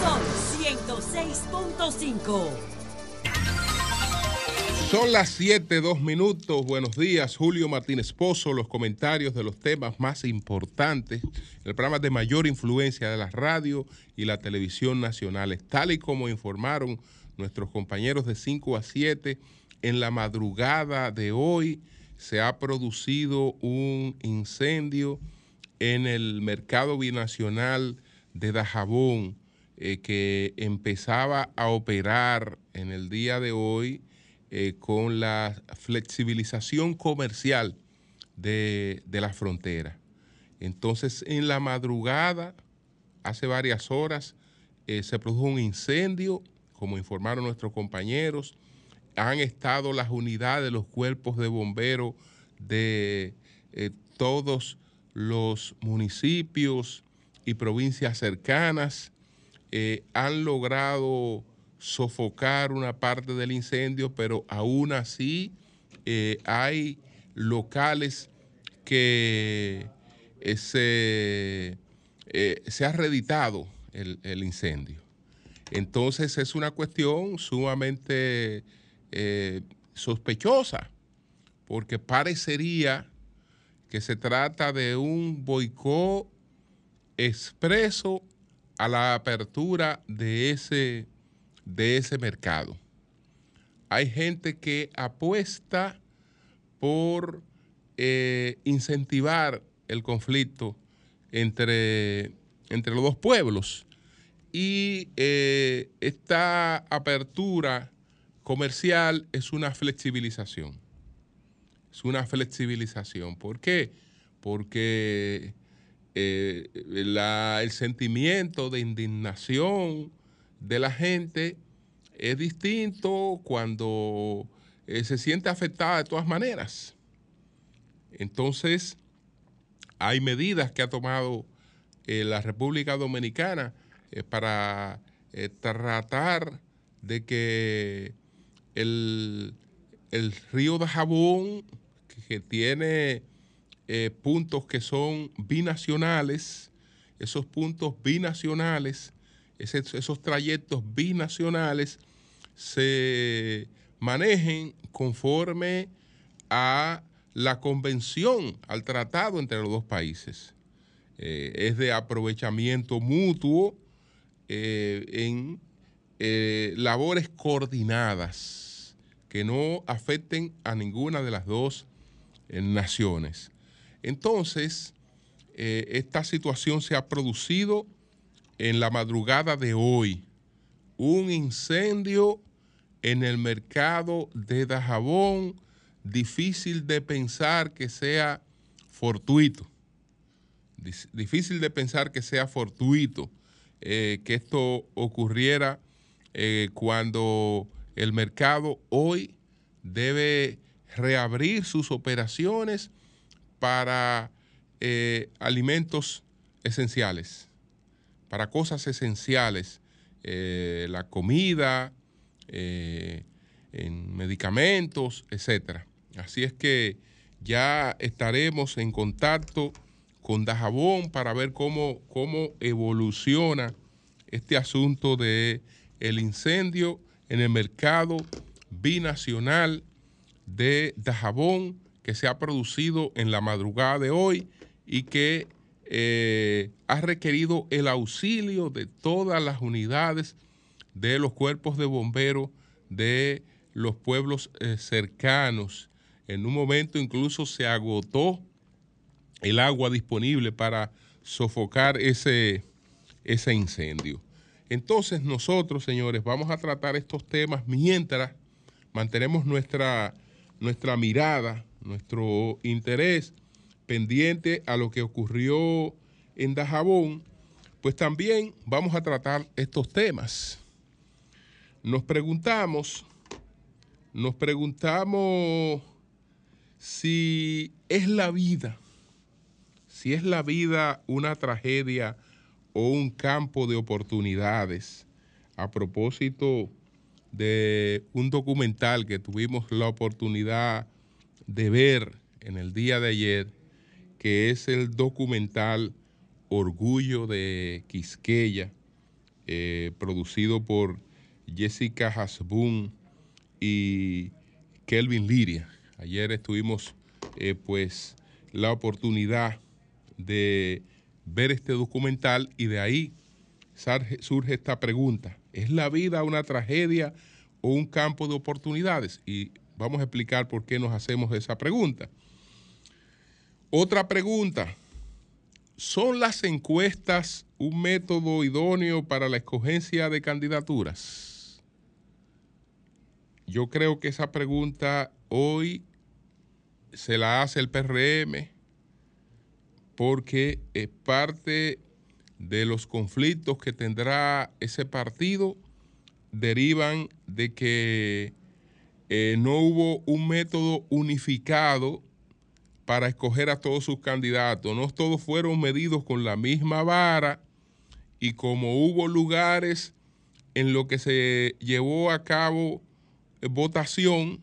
Son 106.5. Son las 7, 2 minutos. Buenos días, Julio Martínez Pozo. Los comentarios de los temas más importantes, el programa de mayor influencia de la radio y la televisión nacionales, tal y como informaron nuestros compañeros de 5 a 7. En la madrugada de hoy se ha producido un incendio en el mercado binacional de Dajabón eh, que empezaba a operar en el día de hoy eh, con la flexibilización comercial de, de la frontera. Entonces, en la madrugada, hace varias horas, eh, se produjo un incendio, como informaron nuestros compañeros. Han estado las unidades, los cuerpos de bomberos de eh, todos los municipios y provincias cercanas. eh, han logrado sofocar una parte del incendio, pero aún así eh, hay locales que se, se ha reeditado el incendio. Entonces es una cuestión sumamente eh, sospechosa, porque parecería que se trata de un boicot expreso a la apertura de ese, de ese mercado. Hay gente que apuesta por eh, incentivar el conflicto entre, entre los dos pueblos. Y eh, esta apertura comercial es una flexibilización. Es una flexibilización. ¿Por qué? Porque eh, la- el sentimiento de indignación de la gente es distinto cuando eh, se siente afectada de todas maneras. Entonces, hay medidas que ha tomado la República Dominicana eh, para eh, tratar de que el, el río de Jabón, que, tiene eh, puntos que son binacionales, esos puntos binacionales, esos trayectos binacionales se manejen conforme a la convención, al tratado entre los dos países. Es de aprovechamiento mutuo eh, en eh, labores coordinadas que no afecten a ninguna de las dos eh, naciones. Entonces, esta situación se ha producido en la madrugada de hoy. Un incendio en el mercado de Dajabón, difícil de pensar que sea fortuito. Difícil de pensar que sea fortuito eh, que esto ocurriera eh, cuando el mercado hoy debe reabrir sus operaciones para eh, alimentos esenciales, para cosas esenciales, la comida, en medicamentos, etcétera. Así es que ya estaremos en contacto con Dajabón para ver cómo, cómo evoluciona este asunto de el incendio en el mercado binacional de Dajabón que se ha producido en la madrugada de hoy y que eh, ha requerido el auxilio de todas las unidades de los cuerpos de bomberos de los pueblos eh, cercanos. En un momento incluso se agotó el agua disponible para sofocar ese, ese incendio. Entonces nosotros, señores, vamos a tratar estos temas mientras mantenemos nuestra, nuestra mirada, nuestro interés pendiente a lo que ocurrió en Dajabón, pues también vamos a tratar estos temas. Nos preguntamos, nos preguntamos si es la vida, si es la vida una tragedia o un campo de oportunidades a propósito de un documental que tuvimos la oportunidad de ver en el día de ayer, que es el documental Orgullo de Quisqueya, eh, producido por Jessica Hasbun y Kelvin Liria. Ayer estuvimos eh, pues la oportunidad de ver este documental y de ahí surge esta pregunta. ¿Es la vida una tragedia o un campo de oportunidades? Y vamos a explicar por qué nos hacemos esa pregunta. Otra pregunta. ¿Son las encuestas un método idóneo para la escogencia de candidaturas? Yo creo que esa pregunta hoy se la hace el PRM porque es parte de los conflictos que tendrá ese partido derivan de que eh, no hubo un método unificado para escoger a todos sus candidatos. No todos fueron medidos con la misma vara y como hubo lugares en lo que se llevó a cabo eh, votación,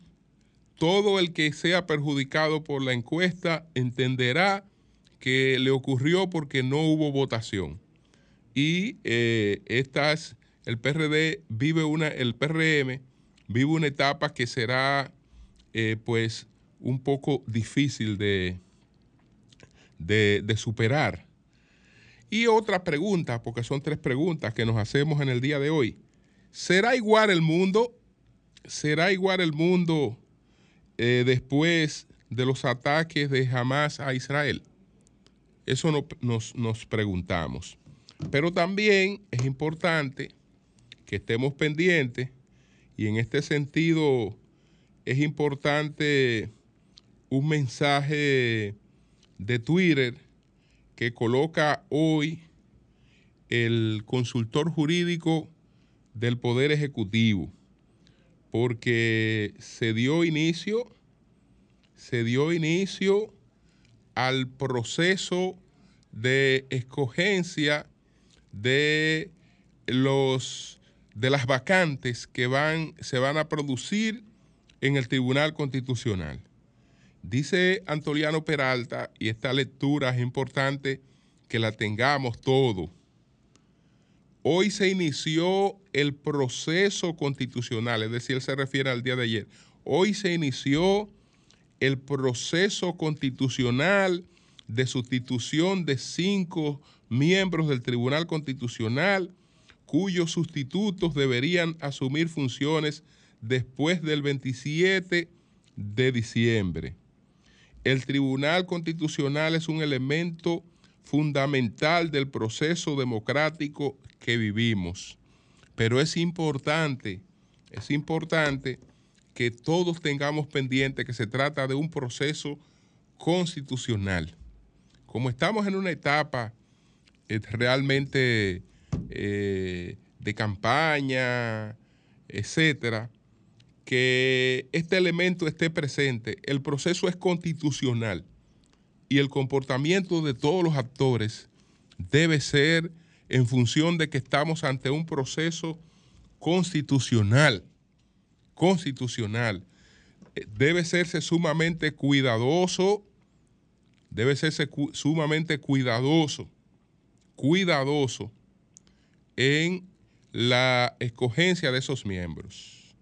todo el que sea perjudicado por la encuesta entenderá que le ocurrió porque no hubo votación. Y eh, estas, el PRD vive una, el PRM vive una etapa que será eh, pues un poco difícil de, de, superar. Y otra pregunta, porque son tres preguntas que nos hacemos en el día de hoy. ¿Será igual el mundo? ¿Será igual el mundo eh, después de los ataques de Hamas a Israel? Eso nos, nos preguntamos. Pero también es importante que estemos pendientes y en este sentido es importante un mensaje de Twitter que coloca hoy el consultor jurídico del Poder Ejecutivo, porque se dio inicio, se dio inicio al proceso de escogencia de los de las vacantes que van, se van a producir en el Tribunal Constitucional. Dice Antoliano Peralta, y esta lectura es importante que la tengamos todo. Hoy se inició el proceso constitucional, es decir, él se refiere al día de ayer. Hoy se inició el proceso constitucional de sustitución de cinco miembros del Tribunal Constitucional cuyos sustitutos deberían asumir funciones después del 27 de diciembre. El Tribunal Constitucional es un elemento fundamental del proceso democrático que vivimos. Pero es importante, es importante que todos tengamos pendiente que se trata de un proceso constitucional. Como estamos en una etapa eh, realmente eh, de campaña, etcétera, que este elemento esté presente. El proceso es constitucional y el comportamiento de todos los actores debe ser en función de que estamos ante un proceso constitucional. Constitucional. Eh, debe serse sumamente cuidadoso, debe serse sumamente cuidadoso, cuidadoso en la escogencia de esos miembros.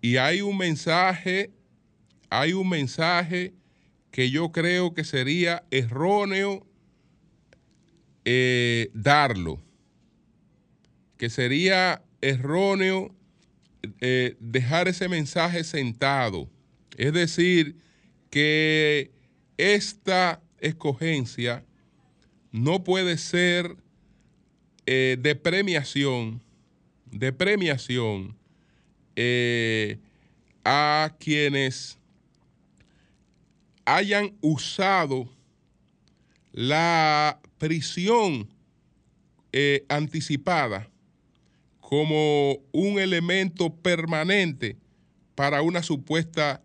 Y hay un mensaje, hay un mensaje que yo creo que sería erróneo eh, darlo, que sería erróneo eh, dejar ese mensaje sentado. Es decir, que esta escogencia no puede ser eh, de premiación, de premiación eh, a quienes hayan usado la prisión anticipada como un elemento permanente para una supuesta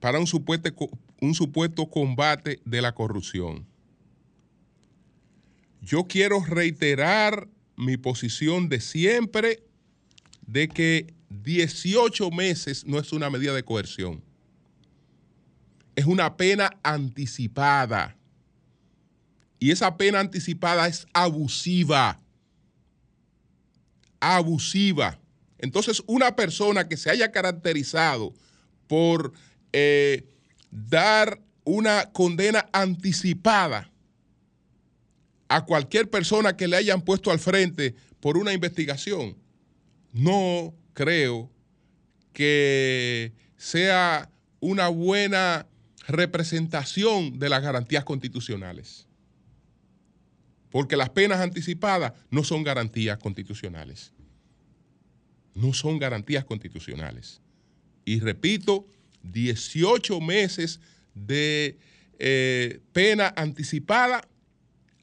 para un supuesto, un supuesto combate de la corrupción. Yo quiero reiterar mi posición de siempre de que 18 meses no es una medida de coerción. Es una pena anticipada. Y esa pena anticipada es abusiva. Abusiva. Entonces, una persona que se haya caracterizado por eh, dar una condena anticipada a cualquier persona que le hayan puesto al frente por una investigación, no creo que sea una buena representación de las garantías constitucionales. Porque las penas anticipadas no son garantías constitucionales. No son garantías constitucionales. Y repito, 18 meses de eh, pena anticipada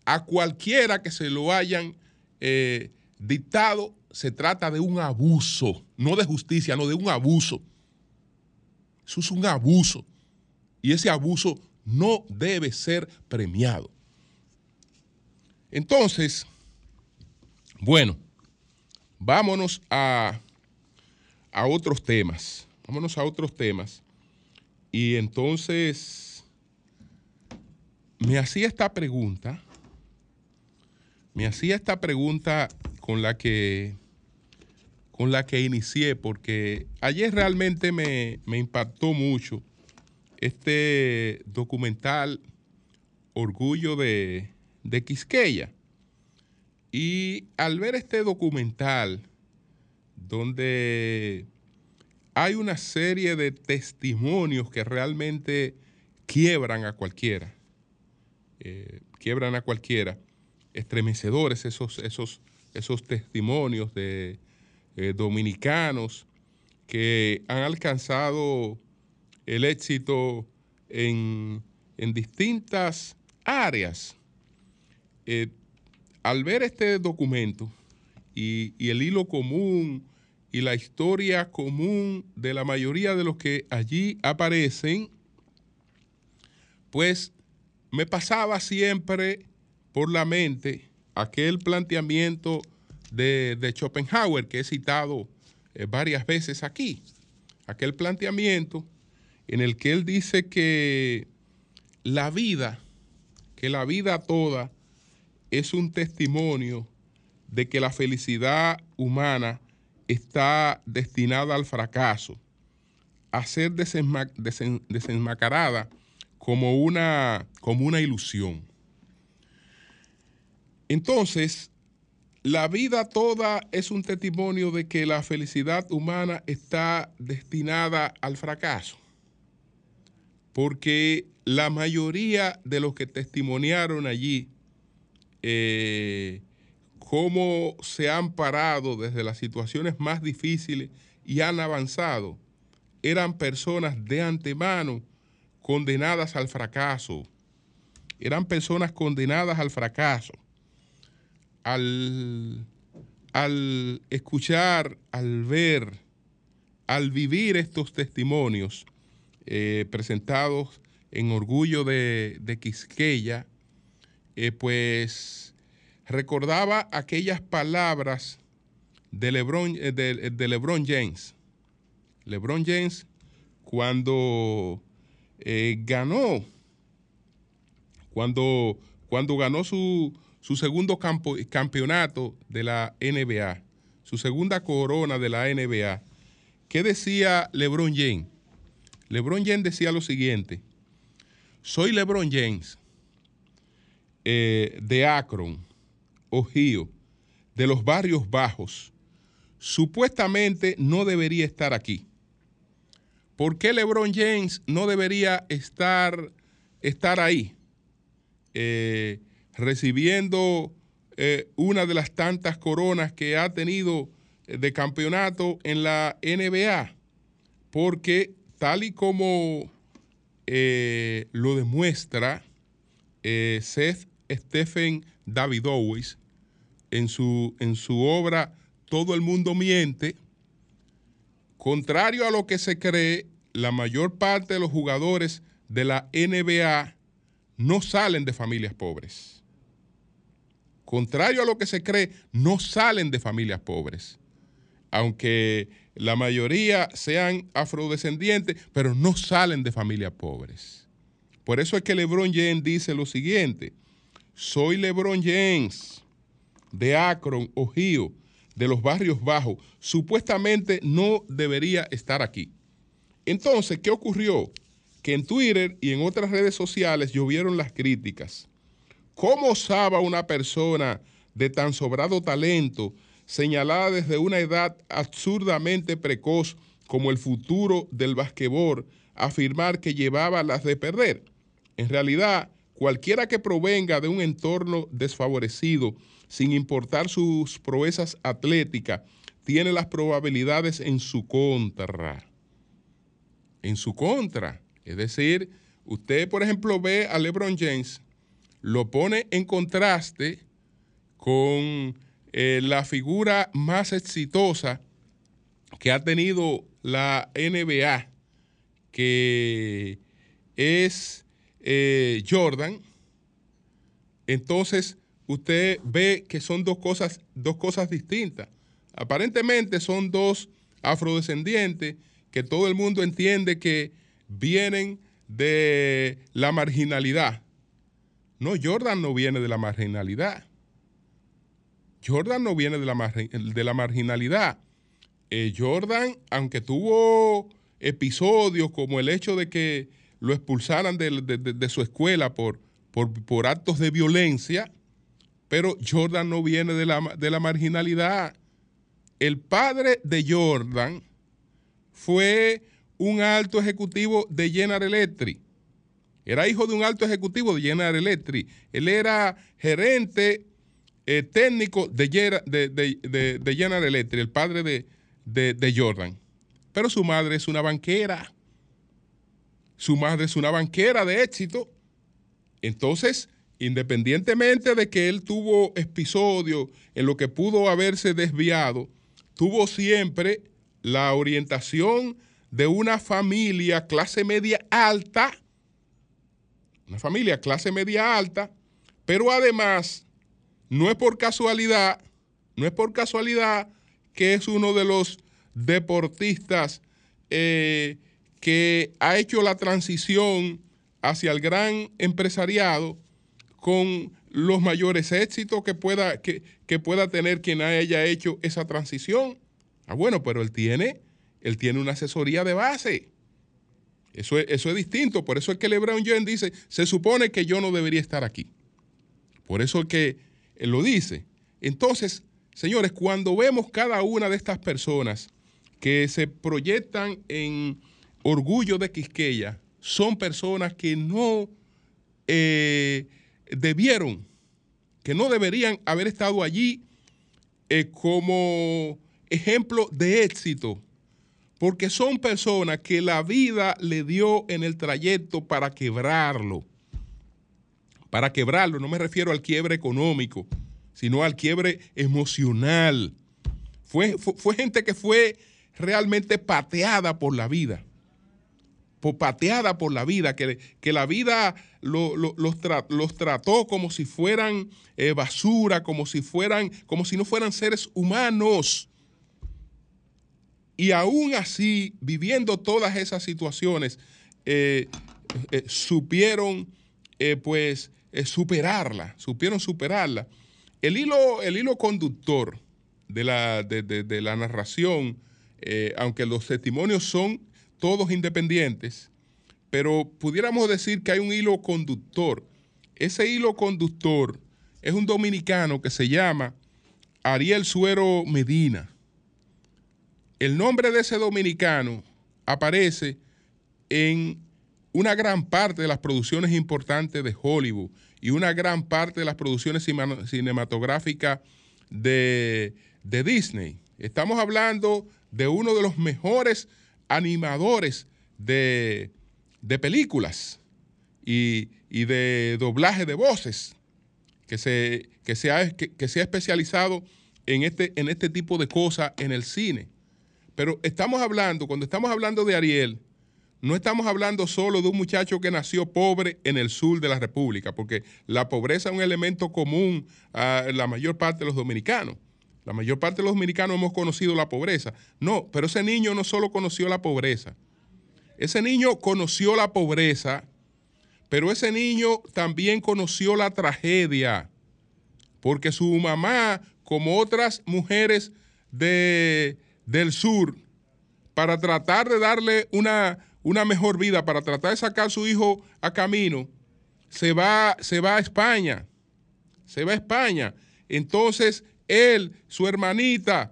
a cualquiera que se lo hayan eh, dictado, se trata de un abuso, no de justicia, no de un abuso. Eso es un abuso. Y ese abuso no debe ser premiado. Entonces, bueno, vámonos a, a otros temas. Vámonos a otros temas. Y entonces me hacía esta pregunta me hacía esta pregunta con la que con la que inicié, porque ayer realmente me, impactó mucho este documental Orgullo de, de Quisqueya. Y al ver este documental, donde hay una serie de testimonios que realmente quiebran a cualquiera, eh, quiebran a cualquiera, estremecedores esos, esos, esos testimonios de eh, dominicanos que han alcanzado el éxito en, distintas áreas. Eh, al ver este documento y, el hilo común y la historia común de la mayoría de los que allí aparecen, pues me pasaba siempre por la mente aquel planteamiento de, Schopenhauer que he citado eh, varias veces aquí. Aquel planteamiento en el que él dice que la vida, que la vida toda es un testimonio de que la felicidad humana está destinada al fracaso, a ser desenmascarada como una, como una ilusión. Entonces, la vida toda es un testimonio de que la felicidad humana está destinada al fracaso, porque la mayoría de los que testimoniaron allí eh, cómo se han parado desde las situaciones más difíciles y han avanzado, eran personas de antemano condenadas al fracaso, eran personas condenadas al fracaso. Al, escuchar, al ver, al vivir estos testimonios eh, presentados en orgullo de, Quisqueya, eh, pues recordaba aquellas palabras de LeBron, eh, de, LeBron James. LeBron James cuando ganó, cuando, cuando ganó su, su segundo campeonato de la NBA, su segunda corona de la NBA. ¿Qué decía LeBron James? LeBron James decía lo siguiente, soy LeBron James eh, de Akron, Ohio, de los barrios bajos. Supuestamente no debería estar aquí. ¿Por qué LeBron James no debería estar, estar ahí? Eh, recibiendo eh, una de las tantas coronas que ha tenido de campeonato en la NBA, porque tal y como lo demuestra Seth Stephen Davidowitz en su, en su obra Todo el mundo miente, contrario a lo que se cree, la mayor parte de los jugadores de la NBA no salen de familias pobres contrario a lo que se cree, no salen de familias pobres. aunque la mayoría sean afrodescendientes, pero no salen de familias pobres. Por eso es que LeBron James dice lo siguiente, soy LeBron James de Akron, Ohio, de los barrios bajos, supuestamente no debería estar aquí. Entonces, ¿qué ocurrió? Que en Twitter y en otras redes sociales llovieron las críticas. ¿Cómo osaba una persona de tan sobrado talento, señalada desde una edad absurdamente precoz como el futuro del basquetbol, afirmar que llevaba las de perder? En realidad, cualquiera que provenga de un entorno desfavorecido, sin importar sus proezas atléticas, tiene las probabilidades en su contra. En su contra. Es decir, usted, por ejemplo, ve a LeBron James, lo pone en contraste con eh, la figura más exitosa que ha tenido la NBA, que es eh, Jordan. Entonces, usted ve que son dos cosas, dos cosas distintas. Aparentemente son dos afrodescendientes que todo el mundo entiende que vienen de la marginalidad. No, Jordan no viene de la marginalidad. Jordan no viene de la, de la marginalidad. Eh, Jordan, aunque tuvo episodios como el hecho de que lo expulsaran de, su escuela por, por, actos de violencia, pero Jordan no viene de la, de la marginalidad. El padre de Jordan fue un alto ejecutivo de General Electric. Era hijo de un alto ejecutivo de General Electric. Él era gerente eh, técnico de, de, General Electric, el padre de, Jordan. Pero su madre es una banquera. Su madre es una banquera de éxito. Entonces, independientemente de que él tuvo episodios en lo que pudo haberse desviado, tuvo siempre la orientación de una familia clase media alta, una familia clase media alta, pero además no es por casualidad, no es por casualidad que es uno de los deportistas eh, que ha hecho la transición hacia el gran empresariado con los mayores éxitos que pueda, que, pueda tener quien haya hecho esa transición. Ah, bueno, pero él tiene, él tiene una asesoría de base. Eso es, eso es distinto. Por eso es que LeBron James dice, se supone que yo no debería estar aquí. Por eso es que él lo dice. Entonces, señores, cuando vemos cada una de estas personas que se proyectan en orgullo de Quisqueya, son personas que no eh, debieron, que no deberían haber estado allí eh, como ejemplo de éxito, porque son personas que la vida le dio en el trayecto para quebrarlo para quebrarlo. No me refiero al quiebre económico, sino al quiebre emocional. Fue, fue, gente que fue realmente pateada por la vida. Pateada por la vida, que, que la vida los, los, trató como si fueran eh, basura, como si fueran, como si no fueran seres humanos. Y aún así, viviendo todas esas situaciones, eh, eh, supieron pues superarla, supieron superarla. El hilo, el hilo conductor de la, de, la narración, aunque los testimonios son todos independientes, pero pudiéramos decir que hay un hilo conductor. Ese hilo conductor es un dominicano que se llama Ariel Suero Medina. El nombre de ese dominicano aparece en una gran parte de las producciones importantes de Hollywood y una gran parte de las producciones cinematográficas de, Disney. Estamos hablando de uno de los mejores animadores de, películas y, de doblaje de voces que se, que ha, que, se ha especializado en este, en este tipo de cosas en el cine. Pero estamos hablando, cuando estamos hablando de Ariel, no estamos hablando solo de un muchacho que nació pobre en el sur de la República, porque la pobreza es un elemento común a la mayor parte de los dominicanos. La mayor parte de los dominicanos hemos conocido la pobreza. No, pero ese niño no solo conoció la pobreza. Ese niño conoció la pobreza, pero ese niño también conoció la tragedia. Porque su mamá, como otras mujeres de, del sur, para tratar de darle una, una mejor vida, para tratar de sacar a su hijo a camino, se va, se va a España. Se va a España. Entonces, él, su hermanita,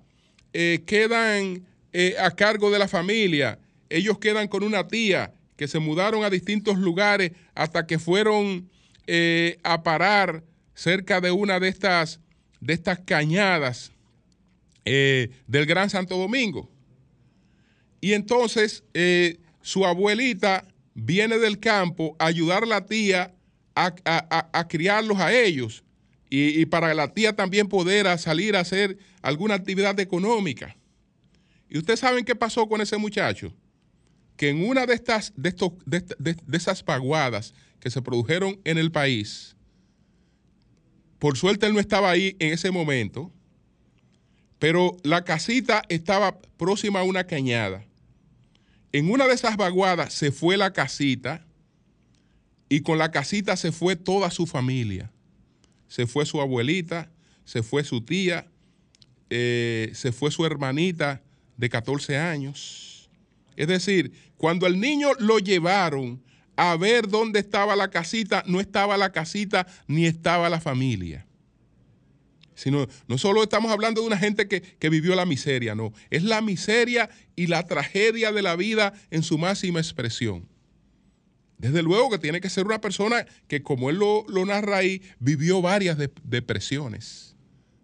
eh, quedan eh, a cargo de la familia. Ellos quedan con una tía que se mudaron a distintos lugares hasta que fueron eh, a parar cerca de una de estas, de estas cañadas del Gran Santo Domingo. Y entonces su abuelita viene del campo a ayudar a la tía a criarlos a ellos y, para la tía también poder salir a hacer alguna actividad económica. ¿Y ustedes saben qué pasó con ese muchacho? Que en una de estas, de, estos, de, esas paguadas que se produjeron en el país, por suerte él no estaba ahí en ese momento, pero la casita estaba próxima a una cañada. En una de esas vaguadas se fue la casita y con la casita se fue toda su familia se fue su abuelita, se fue su tía, eh, se fue su hermanita de 14 años. Es decir, cuando el niño lo llevaron a ver dónde estaba la casita, no estaba la casita ni estaba la familia. Sino, no solo estamos hablando de una gente que, que, vivió la miseria, no, es la miseria y la tragedia de la vida en su máxima expresión. Desde luego que tiene que ser una persona que, como él lo, narra ahí, vivió varias depresiones.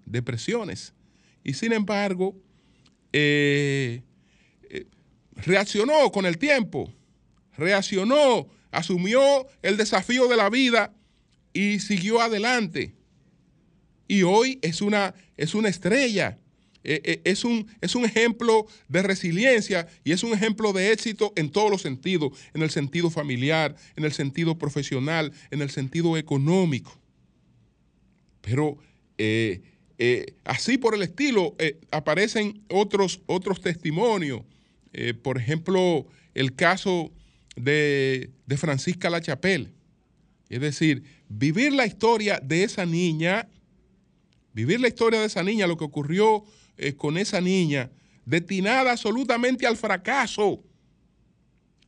Depresiones. Y sin embargo, eh, eh, reaccionó con el tiempo. Reaccionó, asumió el desafío de la vida y siguió adelante. Y hoy es una, es una estrella eh, eh, es, un, es un ejemplo de resiliencia y es un ejemplo de éxito en todos los sentidos, en el sentido familiar, en el sentido profesional, en el sentido económico. Pero eh, así por el estilo aparecen otros, otros testimonios. por ejemplo, el caso de, de Francisca La Chapelle. Es decir, vivir la historia de esa niña, vivir la historia de esa niña, lo que ocurrió eh, con esa niña, destinada absolutamente al fracaso,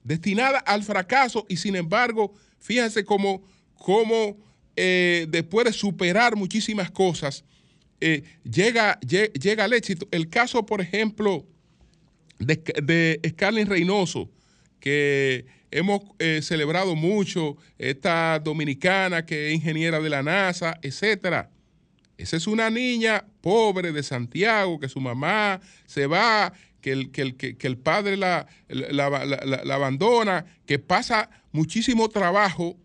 destinada al fracaso y sin embargo, fíjense cómo, cómo eh, después de superar muchísimas cosas, eh, llega, llega, al éxito. El caso, por ejemplo, de, de Scarlett Reynoso, que hemos celebrado mucho, esta dominicana que es ingeniera de la NASA, etcétera. Esa es una niña pobre de Santiago, que su mamá se va, que el, que el, padre la, abandona, que pasa muchísimo trabajo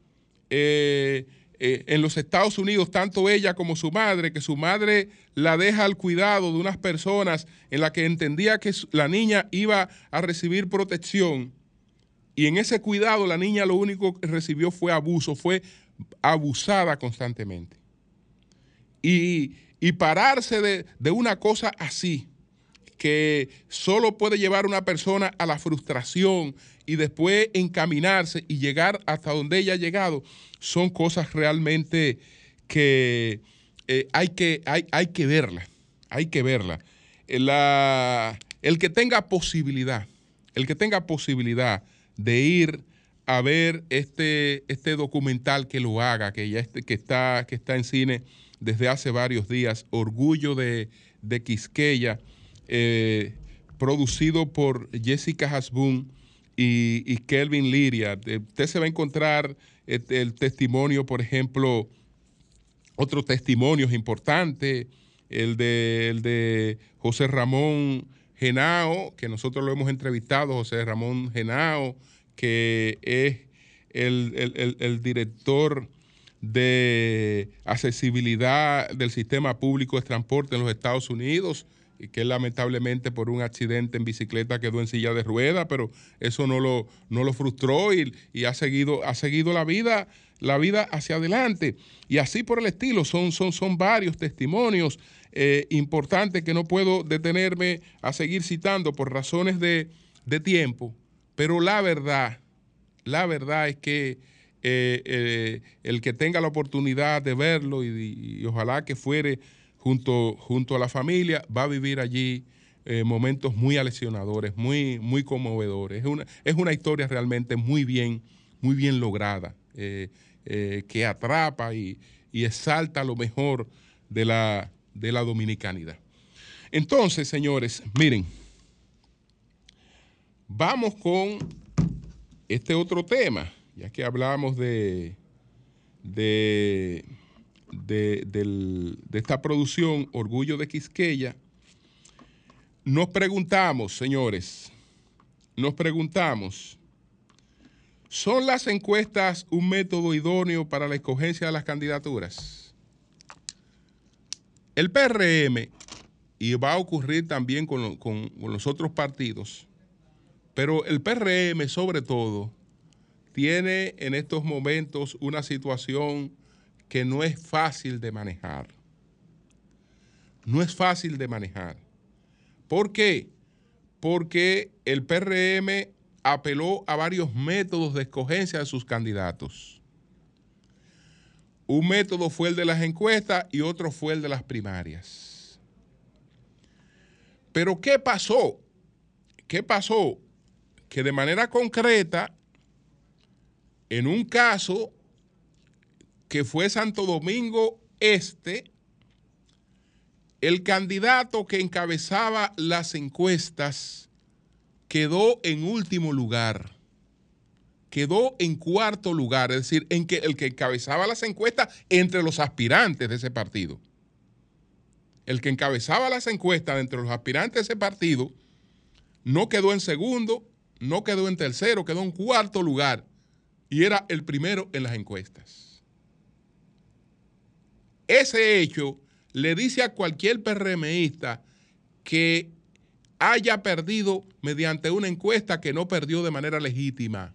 eh, eh, en los Estados Unidos, tanto ella como su madre, que su madre la deja al cuidado de unas personas en las que entendía que la niña iba a recibir protección. Y en ese cuidado la niña lo único que recibió fue abuso, fue abusada constantemente. Y, pararse de, una cosa así, que solo puede llevar a una persona a la frustración y después encaminarse y llegar hasta donde ella ha llegado, son cosas realmente que eh, hay, que, hay, hay que verla, hay que verla. el que tenga posibilidad, el que tenga posibilidad de ir a ver este, este documental que lo haga, que ya que está, que está en cine desde hace varios días, Orgullo de, Quisqueya, eh, producido por Jessica Hasbun y, Kelvin Liria. Usted se va a encontrar el, testimonio, por ejemplo, otros testimonios importantes, el de, el de José Ramón Genao, que nosotros lo hemos entrevistado, José Ramón Genao, que es el director de accesibilidad del sistema público de transporte en los Estados Unidos y que lamentablemente por un accidente en bicicleta quedó en silla de rueda, pero eso no lo, no lo frustró y, ha, seguido, ha seguido la vida la vida hacia adelante. Y así por el estilo, son, son, son varios testimonios eh, importantes que no puedo detenerme a seguir citando por razones de, de tiempo, pero la verdad, la verdad es que eh, eh, el que tenga la oportunidad de verlo y, ojalá que fuere junto, junto a la familia, va a vivir allí eh, momentos muy aleccionadores, muy, muy conmovedores. Es una, es una historia realmente muy bien, muy bien lograda, que atrapa y, y exalta lo mejor de la, de la dominicanidad. Entonces, señores, miren, vamos con este otro tema, ya que hablamos de, de, de, esta producción Orgullo de Quisqueya. Nos preguntamos, señores, nos preguntamos, ¿son las encuestas un método idóneo para la escogencia de las candidaturas? El PRM, y va a ocurrir también con, con- con los otros partidos, pero el PRM sobre todo tiene en estos momentos una situación que no es fácil de manejar. No es fácil de manejar. ¿Por qué? Porque el PRM apeló a varios métodos de escogencia de sus candidatos. Un método fue el de las encuestas y otro fue el de las primarias. Pero ¿qué pasó? ¿Qué pasó? Que de manera concreta, en un caso que fue Santo Domingo Este, el candidato que encabezaba las encuestas quedó en último lugar. Quedó en cuarto lugar, es decir, en que el que encabezaba las encuestas entre los aspirantes de ese partido. El que encabezaba las encuestas entre los aspirantes de ese partido no quedó en segundo, no quedó en tercero, quedó en cuarto lugar y era el primero en las encuestas. Ese hecho le dice a cualquier PRMista que haya perdido mediante una encuesta que no perdió de manera legítima.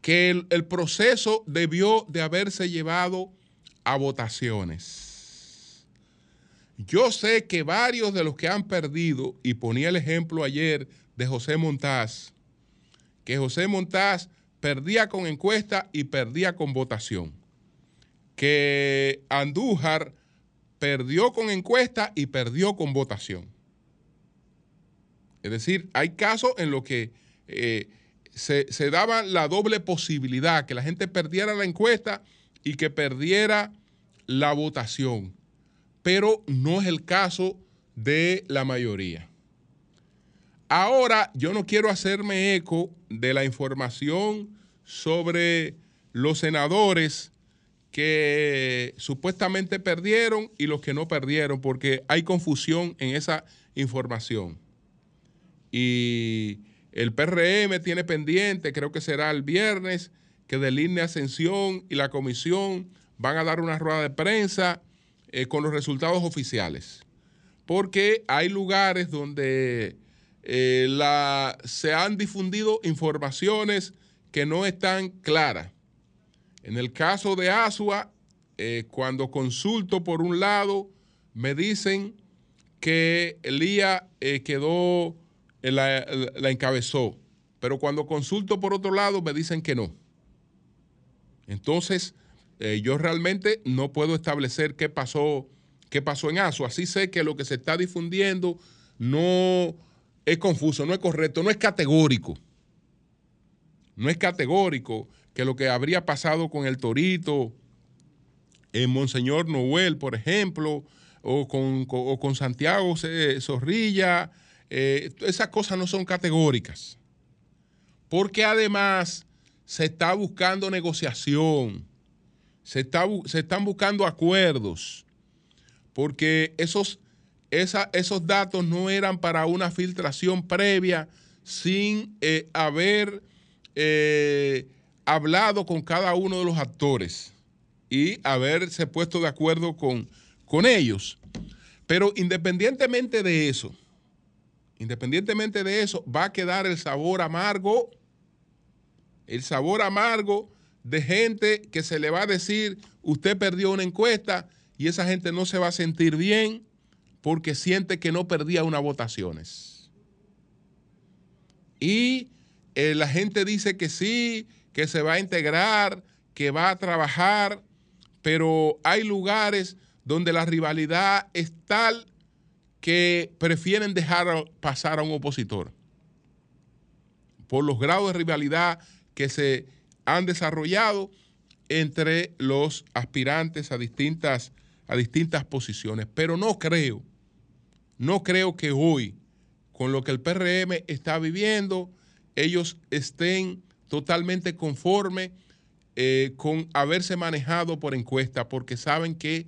Que el, el proceso debió de haberse llevado a votaciones. Yo sé que varios de los que han perdido, y ponía el ejemplo ayer de José Montaz, que José Montaz perdía con encuesta y perdía con votación. Que Andújar perdió con encuesta y perdió con votación. Es decir, hay casos en los que eh, se, se daba la doble posibilidad, que la gente perdiera la encuesta y que perdiera la votación. Pero no es el caso de la mayoría. Ahora, yo no quiero hacerme eco de la información sobre los senadores que supuestamente perdieron y los que no perdieron, porque hay confusión en esa información. Y el PRM tiene pendiente, creo que será el viernes, que delinee Ascensión y la comisión van a dar una rueda de prensa eh, con los resultados oficiales. Porque hay lugares donde eh, la, se han difundido informaciones que no están claras. En el caso de Asua, eh, cuando consulto por un lado, me dicen que Elía eh, quedó, la, la encabezó, pero cuando consulto por otro lado me dicen que no. Entonces, yo realmente no puedo establecer qué pasó, qué pasó en Asua. Así sé que lo que se está difundiendo no es confuso, no es correcto, no es categórico. No es categórico que lo que habría pasado con el Torito, en Monseñor Noel, por ejemplo, o con, o con Santiago Zorrilla, eh, esas cosas no son categóricas. Porque además se está buscando negociación, se, está, se están buscando acuerdos, porque esos, esos datos no eran para una filtración previa sin eh, haber eh, hablado con cada uno de los actores y haberse puesto de acuerdo con, con ellos. Pero independientemente de eso, independientemente de eso, va a quedar el sabor amargo, el sabor amargo de gente que se le va a decir, usted perdió una encuesta y esa gente no se va a sentir bien porque siente que no perdía unas votaciones. Y eh, la gente dice que sí, que se va a integrar, que va a trabajar, pero hay lugares donde la rivalidad es tal que prefieren dejar pasar a un opositor por los grados de rivalidad que se han desarrollado entre los aspirantes a distintas, a distintas posiciones. Pero no creo, no creo que hoy, con lo que el PRM está viviendo, ellos estén totalmente conformes eh, con haberse manejado por encuesta, porque saben que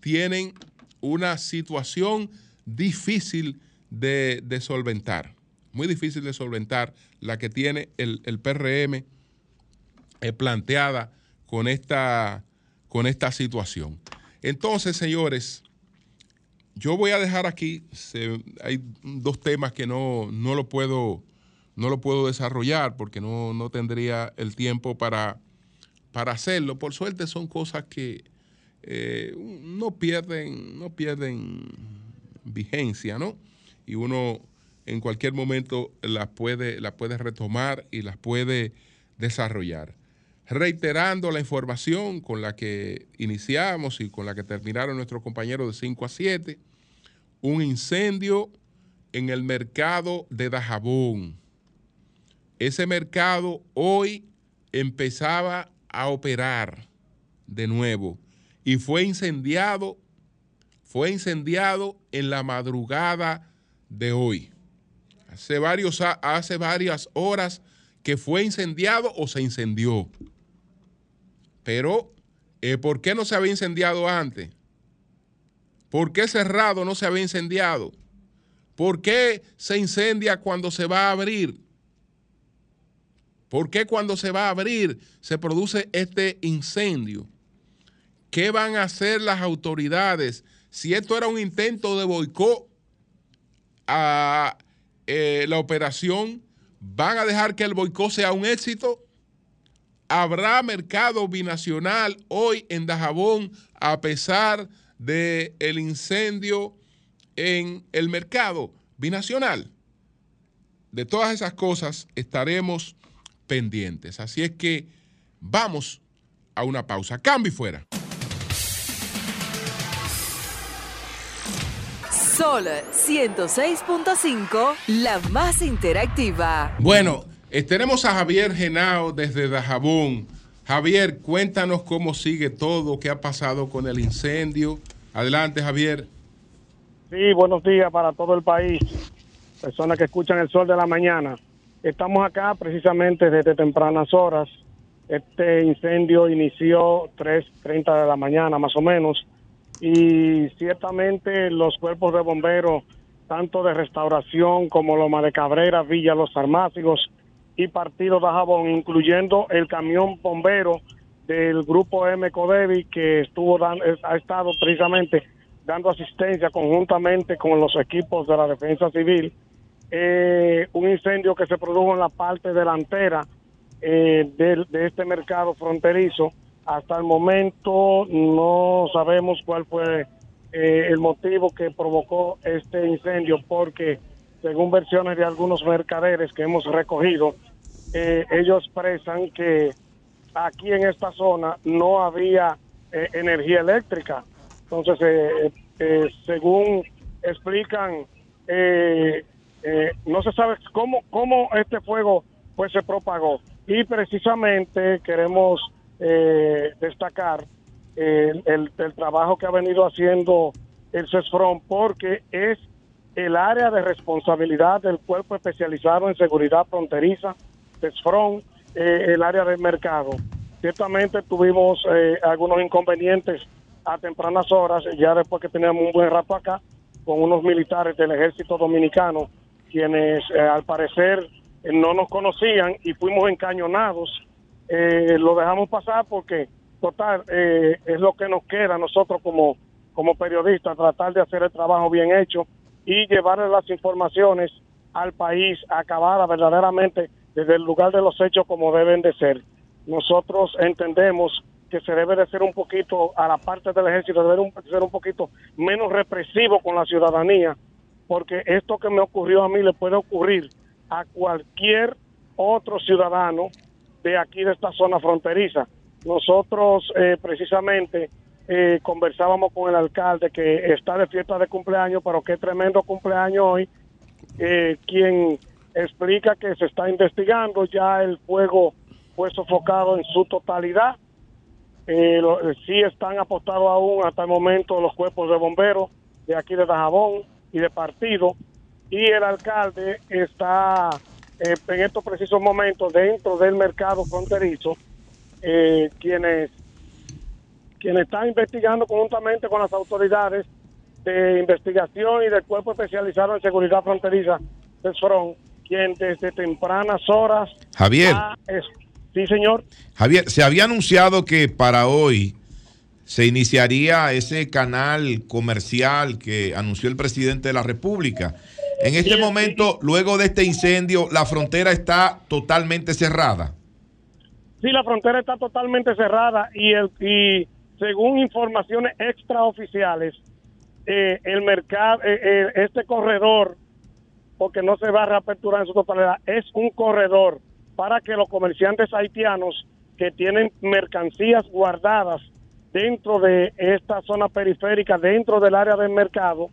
tienen una situación difícil de, solventar, muy difícil de solventar la que tiene el, PRM eh, planteada con esta, con esta situación. Entonces, señores, yo voy a dejar aquí, hay dos temas que no, no, lo puedo, no lo puedo desarrollar porque no, no tendría el tiempo para, para hacerlo. Por suerte son cosas que eh, no, pierden, no pierden vigencia, ¿no? Y uno en cualquier momento las puede, las puede retomar y las puede desarrollar. Reiterando la información con la que iniciamos y con la que terminaron nuestros compañeros de 5 a 7, un incendio en el mercado de Dajabón. Ese mercado hoy empezaba a operar de nuevo y fue incendiado, fue incendiado en la madrugada de hoy. Hace, varios, hace varias horas que fue incendiado o se incendió. Pero, eh, ¿por qué no se había incendiado antes? ¿Por qué cerrado no se había incendiado? ¿Por qué se incendia cuando se va a abrir? ¿Por qué cuando se va a abrir se produce este incendio? ¿Qué van a hacer las autoridades si esto era un intento de boicot a eh, la operación? ¿Van a dejar que el boicot sea un éxito? ¿Habrá mercado binacional hoy en Dajabón a pesar del el incendio en el mercado binacional? De todas esas cosas estaremos pendientes. Así es que vamos a una pausa. Cambio y fuera. Sol 106.5, la más interactiva. Bueno, tenemos a Javier Genao desde Dajabón. Javier, cuéntanos cómo sigue todo, qué ha pasado con el incendio. Adelante, Javier. Sí, buenos días para todo el país. Personas que escuchan el sol de la mañana. Estamos acá precisamente desde tempranas horas. Este incendio inició 3.30 de la mañana más o menos y ciertamente los cuerpos de bomberos, tanto de restauración como Loma de Cabrera, Villa Los Armácigos y Partido de Jabón, incluyendo el camión bombero del grupo M Codevi que estuvo ha estado precisamente dando asistencia conjuntamente con los equipos de la Defensa Civil eh, un incendio que se produjo en la parte delantera eh, de, este mercado fronterizo. Hasta el momento no sabemos cuál fue eh, el motivo que provocó este incendio, porque según versiones de algunos mercaderes que hemos recogido, ellos expresan que aquí en esta zona no había energía eléctrica. Entonces, según explican eh, eh, no se sabe cómo, cómo este fuego pues se propagó. Y precisamente queremos eh, destacar el, el, trabajo que ha venido haciendo el CESFRON porque es el área de responsabilidad del cuerpo especializado en seguridad fronteriza, Eh, el área del mercado. Ciertamente tuvimos algunos inconvenientes a tempranas horas, ya después que teníamos un buen rato acá, con unos militares del ejército dominicano quienes eh, al parecer eh, no nos conocían y fuimos encañonados. Eh, lo dejamos pasar porque, total, es lo que nos queda a nosotros como, como periodistas, tratar de hacer el trabajo bien hecho y llevarle las informaciones al país acabadas verdaderamente desde el lugar de los hechos como deben de ser. nosotros entendemos que se debe de ser un poquito, a la parte del ejército, debe de ser un poquito menos represivo con la ciudadanía, porque esto que me ocurrió a mí le puede ocurrir a cualquier otro ciudadano de aquí de esta zona fronteriza. Nosotros eh, precisamente eh, conversábamos con el alcalde que está de fiesta de cumpleaños, pero qué tremendo cumpleaños hoy, eh, quien explica que se está investigando, ya el fuego fue sofocado en su totalidad, eh, eh, sí están apostados aún hasta el momento los cuerpos de bomberos de aquí de Dajabón y de partido. Y el alcalde está eh, en estos precisos momentos dentro del mercado fronterizo eh, quienes quienes están investigando conjuntamente con las autoridades de investigación y del cuerpo especializado en seguridad fronteriza CESFRON, quien desde tempranas horas Javier. es- sí señor Javier, se había anunciado que para hoy se iniciaría ese canal comercial que anunció el presidente de la República. En este Sí, momento, luego de este incendio, la frontera está totalmente cerrada. Sí, la frontera está totalmente cerrada y, el, y según informaciones extraoficiales, eh, el mercado, eh, eh, este corredor, porque no se va a reaperturar en su totalidad, es un corredor para que los comerciantes haitianos que tienen mercancías guardadas dentro de esta zona periférica, dentro del área del mercado,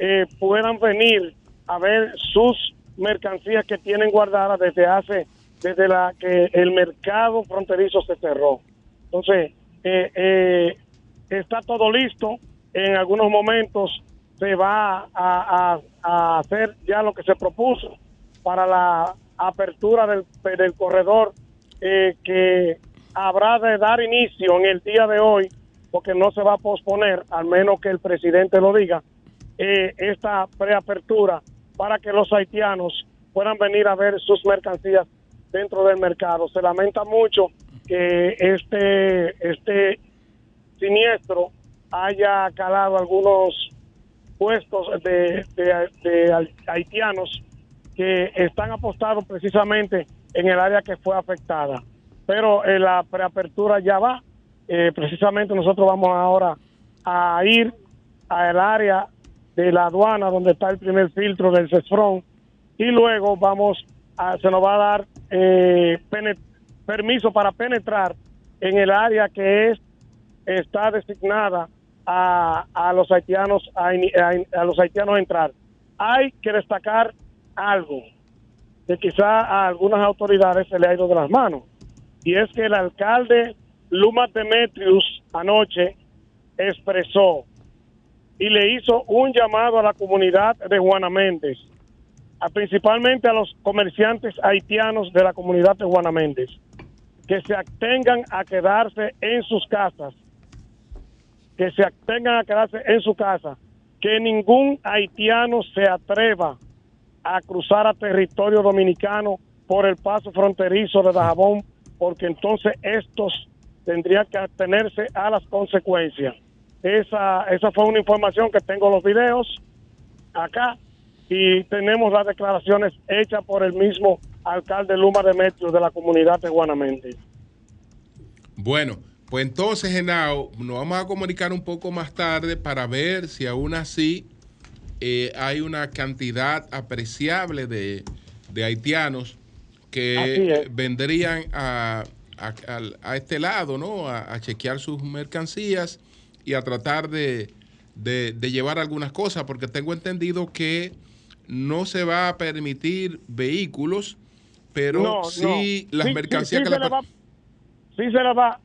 eh, puedan venir a ver sus mercancías que tienen guardadas desde hace, desde la que el mercado fronterizo se cerró. Entonces, eh, eh, está todo listo. En algunos momentos se va a, hacer ya lo que se propuso para la apertura del, del corredor eh, que habrá de dar inicio en el día de hoy, porque no se va a posponer, al menos que el presidente lo diga, eh, esta preapertura para que los haitianos puedan venir a ver sus mercancías dentro del mercado. Se lamenta mucho que este, este siniestro haya calado algunos puestos de, de- haitianos que están apostados precisamente en el área que fue afectada. Pero eh, la preapertura ya va. Eh, precisamente nosotros vamos ahora a ir al área de la aduana donde está el primer filtro del CESFRON y luego vamos a, se nos va a dar eh, permiso para penetrar en el área que es está designada a, a los haitianos a, a los haitianos entrar. Hay que destacar algo que quizá a algunas autoridades se le ha ido de las manos y es que el alcalde Luma Demetrius anoche expresó y le hizo un llamado a la comunidad de Juana Méndez, a- principalmente a los comerciantes haitianos de la comunidad de Juana Méndez, que se atengan a quedarse en sus casas, que se atengan a quedarse en su casa, que ningún haitiano se atreva a cruzar a territorio dominicano por el paso fronterizo de Dajabón, porque entonces estos tendrían que atenerse a las consecuencias. Esa, esa fue una información que tengo los videos acá y tenemos las declaraciones hechas por el mismo alcalde Luma de Metro de la comunidad de Guanamente. Bueno, pues entonces, Genao, nos vamos a comunicar un poco más tarde para ver si aún así eh, hay una cantidad apreciable de, de haitianos que vendrían a, a- este lado, ¿no? A, a chequear sus mercancías y a tratar de, de- de llevar algunas cosas, porque tengo entendido que no se va a permitir vehículos, pero No, sí no. las Sí, mercancías sí, que sí la se va, sí se le va,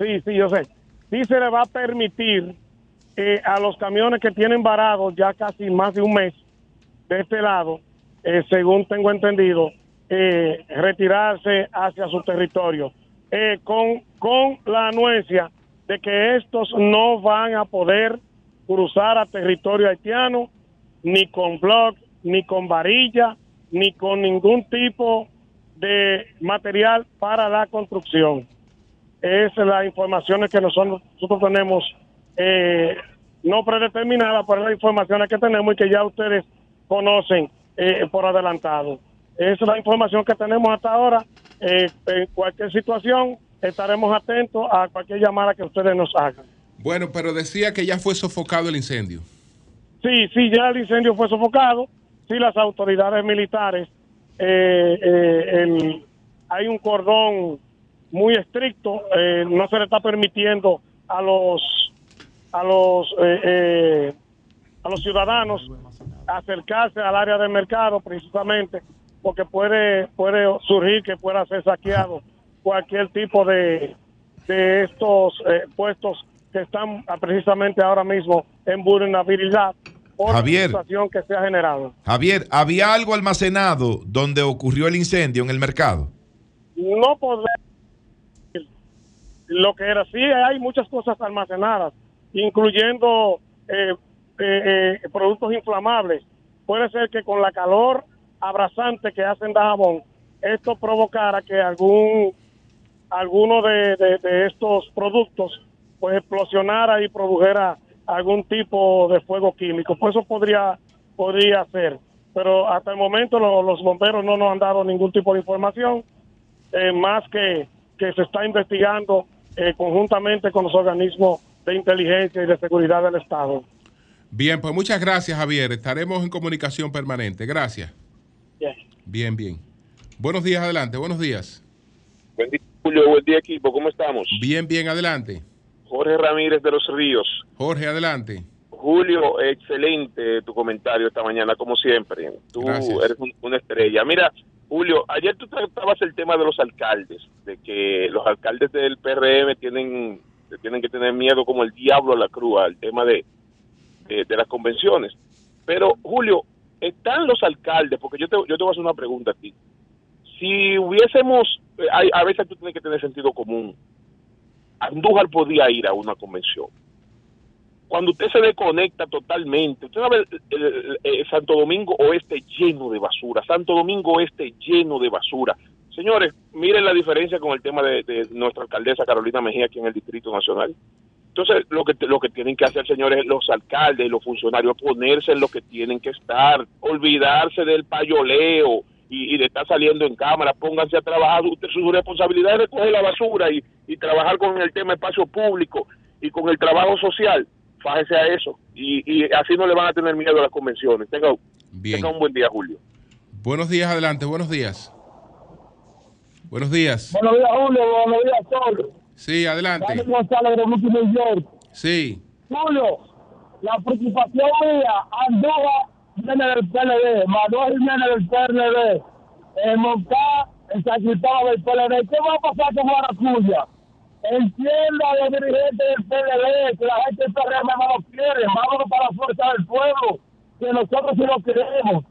sí, sí, yo sé, sí se le va a permitir eh, a los camiones que tienen varados ya casi más de un mes de este lado, eh, según tengo entendido, eh, retirarse hacia su territorio, eh, con, con la anuencia de que estos no van a poder cruzar a territorio haitiano, ni con blog, ni con varilla, ni con ningún tipo de material para la construcción. Es la información que nosotros, nosotros tenemos, eh, no predeterminada, pero las informaciones que tenemos y que ya ustedes conocen eh, por adelantado. Esa es la información que tenemos hasta ahora Eh, en cualquier situación estaremos atentos a cualquier llamada que ustedes nos hagan. Bueno, pero decía que ya fue sofocado el incendio. Sí, sí, ya el incendio fue sofocado. Sí, las autoridades militares, eh, eh, el- hay un cordón muy estricto. eh, no se le está permitiendo a los a los eh, eh, a los ciudadanos acercarse al área del mercado, precisamente porque puede puede surgir que pueda ser saqueado cualquier tipo de de estos eh, puestos que están precisamente ahora mismo en vulnerabilidad por Javier. la situación que se ha generado. Javier, ¿había algo almacenado donde ocurrió el incendio en el mercado? No decir lo que era. Sí, hay muchas cosas almacenadas, incluyendo eh, eh, eh, productos inflamables. Puede ser que con la calor abrasante que hacen Dajabón, esto provocara que algún alguno de, de- de estos productos pues explosionara y produjera algún tipo de fuego químico. Pues eso podría podría ser, pero hasta el momento lo- los bomberos no nos han dado ningún tipo de información, más que que se está investigando eh, conjuntamente con los organismos de inteligencia y de seguridad del Estado. Bien, pues muchas gracias, Javier. Estaremos en comunicación permanente. Gracias. Bien. Bien, bien. Buenos días, adelante. Buenos días. Buen día, Julio. Buen día, equipo. ¿Cómo estamos? Bien, bien, adelante. Jorge Ramírez de los Ríos. Jorge, adelante. Julio, excelente tu comentario esta mañana, como siempre. Tú Gracias. eres un- una estrella. Mira, Julio, ayer tú tratabas el tema de los alcaldes, de que los alcaldes del PRM tienen, tienen que tener miedo como el diablo a la cruz al tema de, de, las convenciones. Pero, Julio, están los alcaldes, porque yo te, yo te voy a hacer una pregunta a ti. Si hubiésemos, eh, hay, a veces tú tienes que tener sentido común. Andújar podía ir a una convención. Cuando usted se desconecta totalmente, usted sabe, el- Santo Domingo Oeste lleno de basura, Santo Domingo Oeste lleno de basura. Señores, miren la diferencia con el tema de, nuestra alcaldesa Carolina Mejía aquí en el Distrito Nacional. Entonces, lo que, lo que tienen que hacer, señores, los alcaldes y los funcionarios, ponerse en lo que tienen que estar, olvidarse del payoleo y, y de estar saliendo en cámara, pónganse a trabajar. Usted, su responsabilidad es recoger la basura y, y trabajar con el tema espacio público y con el trabajo social. Fájese a eso y, y así no le van a tener miedo a las convenciones. Tenga, Bien. tenga un buen día, Julio. Buenos días, adelante. Buenos días. Buenos días. Buenos días, Julio. Buenos días, Sol. Sí, adelante. González. Sí. Julio, la preocupación mía, Andújar viene del PLD, Manuel Jiménez del PLD, el Moncá, el Sacristado del PLD. ¿Qué va a pasar con Guaracuya? Entienda los dirigentes del PLD que la gente del PRM no lo quiere. Vámonos para la fuerza del pueblo, que nosotros sí lo queremos.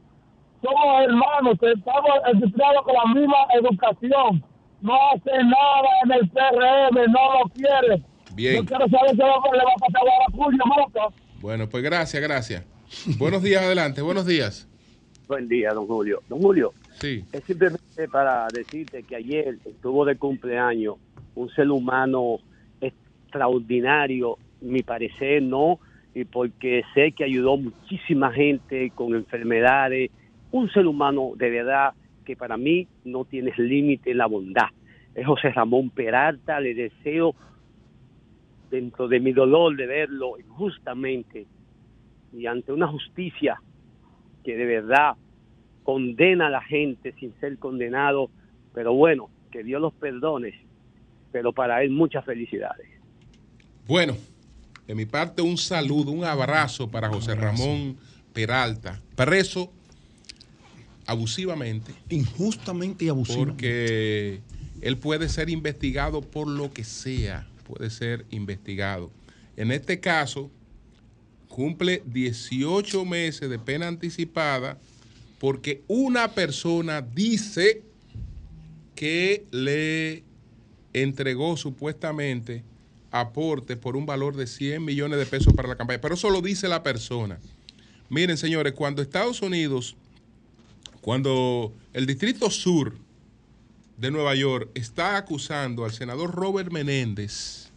Somos hermanos, que estamos educados con la misma educación. No hace nada en el PRM, no lo quiere. Bien. Yo quiero saber qué le va a pasar a Guaracuya, Moca. Bueno, pues gracias, gracias. Buenos días, adelante. Buenos días. Buen día, don Julio. Don Julio, Sí. es simplemente para decirte que ayer estuvo de cumpleaños un ser humano extraordinario, mi parecer, ¿no? Y porque sé que ayudó muchísima gente con enfermedades. Un ser humano de verdad que para mí no tienes límite en la bondad. Es José Ramón Peralta, le deseo dentro de mi dolor de verlo injustamente y ante una justicia que de verdad condena a la gente sin ser condenado, pero bueno, que Dios los perdone, pero para él muchas felicidades. Bueno, de mi parte un saludo, un abrazo para José Ramón Peralta, preso abusivamente. Injustamente y abusivamente. Porque él puede ser investigado por lo que sea, puede ser investigado. En este caso, cumple 18 meses de pena anticipada porque una persona dice que le entregó supuestamente aportes por un valor de 100 millones de pesos para la campaña. Pero eso lo dice la persona. Miren, señores, cuando Estados Unidos, cuando el Distrito Sur de Nueva York está acusando al senador Robert Menéndez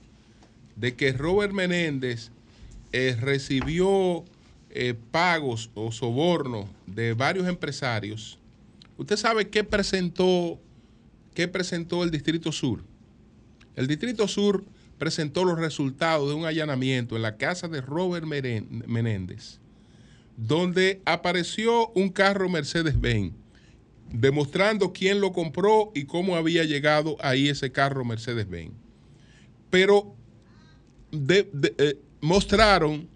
de que Robert Menéndez eh, recibió eh, pagos o sobornos de varios empresarios, ¿usted sabe qué presentó ¿qué presentó el Distrito Sur? El Distrito Sur presentó los resultados de un allanamiento en la casa de Robert Menéndez, donde apareció un carro Mercedes-Benz, demostrando quién lo compró y cómo había llegado ahí ese carro Mercedes-Benz. Pero eh, mostraron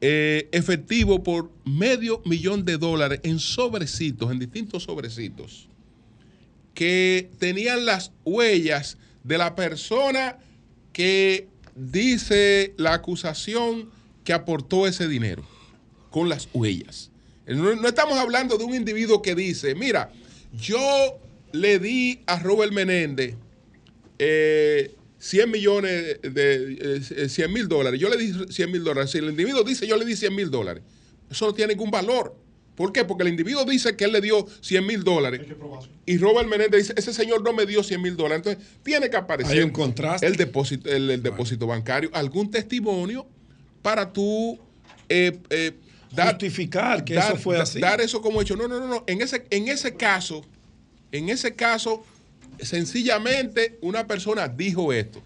eh, efectivo por medio millón de dólares en sobrecitos, en distintos sobrecitos, que tenían las huellas de la persona que dice la acusación que aportó ese dinero, con las huellas. No, no estamos hablando de un individuo que dice, mira, yo le di a Robert Menéndez eh, 100 millones de eh, 100 mil dólares. Yo le di 100 mil dólares. Si el individuo dice yo le di 100 mil dólares, eso no tiene ningún valor. ¿Por qué? Porque el individuo dice que él le dio 100 mil dólares y Robert Menéndez dice, ese señor no me dio 100 mil dólares. Entonces, tiene que aparecer Hay un contraste. el depósito, el, el depósito bancario, algún testimonio para tú eh, eh, dar- Justificar que dar- eso fue así. Dar eso como hecho. No, no, no, no. En ese, en ese caso, en ese caso, sencillamente una persona dijo esto.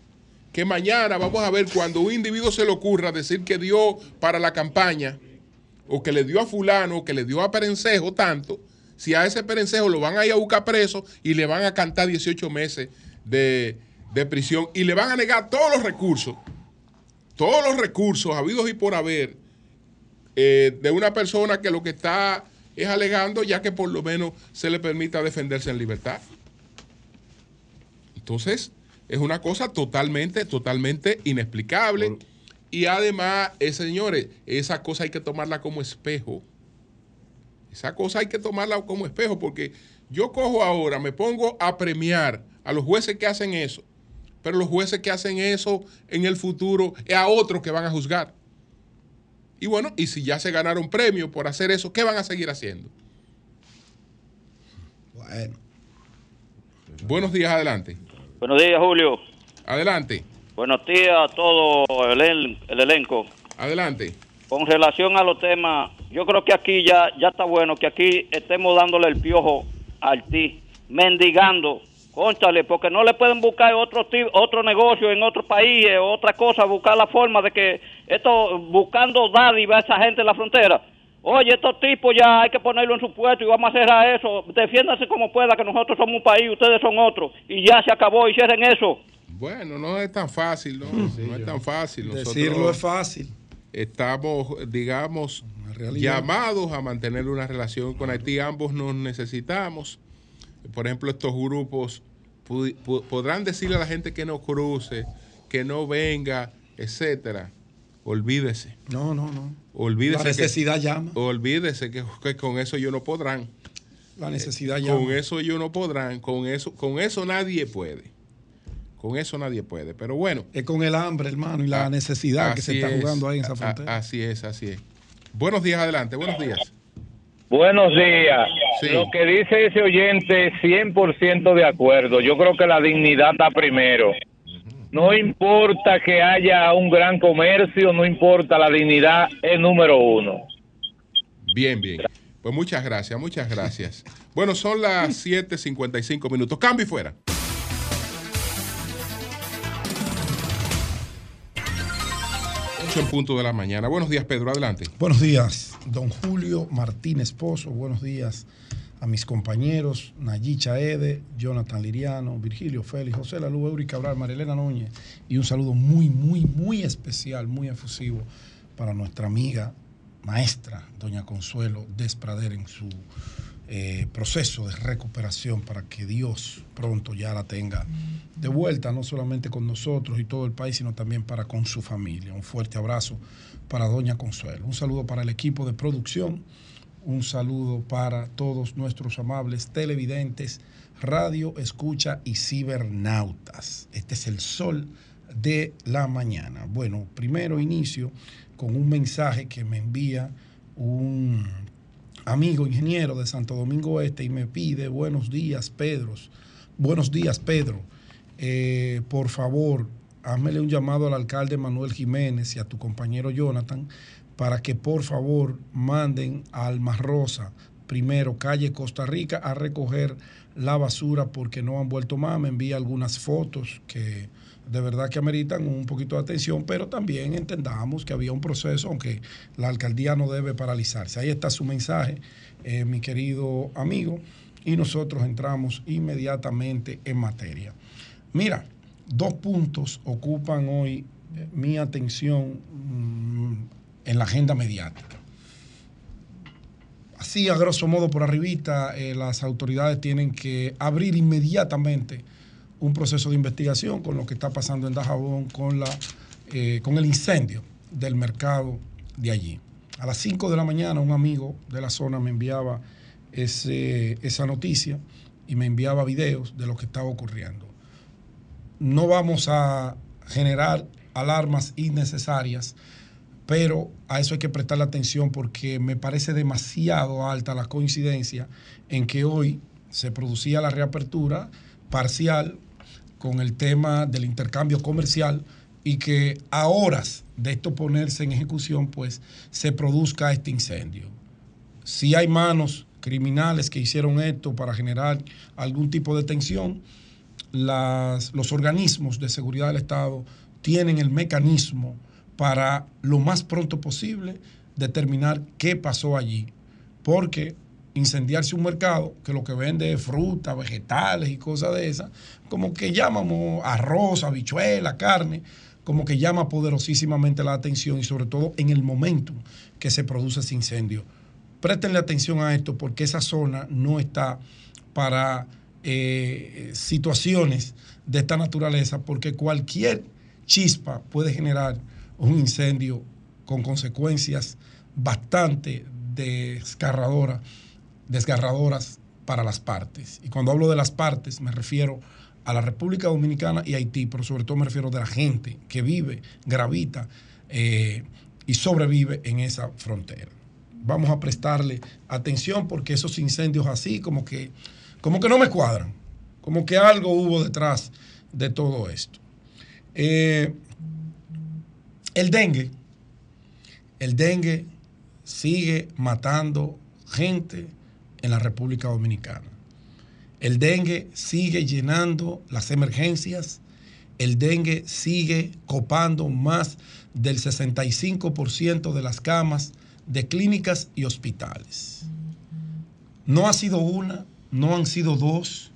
Que mañana vamos a ver cuando un individuo se le ocurra decir que dio para la campaña, o que le dio a fulano, o que le dio a Perencejo tanto, si a ese Perencejo lo van a ir a buscar preso y le van a cantar 18 meses de, de prisión y le van a negar todos los recursos, todos los recursos habidos y por haber eh, de una persona que lo que está es alegando ya que por lo menos se le permita defenderse en libertad. Entonces, es una cosa totalmente, totalmente inexplicable. Y además, eh, señores, esa cosa hay que tomarla como espejo. Esa cosa hay que tomarla como espejo porque yo cojo ahora, me pongo a premiar a los jueces que hacen eso, pero los jueces que hacen eso en el futuro es a otros que van a juzgar. Y bueno, y si ya se ganaron premio por hacer eso, ¿qué van a seguir haciendo? Bueno. Buenos días, adelante. Buenos días, Julio. Adelante, Buenos días a todo el, el- el elenco. adelante. Con relación a los temas, yo creo que aquí ya, ya está bueno que aquí estemos dándole el piojo al TI, mendigando, conchale, porque no le pueden buscar otro otro negocio en otro país, eh, otra cosa, buscar la forma de que esto, buscando dádiva a esa gente en la frontera. Oye, estos tipos ya hay que ponerlo en su puesto y vamos a cerrar eso. Defiéndase como pueda, que nosotros somos un país, ustedes son otro. Y ya se acabó, y cierren eso. Bueno, no es tan fácil, ¿no? no es tan fácil. Nosotros Decirlo es fácil. Estamos, digamos, llamados a mantener una relación con Haití. Ambos nos necesitamos. Por ejemplo, estos grupos podrán decirle a la gente que no cruce, que no venga, etcétera. Olvídese. No, no, no. Olvídese. La necesidad que, llama. Olvídese que, que con eso ellos no podrán. La necesidad Con llama. eso ellos no podrán. Con eso, con eso nadie puede. Con eso nadie puede. Pero bueno. Es con el hambre, hermano, y la Ah, necesidad que se está es. jugando ahí en esa A- frontera. Así es, así es. Buenos días, adelante. Buenos días. Buenos días. Sí. Lo que dice ese oyente, 100% de acuerdo. Yo creo que la dignidad está primero. No importa que haya un gran comercio, no importa, la dignidad es número uno. Bien, bien. Pues muchas gracias, muchas gracias. Bueno, son las 7:55 minutos. Cambio y fuera. Ocho en punto de la mañana. Buenos días, Pedro. Adelante. Buenos días, don Julio Martínez Pozo. Buenos días a mis compañeros Nayí Chaede, Jonathan Liriano, Virgilio Félix, José Lalu, Eury Cabral, Marilena Núñez. Y un saludo muy, muy, muy especial, muy efusivo para nuestra amiga maestra, doña Consuelo Desprader, en su eh, proceso de recuperación para que Dios pronto ya la tenga de vuelta, no solamente con nosotros y todo el país, sino también para con su familia. Un fuerte abrazo para doña Consuelo. Un saludo para el equipo de producción. Un saludo para todos nuestros amables televidentes, radio, escucha y cibernautas. Este es el sol de la mañana. Bueno, primero inicio con un mensaje que me envía un amigo ingeniero de Santo Domingo Este y me pide buenos días, Pedro. Buenos días, Pedro. Eh, por favor, házmele un llamado al alcalde Manuel Jiménez y a tu compañero Jonathan para que por favor manden a Alma Rosa primero calle Costa Rica a recoger la basura porque no han vuelto más. Me envía algunas fotos que de verdad que ameritan un poquito de atención, pero también entendamos que había un proceso, aunque la alcaldía no debe paralizarse. Ahí está su mensaje, eh, mi querido amigo, y nosotros entramos inmediatamente en materia. Mira, dos puntos ocupan hoy eh, mi atención mm, en la agenda mediática. Así, a grosso modo, por arribita, eh, las autoridades tienen que abrir inmediatamente un proceso de investigación con lo que está pasando en Dajabón, con, la, eh, con el incendio del mercado de allí. A las 5 de la mañana un amigo de la zona me enviaba ese- esa noticia y me enviaba videos de lo que estaba ocurriendo. No vamos a generar alarmas innecesarias, pero a eso hay que prestarle atención porque me parece demasiado alta la coincidencia en que hoy se producía la reapertura parcial con el tema del intercambio comercial y que a horas de esto ponerse en ejecución, pues se produzca este incendio. Si hay manos criminales que hicieron esto para generar algún tipo de tensión, los organismos de seguridad del Estado tienen el mecanismo para lo más pronto posible determinar qué pasó allí. Porque incendiarse un mercado que lo que vende es fruta, vegetales y cosas de esas, como que llamamos arroz, habichuela, carne, como que llama poderosísimamente la atención y sobre todo en el momento que se produce ese incendio. Préstenle atención a esto porque esa zona no está para eh, situaciones de esta naturaleza porque cualquier chispa puede generar un incendio con consecuencias bastante desgarradoras, desgarradoras para las partes. Y cuando hablo de las partes me refiero a la República Dominicana y Haití, pero sobre todo me refiero de la gente que vive, gravita eh, y sobrevive en esa frontera. Vamos a prestarle atención porque esos incendios así como que, como que no me cuadran, como que algo hubo detrás de todo esto. Eh, el dengue, el dengue sigue matando gente en la República Dominicana. El dengue sigue llenando las emergencias. El dengue sigue copando más del 65% de las camas de clínicas y hospitales. No ha sido una, no han sido dos.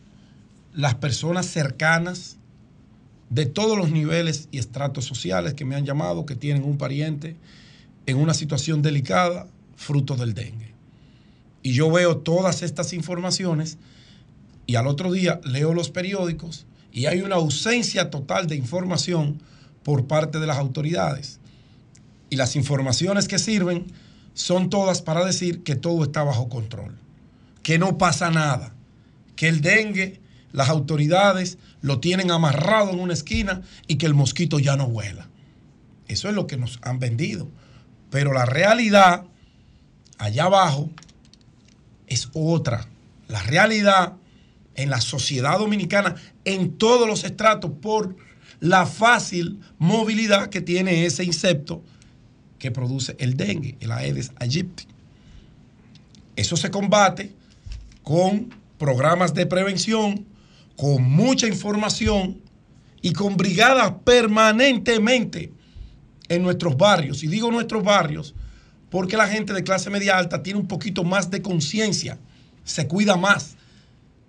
Las personas cercanas de todos los niveles y estratos sociales que me han llamado, que tienen un pariente en una situación delicada, fruto del dengue. Y yo veo todas estas informaciones y al otro día leo los periódicos y hay una ausencia total de información por parte de las autoridades. Y las informaciones que sirven son todas para decir que todo está bajo control, que no pasa nada, que el dengue, las autoridades lo tienen amarrado en una esquina y que el mosquito ya no vuela. Eso es lo que nos han vendido. Pero la realidad, allá abajo, es otra. La realidad en la sociedad dominicana, en todos los estratos, por la fácil movilidad que tiene ese insecto que produce el dengue, el Aedes aegypti. Eso se combate con programas de prevención, con mucha información y con brigadas permanentemente en nuestros barrios. Y digo nuestros barrios porque la gente de clase media alta tiene un poquito más de conciencia, se cuida más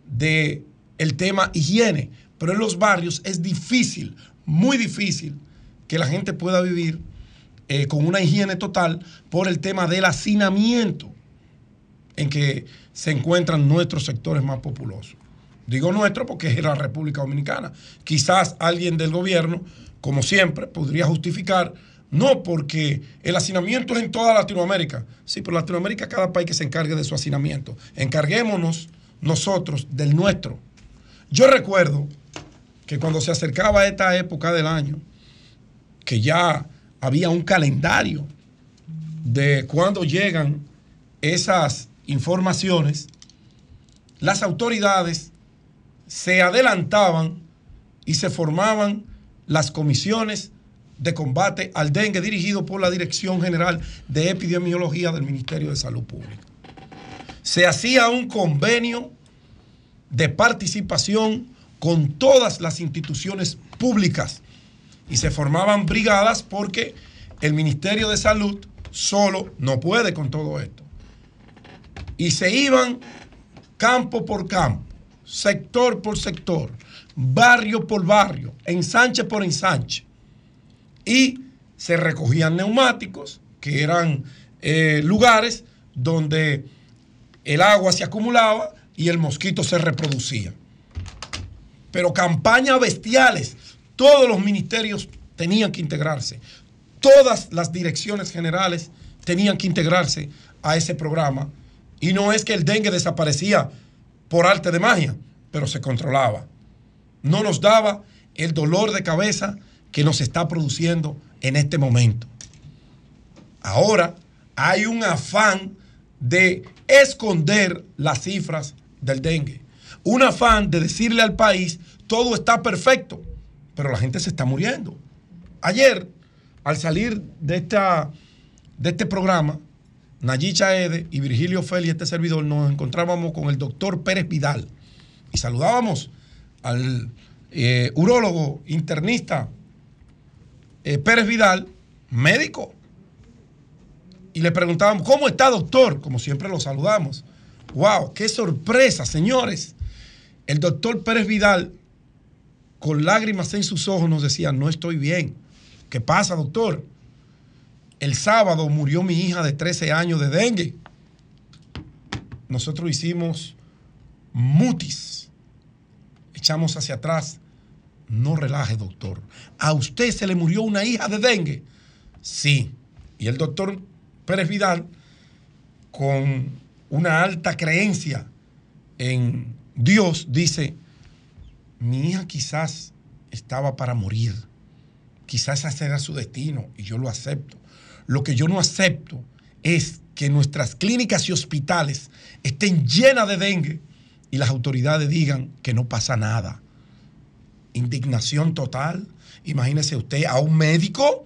de el tema higiene, pero en los barrios es difícil, muy difícil que la gente pueda vivir eh, con una higiene total por el tema del hacinamiento en que se encuentran nuestros sectores más populosos. Digo nuestro porque es la República Dominicana. Quizás alguien del gobierno, como siempre, podría justificar, no porque el hacinamiento es en toda Latinoamérica. Sí, pero Latinoamérica, cada país que se encargue de su hacinamiento. Encarguémonos nosotros del nuestro. Yo recuerdo que cuando se acercaba esta época del año, que ya había un calendario de cuando llegan esas informaciones, las autoridades se adelantaban y se formaban las comisiones de combate al dengue dirigido por la Dirección General de Epidemiología del Ministerio de Salud Pública. se hacía un convenio de participación con todas las instituciones públicas y se formaban brigadas porque el Ministerio de Salud solo no puede con todo esto. Y se iban campo por campo, sector por sector, barrio por barrio, ensanche por ensanche. Y se recogían neumáticos, que eran eh, lugares donde el agua se acumulaba y el mosquito se reproducía. Pero campañas bestiales, todos los ministerios tenían que integrarse, todas las direcciones generales tenían que integrarse a ese programa. Y no es que el dengue desaparecía por arte de magia, pero se controlaba. No nos daba el dolor de cabeza que nos está produciendo en este momento. Ahora hay un afán de esconder las cifras del dengue. Un afán de decirle al país, todo está perfecto, pero la gente se está muriendo. Ayer, al salir de, esta, de este programa, Nayicha Ede y Virgilio Feli, este servidor, nos encontrábamos con el doctor Pérez Vidal y saludábamos al eh, urólogo internista eh, Pérez Vidal, médico. Y le preguntábamos, ¿cómo está doctor? Como siempre lo saludamos. ¡Wow! ¡Qué sorpresa, señores! El doctor Pérez Vidal, con lágrimas en sus ojos, nos decía, no estoy bien. ¿Qué pasa, doctor? El sábado murió mi hija de 13 años de dengue. Nosotros hicimos mutis. Echamos hacia atrás. No relaje, doctor. ¿A usted se le murió una hija de dengue? Sí. Y el doctor Pérez Vidal, con una alta creencia en Dios, dice, mi hija quizás estaba para morir. Quizás ese era su destino y yo lo acepto. Lo que yo no acepto es que nuestras clínicas y hospitales estén llenas de dengue y las autoridades digan que no pasa nada. Indignación total. Imagínese usted a un médico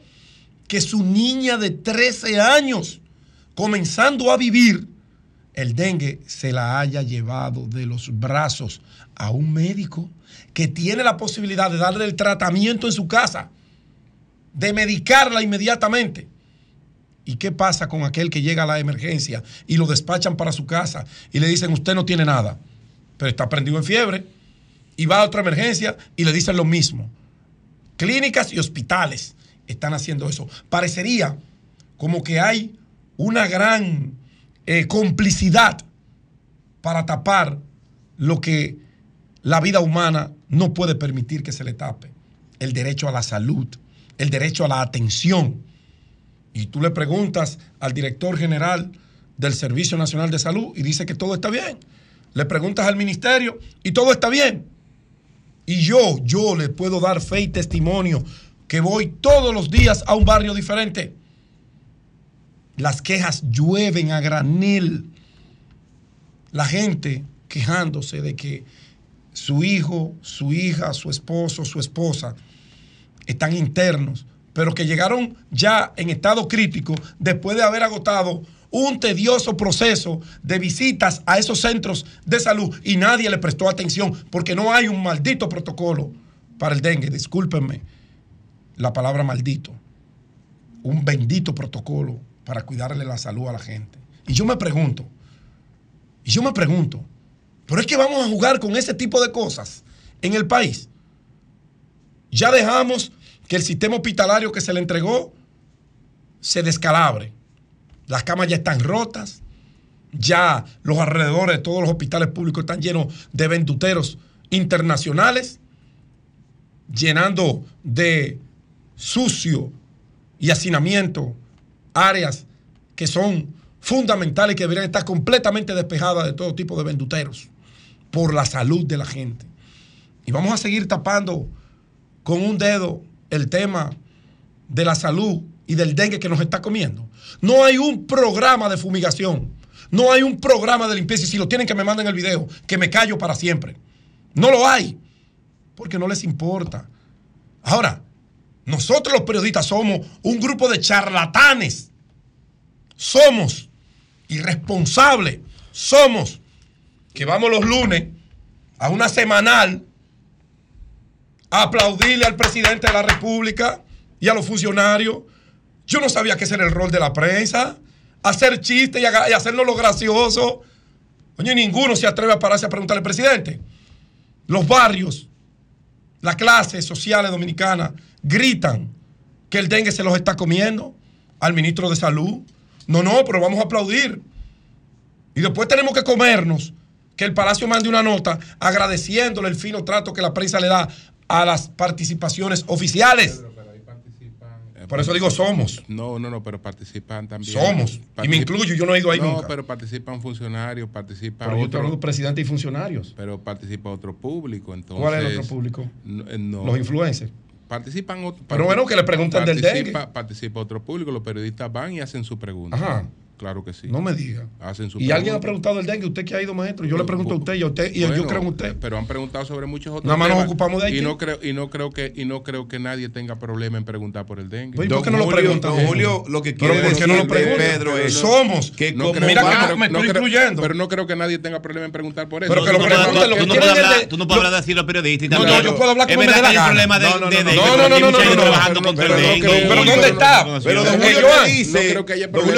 que su niña de 13 años, comenzando a vivir, el dengue se la haya llevado de los brazos a un médico que tiene la posibilidad de darle el tratamiento en su casa, de medicarla inmediatamente. ¿Y qué pasa con aquel que llega a la emergencia y lo despachan para su casa y le dicen usted no tiene nada, pero está prendido en fiebre y va a otra emergencia y le dicen lo mismo? Clínicas y hospitales están haciendo eso. Parecería como que hay una gran eh, complicidad para tapar lo que la vida humana no puede permitir que se le tape. El derecho a la salud, el derecho a la atención. Y tú le preguntas al director general del Servicio Nacional de Salud y dice que todo está bien. Le preguntas al ministerio y todo está bien. Y yo, yo le puedo dar fe y testimonio que voy todos los días a un barrio diferente. Las quejas llueven a granil. La gente quejándose de que su hijo, su hija, su esposo, su esposa están internos, pero que llegaron ya en estado crítico después de haber agotado un tedioso proceso de visitas a esos centros de salud y nadie le prestó atención porque no hay un maldito protocolo para el dengue. Discúlpenme la palabra maldito. Un bendito protocolo para cuidarle la salud a la gente. Y yo me pregunto, y yo me pregunto, pero es que vamos a jugar con ese tipo de cosas en el país. Ya dejamos que el sistema hospitalario que se le entregó se descalabre. Las camas ya están rotas. Ya los alrededores de todos los hospitales públicos están llenos de venduteros internacionales, llenando de sucio y hacinamiento áreas que son fundamentales y que deberían estar completamente despejadas de todo tipo de venduteros por la salud de la gente. Y vamos a seguir tapando con un dedo el tema de la salud y del dengue que nos está comiendo. No hay un programa de fumigación, no hay un programa de limpieza y si lo tienen que me manden el video, que me callo para siempre. No lo hay, porque no les importa. Ahora, nosotros los periodistas somos un grupo de charlatanes. Somos irresponsables somos que vamos los lunes a una semanal a aplaudirle al presidente de la República y a los funcionarios. Yo no sabía ese era el rol de la prensa, hacer chistes y, y hacernos lo gracioso. Oye, ninguno se atreve a pararse a preguntarle al presidente. Los barrios, las clases sociales dominicanas gritan que el dengue se los está comiendo al ministro de Salud. No, no, pero vamos a aplaudir. Y después tenemos que comernos que el Palacio mande una nota agradeciéndole el fino trato que la prensa le da a las participaciones oficiales. Por eso digo somos. No, no, no, pero participan también. Somos. Y me incluyo, yo no he ido ahí no, nunca. pero participan funcionarios, participan Pero yo otro- hablo de presidente y funcionarios. Pero participa otro público, entonces. ¿Cuál es el otro público? No, eh, no. Los influencers. Participan otro, Pero bueno, que le preguntan del dengue. Participa otro público, los periodistas van y hacen su pregunta. Ajá. Claro que sí. No me diga. Hacen su Y alguien ha pregunta. preguntado del dengue, usted que ha ido maestro. Yo le pregunto a usted y a usted y yo Bueno, creo en usted. Pero han preguntado sobre muchos otros Nada más nos ocupamos de y Haití. no creo y no creo que y no creo que nadie tenga problema en preguntar por el dengue. ¿por qué no lo preguntan? don Julio, lo que Pero quiere ¿por qué no lo decir? Pedro es Somos. que No creo- Mira que va- no me estoy creo- incluyendo. Pero no creo que nadie tenga problema en preguntar por eso. Pero que lo Tú no puedes- pregunten, lo tú que no quieren puedes es hablar- de- tú no puedes hablar así los periodistas. y No, yo puedo hablar como me dé la gana. problema de- No, no, no, no, pero no, no, trabajando pero- contra pero el dengue. ¿dónde está? Pero don Eh, Julio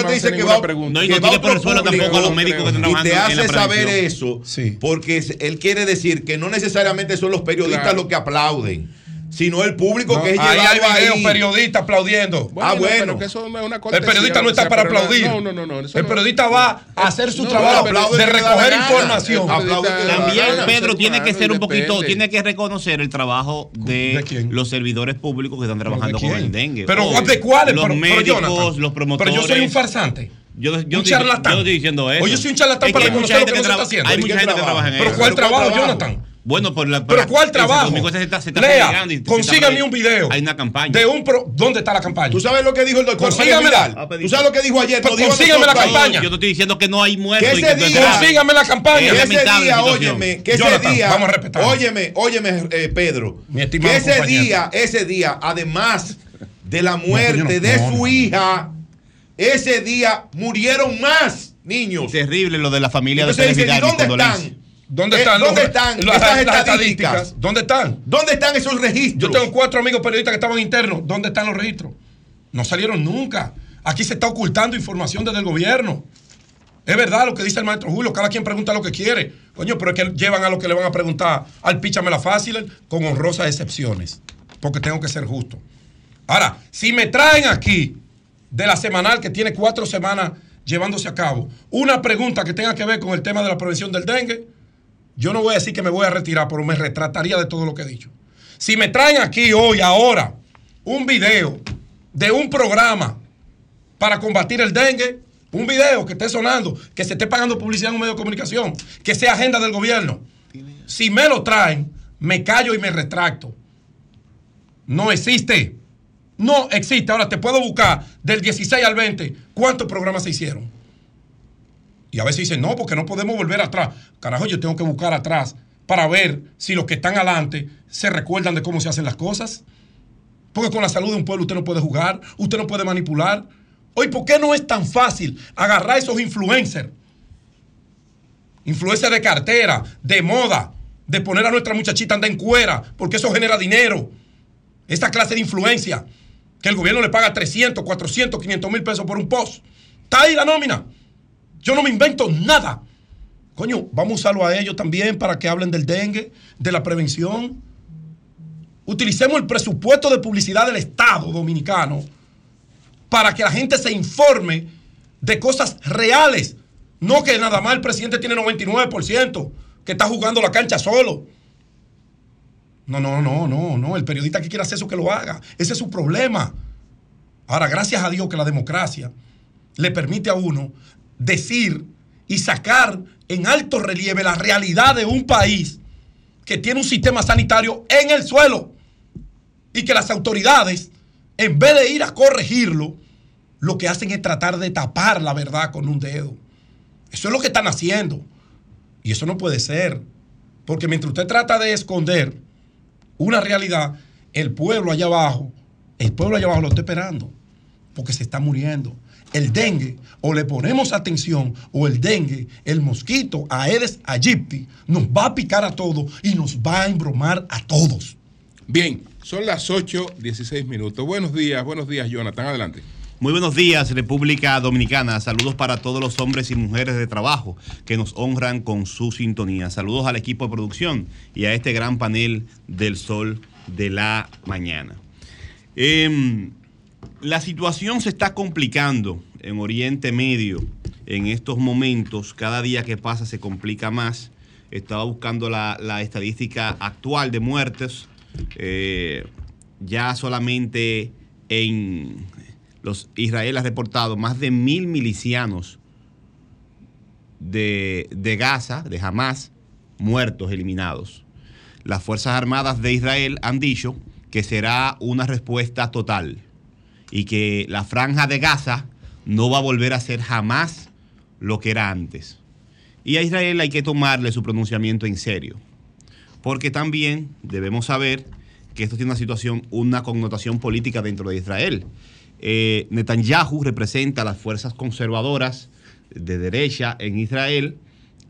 te dice, que va, pregunta. No, y que no tiene por el suelo tampoco a los médicos que están y trabajando te en hace la saber eso Sí. porque él quiere decir que no necesariamente son los periodistas Claro. los que aplauden, sino el público No, que es ahí hay llevado videos ahí. periodistas aplaudiendo. Ah, bueno. pero que eso no es una El periodista no o sea, está para pero no- aplaudir. No, no, no, no, eso El no- periodista va a hacer su No, trabajo pero de recoger información. También. Pedro tiene que ser y un poquito, depende. tiene que reconocer el trabajo de, ¿De los servidores públicos que están trabajando ¿De con el dengue. Pero ¿de cuáles? Los Pero- pero, médicos, Jonathan, los promotores. Pero yo soy un farsante. Yo, yo un digo- charlatán. Yo estoy diciendo eso. O yo soy un charlatán Es para que hay mucha reconocer lo gente que no se está haciendo. Hay ¿Y mucha qué gente que trabajo? trabaja en Pero eso. ¿cuál ¿Pero cuál trabajo, trabajo? Jonathan? Bueno, por la, ¿Pero cuál trabajo? se está- se está Lea, y consígame un video. Hay una campaña. De un pro... ¿Dónde está la campaña? ¿Tú sabes lo que dijo el doctor Jorge Consígamela. Vidal? ¿Tú sabes lo que dijo ayer? Pues dijo a consígame la campaña. Yo te estoy diciendo que no hay muertos. Que y ese que día- Consígame la campaña. Que ese día, la situación. Jonathan, día, vamos a respetar. óyeme, óyeme, eh, Pedro, Mi estimado que ese compañero. día, ese día, además de la muerte no, de no, su no. hija, ese día murieron más niños. Terrible lo de la familia de Entonces dice, ¿y Felicidad. mis dónde están? ¿Dónde Eh, están, ¿Dónde los- están las- estas las estadísticas? ¿Dónde están? ¿Dónde están esos registros? Yo tengo cuatro amigos periodistas que estaban internos. ¿Dónde están los registros? No salieron nunca. Aquí se está ocultando información desde el gobierno. Es verdad lo que dice el maestro Julio, cada quien pregunta lo que quiere. Coño, pero es que llevan a lo que le van a preguntar al píchamela fácil con honrosas excepciones. Porque tengo que ser justo. Ahora, si me traen aquí de la semanal que tiene cuatro semanas llevándose a cabo una pregunta que tenga que ver con el tema de la prevención del dengue, yo no voy a decir que me voy a retirar, pero me retrataría de todo lo que he dicho. Si me traen aquí hoy, ahora, un video de un programa para combatir el dengue, un video que esté sonando, que se esté pagando publicidad en un medio de comunicación, que sea agenda del gobierno, si me lo traen, me callo y me retracto. No existe. No existe. Ahora te puedo buscar del 16 al 20 cuántos programas se hicieron. Y a veces dicen, no, porque no podemos volver atrás. Carajo, yo tengo que buscar atrás para ver si los que están adelante se recuerdan de cómo se hacen las cosas. Porque con la salud de un pueblo usted no puede jugar, usted no puede manipular. Hoy, ¿por qué no es tan fácil agarrar esos influencers? Influencers de cartera, de moda, de poner a nuestra muchachita anda en cuera, porque eso genera dinero. Esta clase de influencia, que el gobierno le paga 300, 400, 500 mil pesos por un post. Está ahí la nómina. Yo no me invento nada. Coño, vamos a usarlo a ellos también para que hablen del dengue, de la prevención. Utilicemos el presupuesto de publicidad del Estado dominicano para que la gente se informe de cosas reales. No que nada más el presidente tiene 99%, que está jugando la cancha solo. No, no, no, no, no. El periodista que quiera hacer eso que lo haga. Ese es su problema. Ahora, gracias a Dios que la democracia le permite a uno decir y sacar en alto relieve la realidad de un país que tiene un sistema sanitario en el suelo y que las autoridades, en vez de ir a corregirlo, lo que hacen es tratar de tapar la verdad con un dedo. Eso es lo que están haciendo. Y eso no puede ser. Porque mientras usted trata de esconder una realidad, el pueblo allá abajo, el pueblo allá abajo lo está esperando. porque se está muriendo. El dengue, o le ponemos atención, o el dengue, el mosquito, Aedes aegypti, nos va a picar a todos y nos va a embromar a todos. Bien, son las 8.16 minutos. Buenos días, buenos días, Jonathan. Adelante. Muy buenos días, República Dominicana. Saludos para todos los hombres y mujeres de trabajo que nos honran con su sintonía. Saludos al equipo de producción y a este gran panel del sol de la mañana. Em, la situación se está complicando en Oriente Medio en estos momentos. Cada día que pasa se complica más. Estaba buscando la, estadística actual de muertes. Eh, ya solamente en los Israel ha reportado más de mil milicianos de, de Gaza, de Hamas, muertos, eliminados. Las Fuerzas Armadas de Israel han dicho que será una respuesta total y que la franja de Gaza no va a volver a ser jamás lo que era antes. Y a Israel hay que tomarle su pronunciamiento en serio, porque también debemos saber que esto tiene una situación, una connotación política dentro de Israel. Eh, Netanyahu representa a las fuerzas conservadoras de derecha en Israel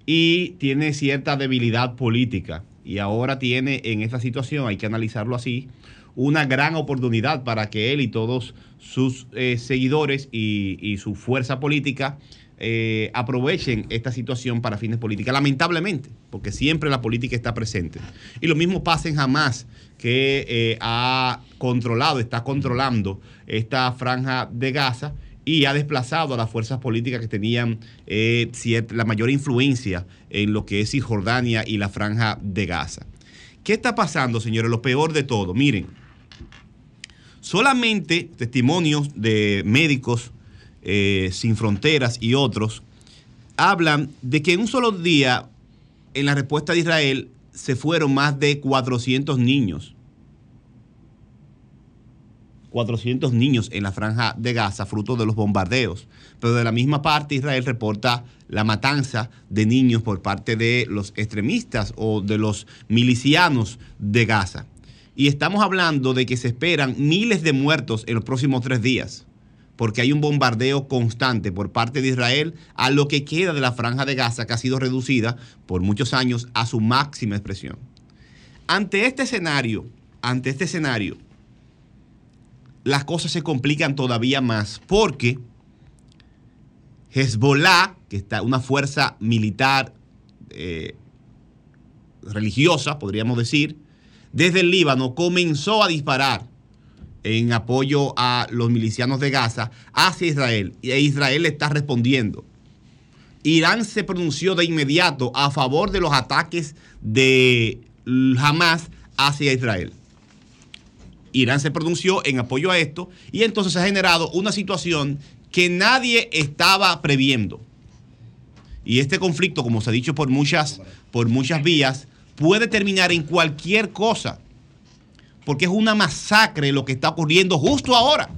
y tiene cierta debilidad política. Y ahora tiene en esta situación, hay que analizarlo así, una gran oportunidad para que él y todos sus eh, seguidores y, su fuerza política eh, aprovechen esta situación para fines políticos. Lamentablemente, porque siempre la política está presente. Y lo mismo pasa en Hamas, que ha controlado, está controlando esta franja de Gaza y ha desplazado a las fuerzas políticas que tenían eh, la mayor influencia en lo que es Cisjordania y la franja de Gaza. ¿Qué está pasando, señores? Lo peor de todo, miren, solamente testimonios de médicos eh, sin fronteras y otros hablan de que en un solo día, en la respuesta de Israel, se fueron más de 400 niños. 400 niños en la franja de Gaza, fruto de los bombardeos. Pero de la misma parte, Israel reporta la matanza de niños por parte de los extremistas o de los milicianos de Gaza. Y estamos hablando de que se esperan miles de muertos en los próximos tres días, porque hay un bombardeo constante por parte de Israel a lo que queda de la franja de Gaza, que ha sido reducida por muchos años a su máxima expresión. Ante este escenario, ante este escenario, las cosas se complican todavía más porque Hezbollah, que está una fuerza militar eh, religiosa, podríamos decir, desde el Líbano comenzó a disparar en apoyo a los milicianos de Gaza hacia Israel. Y Israel le está respondiendo. Irán se pronunció de inmediato a favor de los ataques de Hamas hacia Israel. Irán se pronunció en apoyo a esto y entonces se ha generado una situación que nadie estaba previendo. Y este conflicto, como se ha dicho por muchas, por muchas vías, puede terminar en cualquier cosa. Porque es una masacre lo que está ocurriendo justo ahora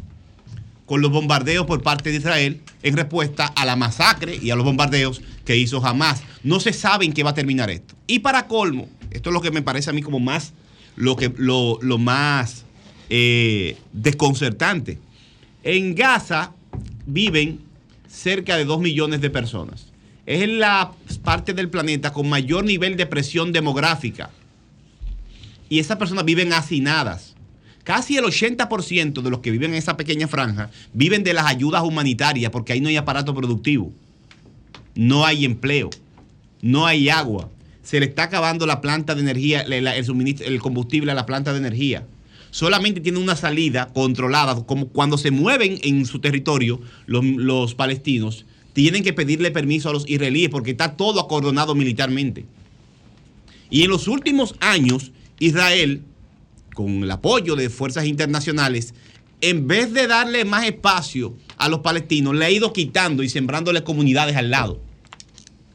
con los bombardeos por parte de Israel en respuesta a la masacre y a los bombardeos que hizo Hamas. No se sabe en qué va a terminar esto. Y para colmo, esto es lo que me parece a mí como más, lo, que, lo, lo más eh, desconcertante. En Gaza viven cerca de 2 millones de personas. Es la parte del planeta con mayor nivel de presión demográfica. Y esas personas viven hacinadas. Casi el 80% de los que viven en esa pequeña franja viven de las ayudas humanitarias porque ahí no hay aparato productivo. No hay empleo. No hay agua. Se le está acabando la planta de energía, el, combustible a la planta de energía solamente tiene una salida controlada, como cuando se mueven en su territorio los, los palestinos, tienen que pedirle permiso a los israelíes porque está todo acordonado militarmente. Y en los últimos años, Israel, con el apoyo de fuerzas internacionales, en vez de darle más espacio a los palestinos, le ha ido quitando y sembrándole comunidades al lado,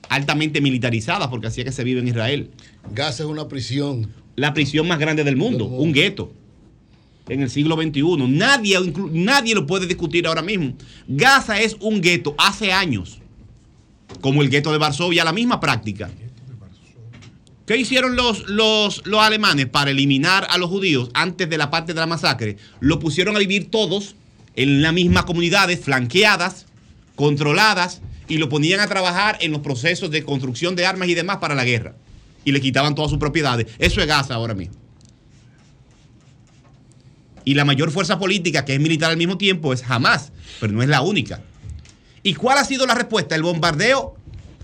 altamente militarizadas, porque así es que se vive en Israel. Gaza es una prisión. La prisión más grande del mundo, un gueto en el siglo XXI. Nadie, nadie lo puede discutir ahora mismo. Gaza es un gueto hace años, como el gueto de Varsovia, la misma práctica. ¿Qué hicieron los, los, los alemanes para eliminar a los judíos antes de la parte de la masacre? Lo pusieron a vivir todos en las mismas comunidades, flanqueadas, controladas, y lo ponían a trabajar en los procesos de construcción de armas y demás para la guerra. Y le quitaban todas sus propiedades. Eso es Gaza ahora mismo. Y la mayor fuerza política, que es militar al mismo tiempo, es Hamas, pero no es la única. ¿Y cuál ha sido la respuesta? El bombardeo,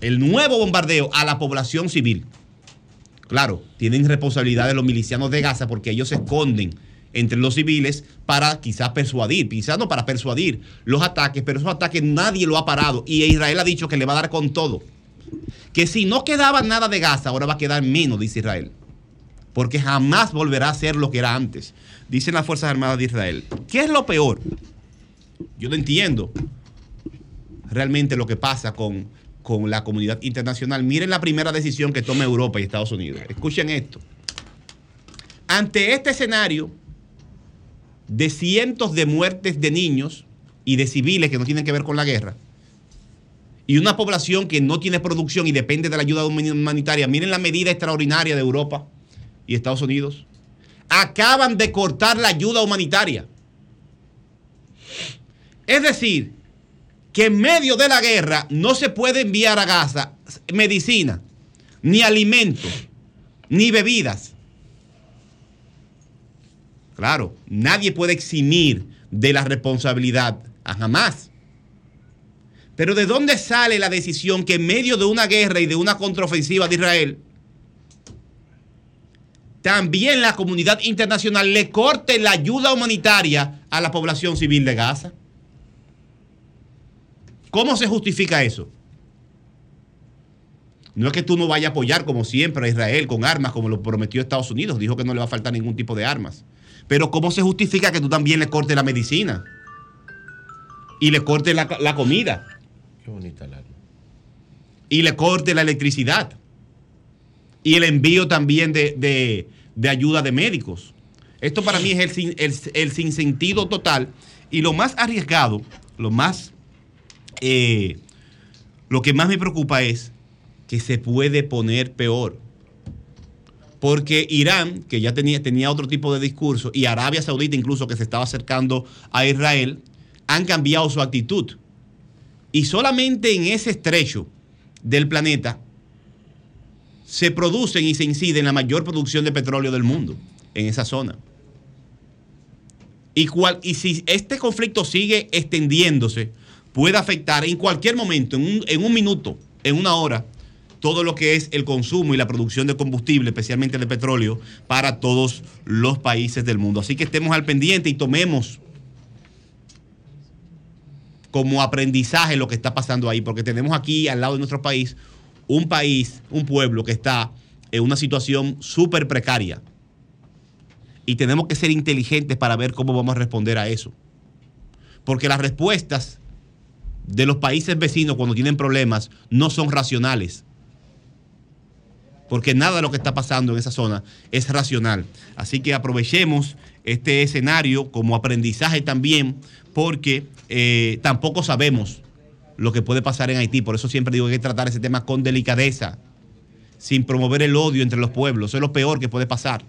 el nuevo bombardeo a la población civil. Claro, tienen responsabilidades los milicianos de Gaza porque ellos se esconden entre los civiles para quizás persuadir, quizás no para persuadir los ataques, pero esos ataques nadie lo ha parado y Israel ha dicho que le va a dar con todo. Que si no quedaba nada de Gaza, ahora va a quedar menos, dice Israel. Porque jamás volverá a ser lo que era antes, dicen las Fuerzas Armadas de Israel. ¿Qué es lo peor? Yo no entiendo realmente lo que pasa con, con la comunidad internacional. Miren la primera decisión que toma Europa y Estados Unidos. Escuchen esto. Ante este escenario de cientos de muertes de niños y de civiles que no tienen que ver con la guerra, y una población que no tiene producción y depende de la ayuda humanitaria, miren la medida extraordinaria de Europa y Estados Unidos. Acaban de cortar la ayuda humanitaria. Es decir, que en medio de la guerra no se puede enviar a Gaza medicina, ni alimentos, ni bebidas. Claro, nadie puede eximir de la responsabilidad a jamás. Pero ¿de dónde sale la decisión que en medio de una guerra y de una contraofensiva de Israel, también la comunidad internacional le corte la ayuda humanitaria a la población civil de Gaza? ¿Cómo se justifica eso? No es que tú no vayas a apoyar como siempre a Israel con armas como lo prometió Estados Unidos, dijo que no le va a faltar ningún tipo de armas. Pero ¿cómo se justifica que tú también le cortes la medicina? Y le cortes la, la comida. Qué bonita el arma. Y le cortes la electricidad. Y el envío también de, de- de ayuda de médicos. Esto para mí es el, el, el sinsentido total. Y lo más arriesgado, lo más eh, lo que más me preocupa es que se puede poner peor. Porque Irán, que ya tenía, tenía otro tipo de discurso, y Arabia Saudita incluso, que se estaba acercando a Israel, han cambiado su actitud. Y solamente en ese estrecho del planeta se producen y se incide en la mayor producción de petróleo del mundo, en esa zona. Y, cual- y si este conflicto sigue extendiéndose, puede afectar en cualquier momento, en un, en un minuto, en una hora, todo lo que es el consumo y la producción de combustible, especialmente de petróleo, para todos los países del mundo. Así que estemos al pendiente y tomemos como aprendizaje lo que está pasando ahí, porque tenemos aquí al lado de nuestro país un país, un pueblo que está en una situación súper precaria. Y tenemos que ser inteligentes para ver cómo vamos a responder a eso. Porque las respuestas de los países vecinos cuando tienen problemas no son racionales. Porque nada de lo que está pasando en esa zona es racional. Así que aprovechemos este escenario como aprendizaje también, porque eh, tampoco sabemos lo que puede pasar en Haití. Por eso siempre digo que hay que tratar ese tema con delicadeza, sin promover el odio entre los pueblos. Eso es lo peor que puede pasar.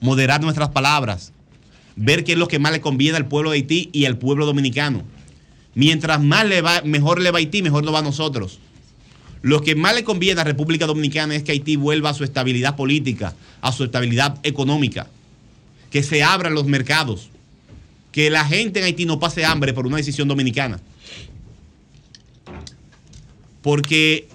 Moderar nuestras palabras, ver qué es lo que más le conviene al pueblo de Haití y al pueblo dominicano. Mientras más le va, mejor le va a Haití, mejor nos va a nosotros. Lo que más le conviene a República Dominicana es que Haití vuelva a su estabilidad política, a su estabilidad económica, que se abran los mercados, que la gente en Haití no pase hambre por una decisión dominicana. Porque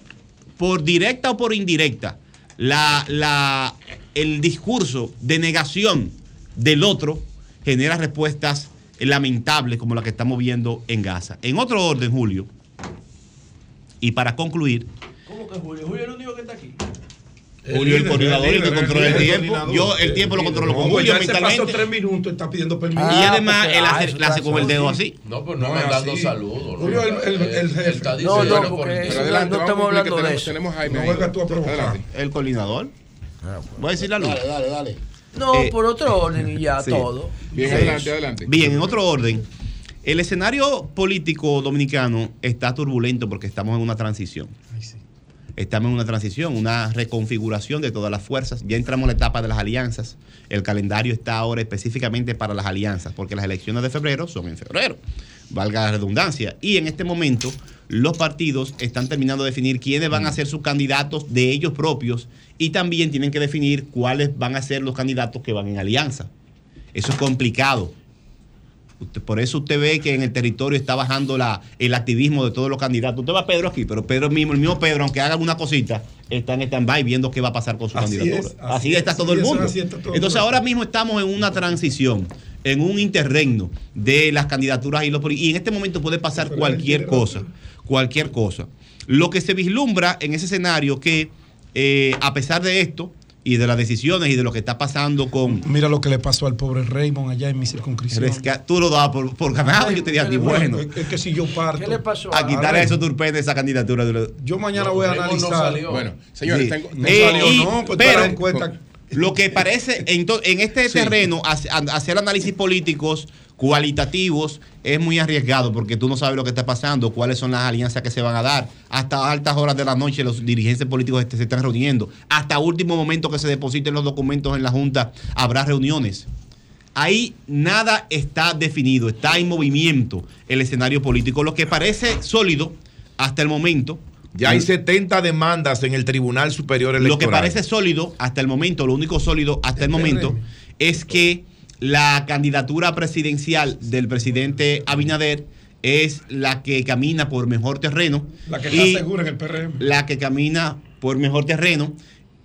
por directa o por indirecta, la, la- el discurso de negación del otro genera respuestas lamentables como la que estamos viendo en Gaza. En otro orden, Julio, y para concluir, ¿Cómo que Julio? Julio es el único que está aquí. Julio el coordinador el que controla el tiempo. coordinador. Yo el tiempo lo controlo con pues Julio ya se pasó mentalmente. tres minutos, está pidiendo permiso. Y además él Ah, hace, le hace con el dedo así. No, pues no, No mandando así. saludos. Julio, el- el- el jefe. Está No, diciendo no, por porque no vamos estamos hablando de tenemos- eso. tenemos Jaime No vengas tú a provocar. Adelante. El coordinador. Voy a decirle a Luz. Dale, dale, dale. No, Eh, por otro orden y ya sí. todo. Bien, Sí. adelante, adelante. Bien, en otro orden. El escenario político dominicano está turbulento porque estamos en una transición. Estamos en una transición, una reconfiguración de todas las fuerzas. Ya entramos en la etapa de las alianzas. El calendario está ahora específicamente para las alianzas, porque las elecciones de febrero son en febrero, valga la redundancia. Y en este momento los partidos están terminando de definir quiénes van a ser sus candidatos de ellos propios y también tienen que definir cuáles van a ser los candidatos que van en alianza. Eso es complicado. Usted- por eso usted ve que en el territorio está bajando la, el activismo de todos los candidatos. Usted va a Pedro aquí, pero Pedro mismo, el mismo Pedro, aunque haga alguna cosita, está en stand-by viendo qué va a pasar con su Así candidatura. es, así, así está es, todo el mundo. todo Entonces ahora mismo estamos en una transición, en un interregno de las candidaturas y los y en este momento puede pasar cualquier cosa, cualquier cosa. Lo que se vislumbra en ese escenario que eh, a pesar de esto y de las decisiones y de lo que está pasando con Mira lo que le pasó al pobre Raymond allá en mi circunscripción. Resca- Tú lo dabas por, por ganado, yo te dije a ti, bueno. Es, es que si yo parto. ¿Qué le pasó A quitarle a esos turpenes esa candidatura. de Yo mañana voy a analizar. Bueno, señores, Sí. tengo- No Eh, salió, y- no, pues pero en cuenta. lo que parece en, to- en este Sí. terreno hace- a- hacer análisis políticos cualitativos es muy arriesgado porque tú no sabes lo que está pasando, cuáles son las alianzas que se van a dar. Hasta altas horas de la noche los dirigentes políticos este- se están reuniendo. Hasta último momento que se depositen los documentos en la Junta habrá reuniones. Ahí nada está definido, está en movimiento el escenario político. Lo que parece sólido hasta el momento. Ya hay 70 demandas en el Tribunal Superior Electoral. Lo que parece sólido hasta el momento, lo único sólido hasta el momento, es que la candidatura presidencial del presidente Abinader es la que camina por mejor terreno. La que está segura en el PRM. la que camina por mejor terreno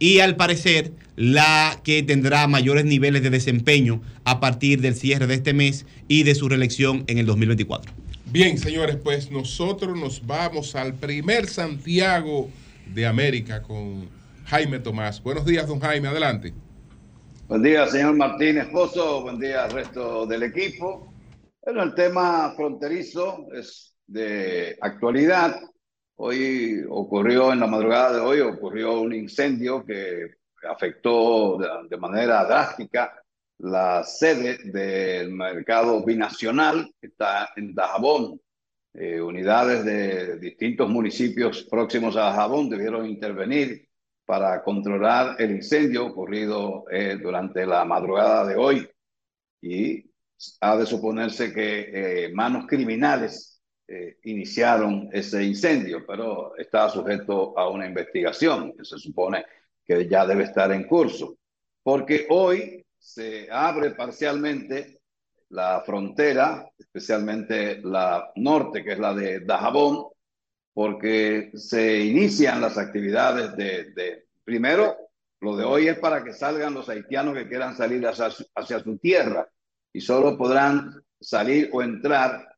y al parecer la que tendrá mayores niveles de desempeño a partir del cierre de este mes y de su reelección en el 2024. Bien, señores, pues nosotros nos vamos al primer Santiago de América con Jaime Tomás. Buenos días, don Jaime, adelante. Buen día, señor Martín Esposo. Buen día resto del equipo. Bueno, el tema fronterizo es de actualidad. Hoy ocurrió, en la madrugada de hoy, ocurrió un incendio que afectó de, de manera drástica la sede del mercado binacional, que está en Dajabón. Eh, unidades de distintos municipios próximos a Dajabón debieron intervenir para controlar el incendio ocurrido eh, durante la madrugada de hoy. Y ha de suponerse que eh, manos criminales eh, iniciaron ese incendio, pero está sujeto a una investigación que se supone que ya debe estar en curso. Porque hoy se abre parcialmente la frontera, especialmente la norte, que es la de Dajabón, porque se inician las actividades de, de, primero, lo de hoy es para que salgan los haitianos que quieran salir hacia su, hacia su tierra y solo podrán salir o entrar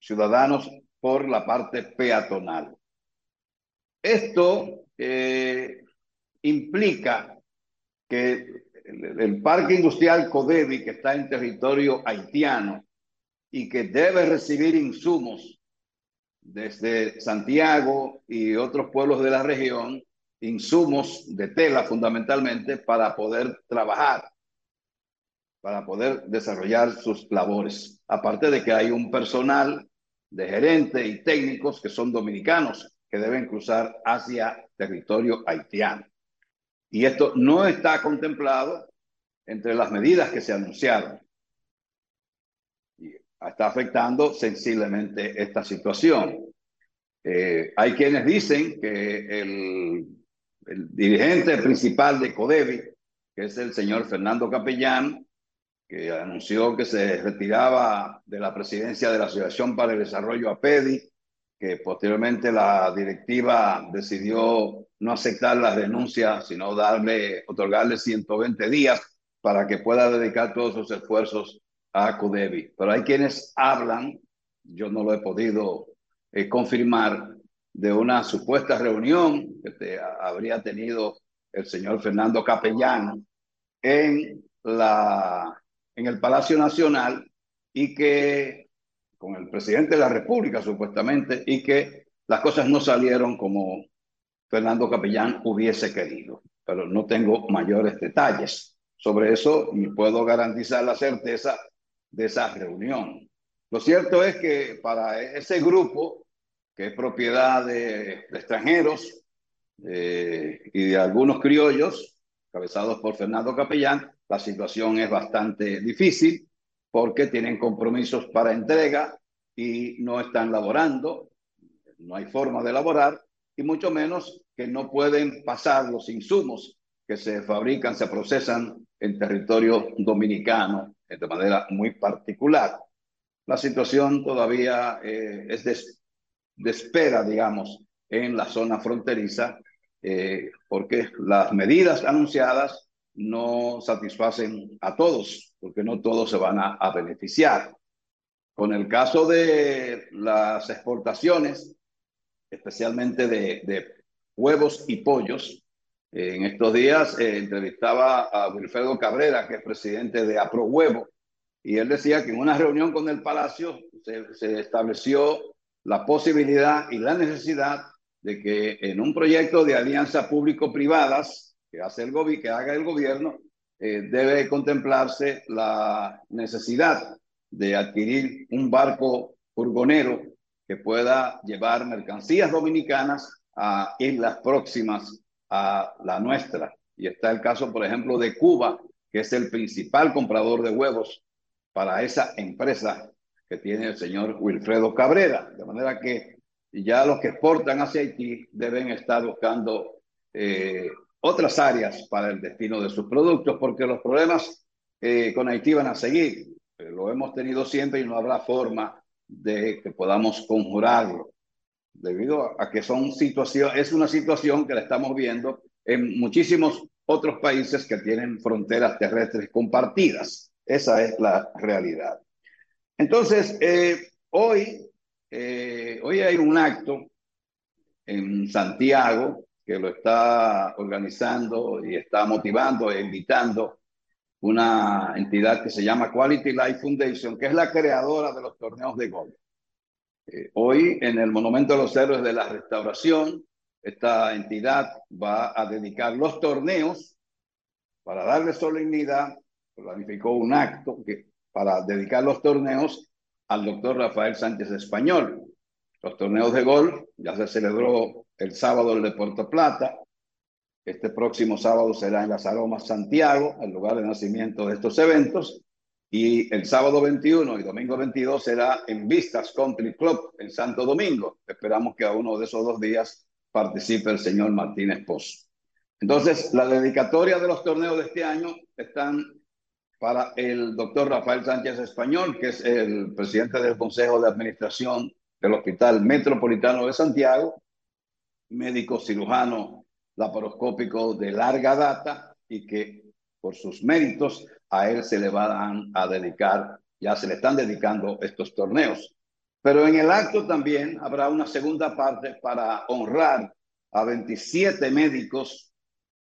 ciudadanos por la parte peatonal. Esto eh, implica que el, el, parque industrial Codevi, que está en territorio haitiano y que debe recibir insumos desde Santiago y otros pueblos de la región, insumos de tela fundamentalmente para poder trabajar, para poder desarrollar sus labores. Aparte de que hay un personal de gerente y técnicos que son dominicanos que deben cruzar hacia territorio haitiano. Y esto no está contemplado entre las medidas que se anunciaron. Está afectando sensiblemente esta situación. Eh, hay quienes dicen que el, el, dirigente principal de Codevi, que es el señor Fernando Capellán, que anunció que se retiraba de la presidencia de la Asociación para el Desarrollo APEDI, que posteriormente la directiva decidió no aceptar las denuncias, sino darle, otorgarle 120 días para que pueda dedicar todos sus esfuerzos a Codevi. Pero hay quienes hablan, yo no lo he podido eh, confirmar, de una supuesta reunión que te, habría tenido el señor Fernando Capellán en, la, en el Palacio Nacional y que con el presidente de la República supuestamente y que las cosas no salieron como Fernando Capellán hubiese querido, pero no tengo mayores detalles sobre eso y puedo garantizar la certeza de esa reunión. Lo cierto es que para ese grupo, que es propiedad de, extranjeros, eh, y de algunos criollos, cabezados por Fernando Capellán, la situación es bastante difícil porque tienen compromisos para entrega y no están laborando, no hay forma de laborar, y mucho menos que no pueden pasar los insumos que se fabrican, se procesan en territorio dominicano de manera muy particular. La situación todavía eh, es de, de espera, digamos, en la zona fronteriza, eh, porque las medidas anunciadas no satisfacen a todos, porque no todos se van a, a beneficiar. Con el caso de las exportaciones, especialmente de, de huevos y pollos, eh, en estos días eh, entrevistaba a Wilfredo Cabrera, que es presidente de AproHuevo, y él decía que en una reunión con el Palacio se, estableció la posibilidad y la necesidad de que en un proyecto de alianza público-privadas que haga el gobierno, eh, debe contemplarse la necesidad de adquirir un barco furgonero que pueda llevar mercancías dominicanas a islas próximas a la nuestra. Y está el caso, por ejemplo, de Cuba, que es el principal comprador de huevos para esa empresa que tiene el señor Wilfredo Cabrera. De manera que ya los que exportan hacia Haití deben estar buscando eh, otras áreas para el destino de sus productos, porque los problemas eh, con Haití van a seguir. Lo hemos tenido siempre y no habrá forma de que podamos conjurarlo, debido a que son situación, es una situación que la estamos viendo en muchísimos otros países que tienen fronteras terrestres compartidas. Esa es la realidad. Entonces, eh, hoy, eh, hoy hay un acto en Santiago que lo está organizando y está motivando e invitando una entidad que se llama Quality Life Foundation, que es la creadora de los torneos de golf. Eh, hoy, en el Monumento de los Héroes de la Restauración, esta entidad va a dedicar los torneos para darle solemnidad, planificó un acto que, para dedicar los torneos al doctor Rafael Sánchez Español. Los torneos de golf ya se celebró el sábado el de Puerto Plata. Este próximo sábado será en las Aromas Santiago, el lugar de nacimiento de estos eventos. Y el sábado 21 y domingo 22 será en Vistas Country Club en Santo Domingo. Esperamos que a uno de esos dos días participe el señor Martínez Pozo. Entonces, la dedicatoria de los torneos de este año están para el doctor Rafael Sánchez Español, que es el presidente del Consejo de Administración del Hospital Metropolitano de Santiago, médico cirujano laparoscópico de larga data y que por sus méritos a él se le van a dedicar, ya se le están dedicando estos torneos. Pero en el acto también habrá una segunda parte para honrar a 27 médicos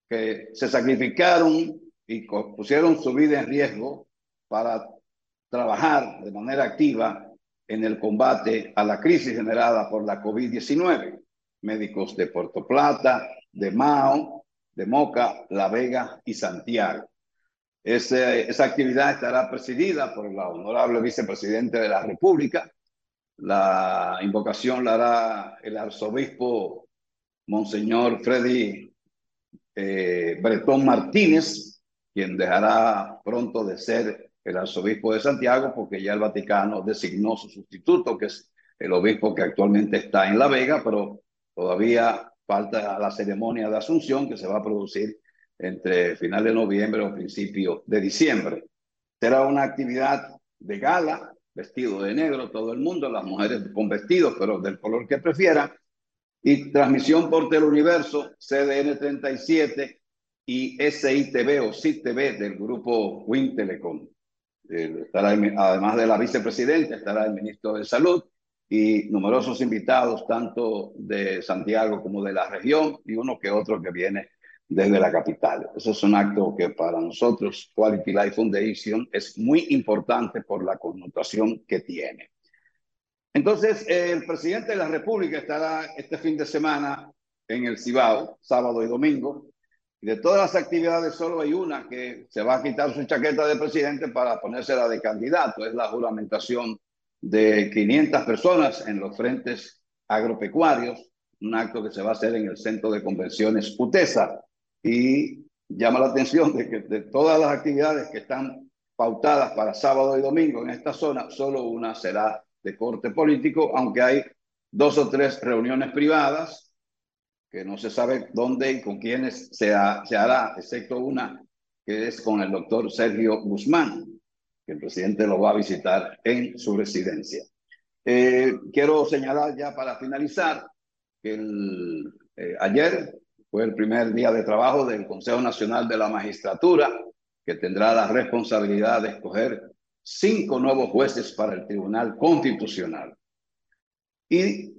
que se sacrificaron y pusieron su vida en riesgo para trabajar de manera activa en el combate a la crisis generada por la COVID-19. Médicos de Puerto Plata, de Mao, de Moca, La Vega y Santiago. Esa actividad estará presidida por la honorable vicepresidente de la República. La invocación la hará el arzobispo Monseñor Freddy eh, Bretón Martínez, quien dejará pronto de ser el arzobispo de Santiago porque ya el Vaticano designó su sustituto, que es el obispo que actualmente está en La Vega, pero todavía falta la ceremonia de asunción que se va a producir entre final de noviembre o principio de diciembre. Será una actividad de gala, vestido de negro todo el mundo, las mujeres con vestidos, pero del color que prefieran, y transmisión por Teleuniverso, CDN 37 y SITV o CITV del grupo Win Telecom. Estará, además de la vicepresidenta, estará el ministro de Salud y numerosos invitados, tanto de Santiago como de la región, y uno que otro que viene desde la capital. Eso es un acto que para nosotros, Quality Life Foundation, es muy importante por la connotación que tiene. Entonces, el presidente de la República estará este fin de semana en el Cibao, sábado y domingo. Y de todas las actividades, solo hay una que se va a quitar su chaqueta de presidente para ponérsela de candidato. Es la juramentación de 500 personas en los frentes agropecuarios un acto que se va a hacer en el Centro de Convenciones UTESA. Y llama la atención de que de todas las actividades que están pautadas para sábado y domingo en esta zona, solo una será de corte político, aunque hay dos o tres reuniones privadas que no se sabe dónde y con quiénes se, ha- se hará, excepto una que es con el doctor Sergio Guzmán, que el presidente lo va a visitar en su residencia. Eh, quiero señalar ya para finalizar que el, eh, ayer fue el primer día de trabajo del Consejo Nacional de la Magistratura, que tendrá la responsabilidad de escoger cinco nuevos jueces para el Tribunal Constitucional. Y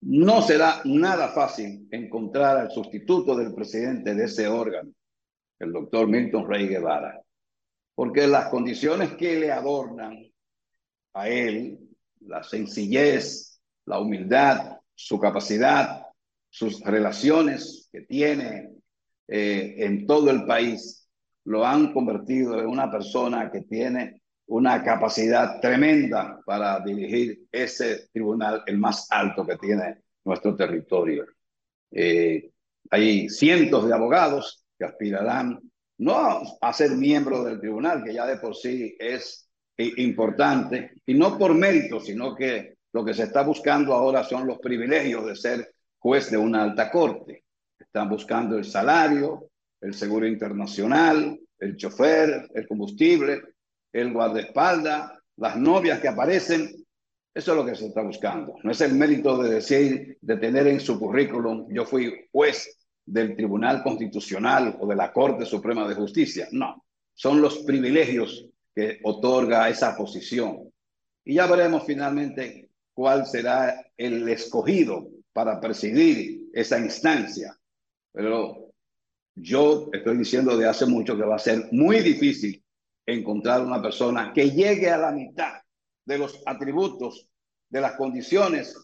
no será nada fácil encontrar al sustituto del presidente de ese órgano, el doctor Milton Rey Guevara, porque las condiciones que le adornan a él, la sencillez, la humildad, su capacidad, sus relaciones que tiene eh, en todo el país, lo han convertido en una persona que tiene una capacidad tremenda para dirigir ese tribunal, el más alto que tiene nuestro territorio. Eh, hay cientos de abogados que aspirarán no a ser miembros del tribunal, que ya de por sí es importante, y no por mérito, sino que lo que se está buscando ahora son los privilegios de ser juez de una alta corte. Están buscando el salario, el seguro internacional, el chofer, el combustible, el guardaespaldas, las novias que aparecen. Eso es lo que se está buscando. No es el mérito de decir, de tener en su currículum, yo fui juez del Tribunal Constitucional o de la Corte Suprema de Justicia. No, son los privilegios que otorga esa posición. Y ya veremos finalmente cuál será el escogido para presidir esa instancia. Pero yo estoy diciendo de hace mucho que va a ser muy difícil encontrar una persona que llegue a la mitad de los atributos, de las condiciones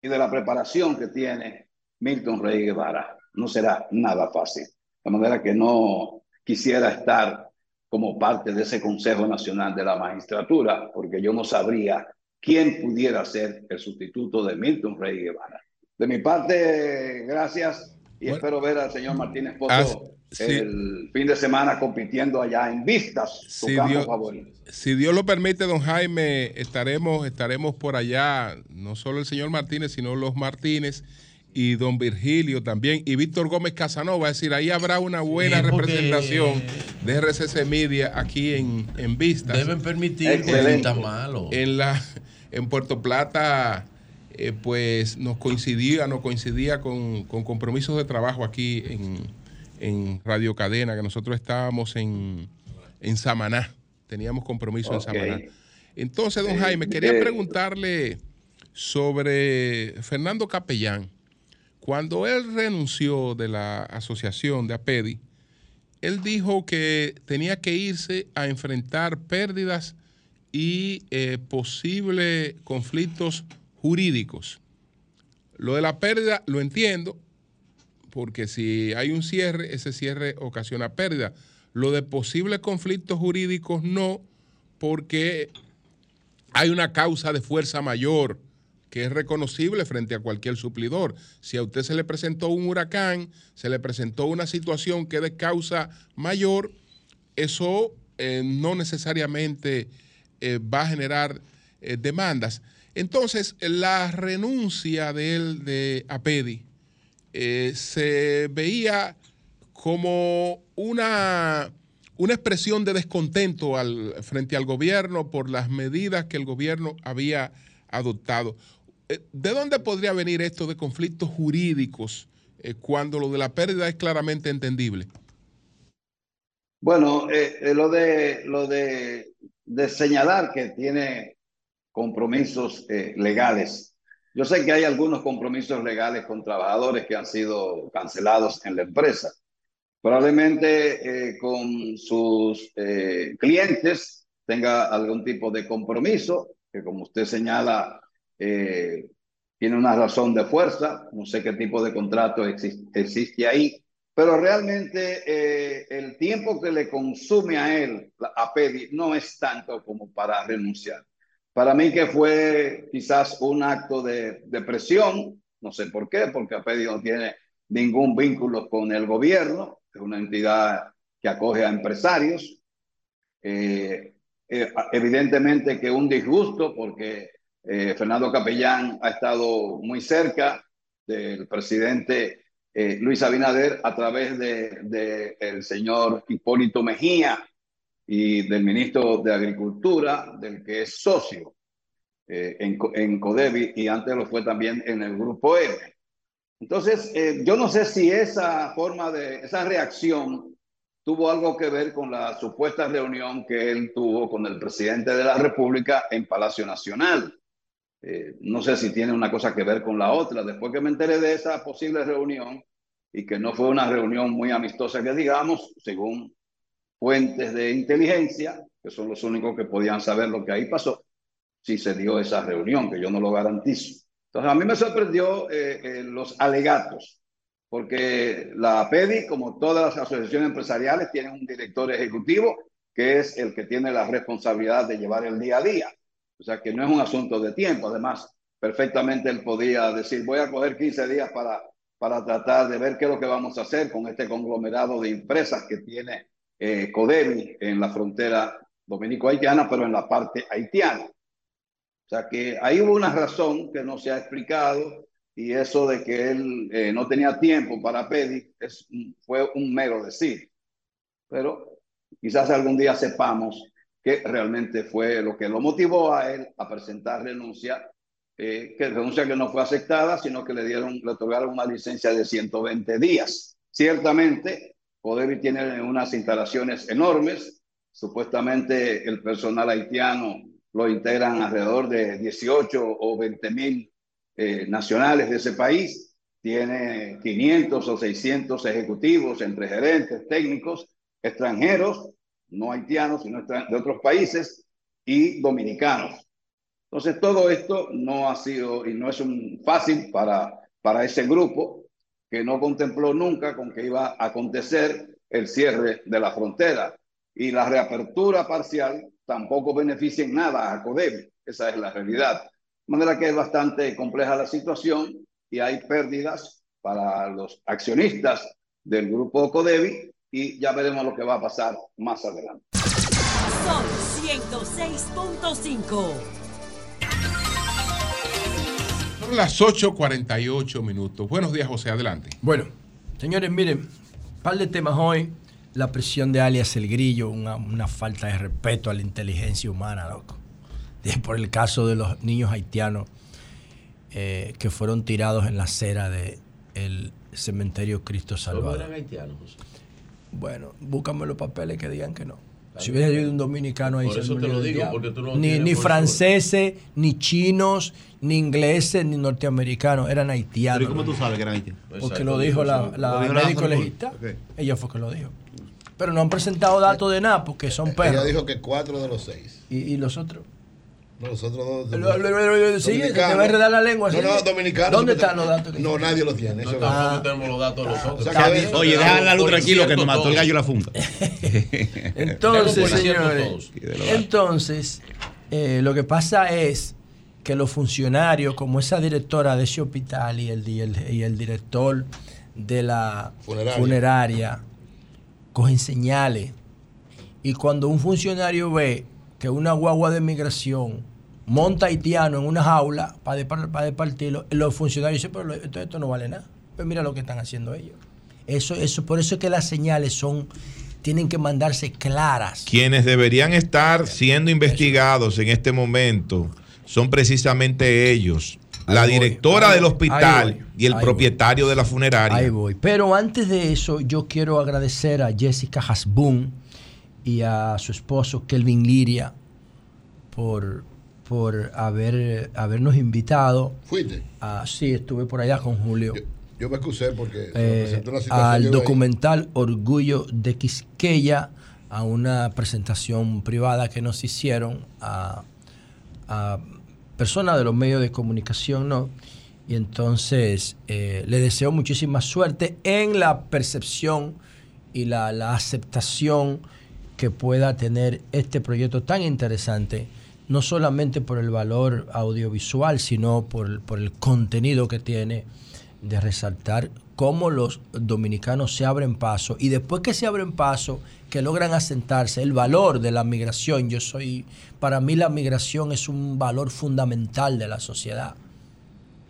y de la preparación que tiene Milton Rey Guevara. No será nada fácil. De manera que no quisiera estar como parte de ese Consejo Nacional de la Magistratura, porque yo no sabría quién pudiera ser el sustituto de Milton Rey Guevara. De mi parte, gracias y espero ver al señor Martínez Pozo Ah, sí. el fin de semana compitiendo allá en Vistas, su Si campo Dios, favorito. si Dios lo permite, don Jaime, estaremos, estaremos por allá, no solo el señor Martínez, sino los Martínez y don Virgilio también, y Víctor Gómez Casanova, es decir, ahí habrá una buena Sí, representación de RCC Media aquí en, en Vistas. Deben permitir cositas malos. En, la, en Puerto Plata, eh, pues nos coincidía, nos coincidía con, con compromisos de trabajo aquí en, en Radio Cadena, que nosotros estábamos en, en Samaná, teníamos compromiso en Samaná. Entonces, don Jaime, quería eh, preguntarle sobre Fernando Capellán. Cuando él renunció de la asociación de APEDI, él dijo que tenía que irse a enfrentar pérdidas y eh, posibles conflictos jurídicos. Lo de la pérdida lo entiendo, porque si hay un cierre, ese cierre ocasiona pérdida. Lo de posibles conflictos jurídicos no, porque hay una causa de fuerza mayor que es reconocible frente a cualquier suplidor. Si a usted se le presentó un huracán, se le presentó una situación que es de causa mayor, eso eh, no necesariamente eh, va a generar eh, demandas. Entonces, la renuncia de él de APEDI eh, se veía como una, una expresión de descontento frente al gobierno por las medidas que el gobierno había adoptado. Eh, ¿De dónde podría venir esto de conflictos jurídicos eh, cuando lo de la pérdida es claramente entendible? Bueno, lo de lo de, de señalar que tiene compromisos eh, legales. Yo sé que hay algunos compromisos legales con trabajadores que han sido cancelados en la empresa. Probablemente eh, con sus eh, clientes tenga algún tipo de compromiso, que como usted señala, tiene una razón de fuerza. No sé qué tipo de contrato exis- existe ahí, pero realmente el tiempo que le consume a él, a Pedi, no es tanto como para renunciar. Para mí que fue quizás un acto de, de presión No sé por qué, porque APEDI no tiene ningún vínculo con el gobierno, es una entidad que acoge a empresarios. Eh, eh, evidentemente que un disgusto porque eh, Fernando Capellán ha estado muy cerca del presidente Luis Abinader a través del de, el señor Hipólito Mejía y del ministro de Agricultura, del que es socio eh, en, en Codevi y antes lo fue también en el Grupo M. Entonces, eh, yo no sé si esa forma de, esa reacción tuvo algo que ver con la supuesta reunión que él tuvo con el presidente de la República en Palacio Nacional. Eh, no sé si tiene una cosa que ver con la otra. Después que me enteré de esa posible reunión y que no fue una reunión muy amistosa que digamos, según fuentes de inteligencia, que son los únicos que podían saber lo que ahí pasó, si se dio esa reunión, que yo no lo garantizo. Entonces, a mí me sorprendió eh, eh, los alegatos, porque la PEDI, como todas las asociaciones empresariales, tiene un director ejecutivo que es el que tiene la responsabilidad de llevar el día a día. O sea, que no es un asunto de tiempo. Además, perfectamente él podía decir, voy a coger 15 días para, para tratar de ver qué es lo que vamos a hacer con este conglomerado de empresas que tiene eh, Codevi en la frontera dominico-haitiana, pero en la parte haitiana. O sea que ahí hubo una razón que no se ha explicado y eso de que él eh, no tenía tiempo para pedir es, fue un mero decir. Pero quizás algún día sepamos qué realmente fue lo que lo motivó a él a presentar renuncia, eh, que renuncia que no fue aceptada, sino que le dieron, le otorgaron una licencia de 120 días. Ciertamente, Codevi tiene unas instalaciones enormes, supuestamente el personal haitiano lo integran alrededor de 18 o 20 mil eh, nacionales de ese país, tiene 500 o 600 ejecutivos entre gerentes, técnicos, extranjeros, no haitianos, sino de otros países y dominicanos. Entonces, todo esto no ha sido y no es un fácil para, para ese grupo que no contempló nunca con que iba a acontecer el cierre de la frontera y la reapertura parcial tampoco beneficia en nada a Codevi. Esa es la realidad. De manera que es bastante compleja la situación y hay pérdidas para los accionistas del grupo Codevi y ya veremos lo que va a pasar más adelante. Son 106.5. Son las 8.48 minutos. Buenos días, José, adelante. Bueno, señores, miren, par de temas hoy. La presión de alias El Grillo, una, una falta de respeto a la inteligencia humana, loco. De- Por el caso de los niños haitianos eh, que fueron tirados en la acera del cementerio Cristo ¿Cómo Salvador. eran haitianos, José? Bueno, búscame los papeles que digan que no. Si hubiera sido un dominicano ahí Por eso te lo digo, diablo. porque tú no Ni, ni franceses, ni chinos, ni ingleses, ni norteamericanos, eran haitianos. Pero ¿y cómo tú sabes que eran haitianos? Porque Exacto, lo dijo la, la la médico legista. Ella fue que lo dijo. Pero no han presentado datos de nada porque son Ella perros. dijo que cuatro de los seis. ¿Y, y los otros? No, los otros dos. Lo- lo- lo- lo- sigue, se te va a enredar la lengua, No, no, dominicanos. ¿Dónde están los datos? No, nadie los tiene. eso. Tampoco tenemos los datos de los otros. O sea, que a veces- Oye, deja la luz tranquilo que nos mató el gallo la funda. Entonces, señores, entonces, eh, lo que pasa es que los funcionarios, como esa directora de ese hospital y el, y el, y el director de la Funeraria. funeraria, cogen señales. Y cuando un funcionario ve que una guagua de migración monta haitiano en una jaula para, para departirlo, los funcionarios dicen, pero esto, esto no vale nada. Pues mira lo que están haciendo ellos. Eso, eso, por eso es que las señales son, tienen que mandarse claras. Quienes deberían estar siendo investigados en este momento son precisamente ellos. La voy, directora del hospital voy, y el propietario de la funeraria. Ahí voy. Pero antes de eso, yo quiero agradecer a Jessica Hasbun y a su esposo Kelvin Liria por, por haber, habernos invitado. Fuiste. A, sí, estuve por allá con Julio. Yo me excusé porque se me eh, presentó una situación. al ahí. documental Orgullo de Quisqueya, a una presentación privada que nos hicieron a, a personas de los medios de comunicación, ¿no? Y entonces eh, le deseo muchísima suerte en la percepción y la, la aceptación que pueda tener este proyecto tan interesante no solamente por el valor audiovisual, sino por, por el contenido que tiene de resaltar cómo los dominicanos se abren paso y después que se abren paso, que logran asentarse, el valor de la migración. Yo soy, para mí la migración es un valor fundamental de la sociedad.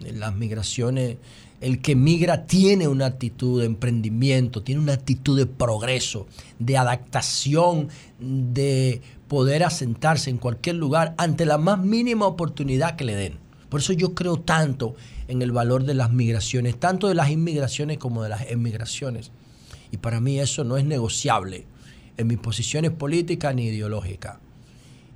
Las migraciones, el que migra tiene una actitud de emprendimiento, tiene una actitud de progreso, de adaptación, de poder asentarse en cualquier lugar ante la más mínima oportunidad que le den. Por eso yo creo tanto en el valor de las migraciones, tanto de las inmigraciones como de las emigraciones. Y para mí eso no es negociable en mis posiciones políticas ni ideológicas.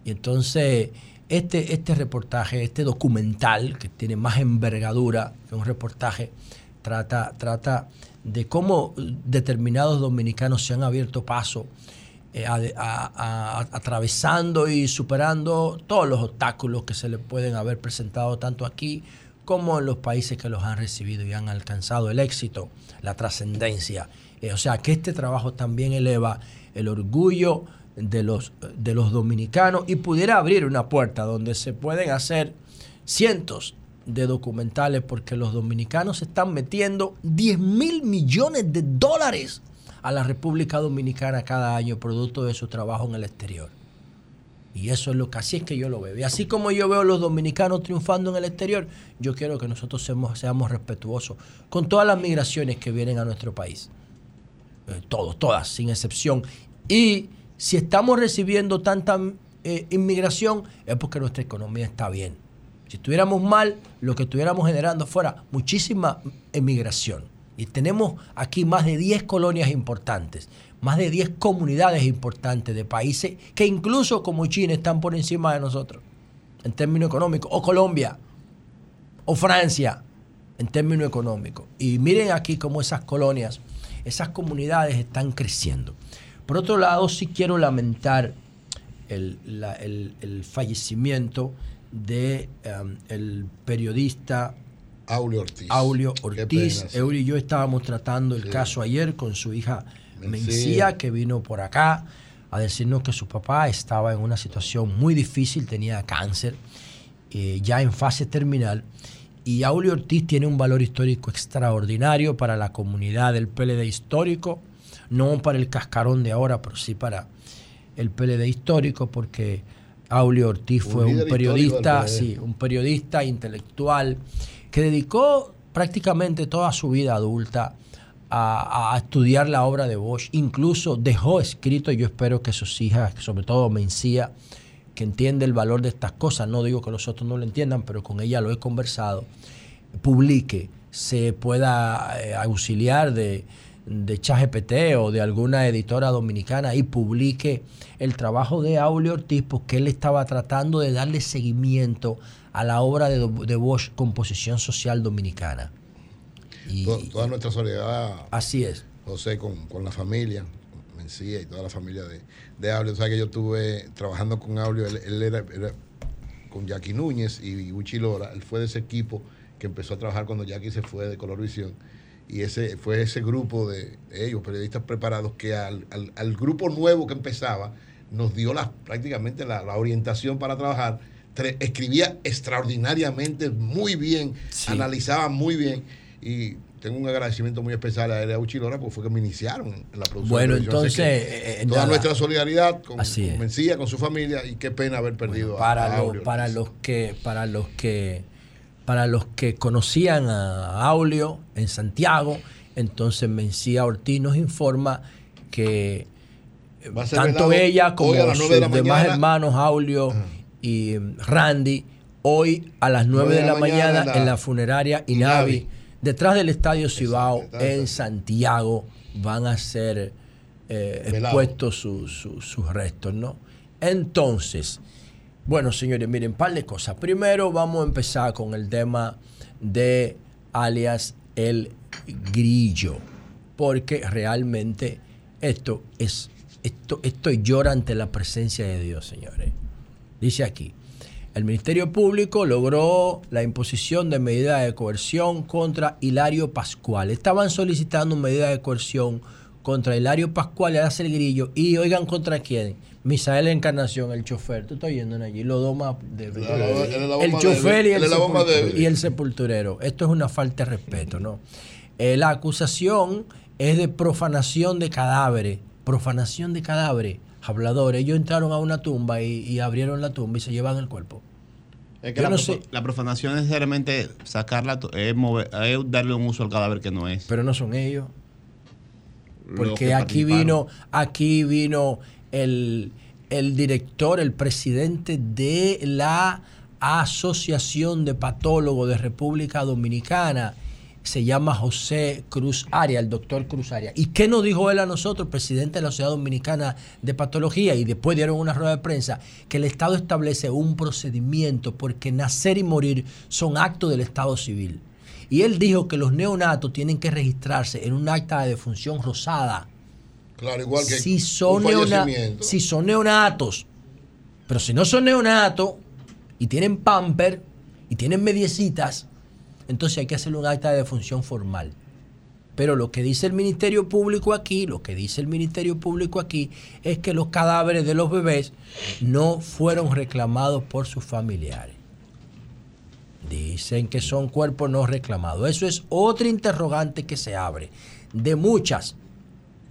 Y entonces este, este reportaje, este documental, que tiene más envergadura que un reportaje, trata, trata de cómo determinados dominicanos se han abierto paso eh, atravesando y superando todos los obstáculos que se le pueden haber presentado tanto aquí como en los países que los han recibido y han alcanzado el éxito, la trascendencia. Eh, o sea que este trabajo también eleva el orgullo de los, de los dominicanos y pudiera abrir una puerta donde se pueden hacer cientos de documentales porque los dominicanos están metiendo 10 mil millones de dólares a la República Dominicana cada año producto de su trabajo en el exterior. Y eso es lo que así es que yo lo veo. Y así como yo veo a los dominicanos triunfando en el exterior, yo quiero que nosotros seamos, respetuosos con todas las migraciones que vienen a nuestro país. Eh, todos, todas, sin excepción. Y si estamos recibiendo tanta eh, inmigración, es porque nuestra economía está bien. Si estuviéramos mal, lo que estuviéramos generando fuera muchísima emigración. Y tenemos aquí más de 10 colonias importantes, más de 10 comunidades importantes de países que incluso como China están por encima de nosotros en términos económicos, o Colombia, o Francia en términos económicos. Y miren aquí cómo esas colonias, esas comunidades están creciendo. Por otro lado, sí quiero lamentar el, fallecimiento de um, el periodista Aulio Ortiz. Aulio Ortiz. pena, sí. Eury y yo estábamos tratando el Sí. caso ayer con su hija Mencía. Mencía, que vino por acá a decirnos que su papá estaba en una situación muy difícil, tenía cáncer, eh, ya en fase terminal. Y Aulio Ortiz tiene un valor histórico extraordinario para la comunidad del PLD histórico, no para el cascarón de ahora, pero sí para el PLD histórico, porque Aulio Ortiz Un fue un, periodista, sí, un periodista intelectual que dedicó prácticamente toda su vida adulta a, estudiar la obra de Bosch. Incluso dejó escrito, yo espero que sus hijas, sobre todo Mencía, que entiende el valor de estas cosas, no digo que los otros no lo entiendan, pero con ella lo he conversado, publique, se pueda eh, auxiliar de, de ChatGPT o de alguna editora dominicana y publique el trabajo de Aulio Ortiz porque él estaba tratando de darle seguimiento a la obra de, de Bosch Composición Social Dominicana. To- toda nuestra solidaridad. Así es. José, con, con la familia, Mencía y toda la familia de, de Aulio. O sea que yo estuve trabajando con Aulio, él, él era, era con Jackie Núñez y Uchi Lora. Él fue de ese equipo que empezó a trabajar cuando Jackie se fue de Colorvisión. Y ese fue ese grupo de ellos, periodistas preparados, que al, al- al grupo nuevo que empezaba nos dio la, prácticamente la, la orientación para trabajar. Tre- escribía extraordinariamente, muy bien, analizaba muy bien. Y tengo un agradecimiento muy especial a él y a Uchi Lora porque fue que me iniciaron en la producción. Bueno, de entonces, que eh, eh, toda nada. nuestra solidaridad con, con. Mencía, con su familia, y qué pena haber perdido a- para, a, lo- Aulio. para los que para los que para los que conocían a Aulio en Santiago entonces Mencía Ortiz nos informa que eh, tanto ella como sus de demás mañana. hermanos Aulio y mm, Randy hoy a las 9 de la mañana en la, funeraria Inavi. Detrás del estadio Cibao en Santiago van a ser eh, expuestos sus restos no entonces bueno, señores, miren, par de cosas. Primero vamos a empezar con el tema de alias el grillo, porque realmente esto es esto esto llora ante la presencia de Dios, señores. Dice aquí, el Ministerio Público logró la imposición de medidas de coerción contra Hilario Pascual. Estaban solicitando medidas de coerción contra Hilario Pascual y Aracel Grillo. Y oigan contra quién. Misael Encarnación, el chofer. Tú estás oyendo allí, los dos más débiles. La- la El chofer y el, sepulturero, y el sepulturero. Esto es una falta de respeto, ¿no? Eh, la acusación es de profanación de cadáveres. Profanación de cadáveres. Habladores. Ellos entraron a una tumba y, y abrieron la tumba y se llevan el cuerpo. Es que Yo la, no profa- sé. la profanación es necesariamente sacarla, es, mover- es darle un uso al cadáver que no es. Pero no son ellos. Porque que aquí vino, aquí vino el, el director, el presidente de la Asociación de Patólogos de República Dominicana. Se llama José Cruz Aria, el doctor Cruz Aria. ¿Y qué nos dijo él a nosotros, presidente de la Sociedad Dominicana de Patología? Y después dieron una rueda de prensa que el Estado establece un procedimiento porque nacer y morir son actos del Estado civil. Y él dijo que los neonatos tienen que registrarse en un acta de defunción rosada. Claro, igual que si son, neona- si son neonatos. Pero si no son neonatos y tienen pamper y tienen mediecitas, entonces hay que hacerle un acta de defunción formal. Pero lo que dice el Ministerio Público aquí, lo que dice el Ministerio Público aquí, es que los cadáveres de los bebés no fueron reclamados por sus familiares. Dicen que son cuerpos no reclamados. Eso es otra interrogante que se abre, de muchas.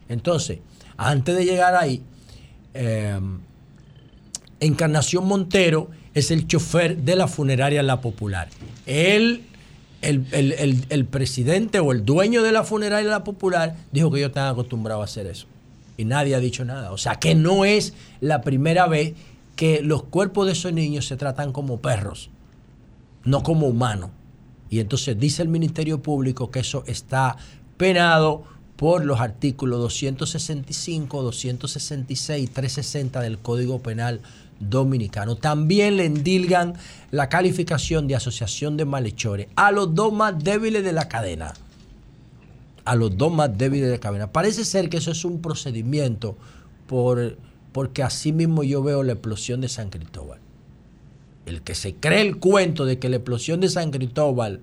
Entonces, antes de llegar ahí, eh, Encarnación Montero es el chofer de la funeraria La Popular. Él, el, el- el- el presidente o el dueño de la funeraria La Popular, dijo que ellos están acostumbrados a hacer eso. Y nadie ha dicho nada. O sea que no es la primera vez que los cuerpos de esos niños se tratan como perros, no como humanos. Y entonces dice el Ministerio Público que eso está penado por los artículos 265, 266 y 360 del Código Penal Dominicano. También le endilgan la calificación de asociación de malhechores a los dos más débiles de la cadena. A los dos más débiles de la cadena. Parece ser que eso es un procedimiento por, porque así mismo yo veo la explosión de San Cristóbal el que se cree el cuento de que la explosión de San Cristóbal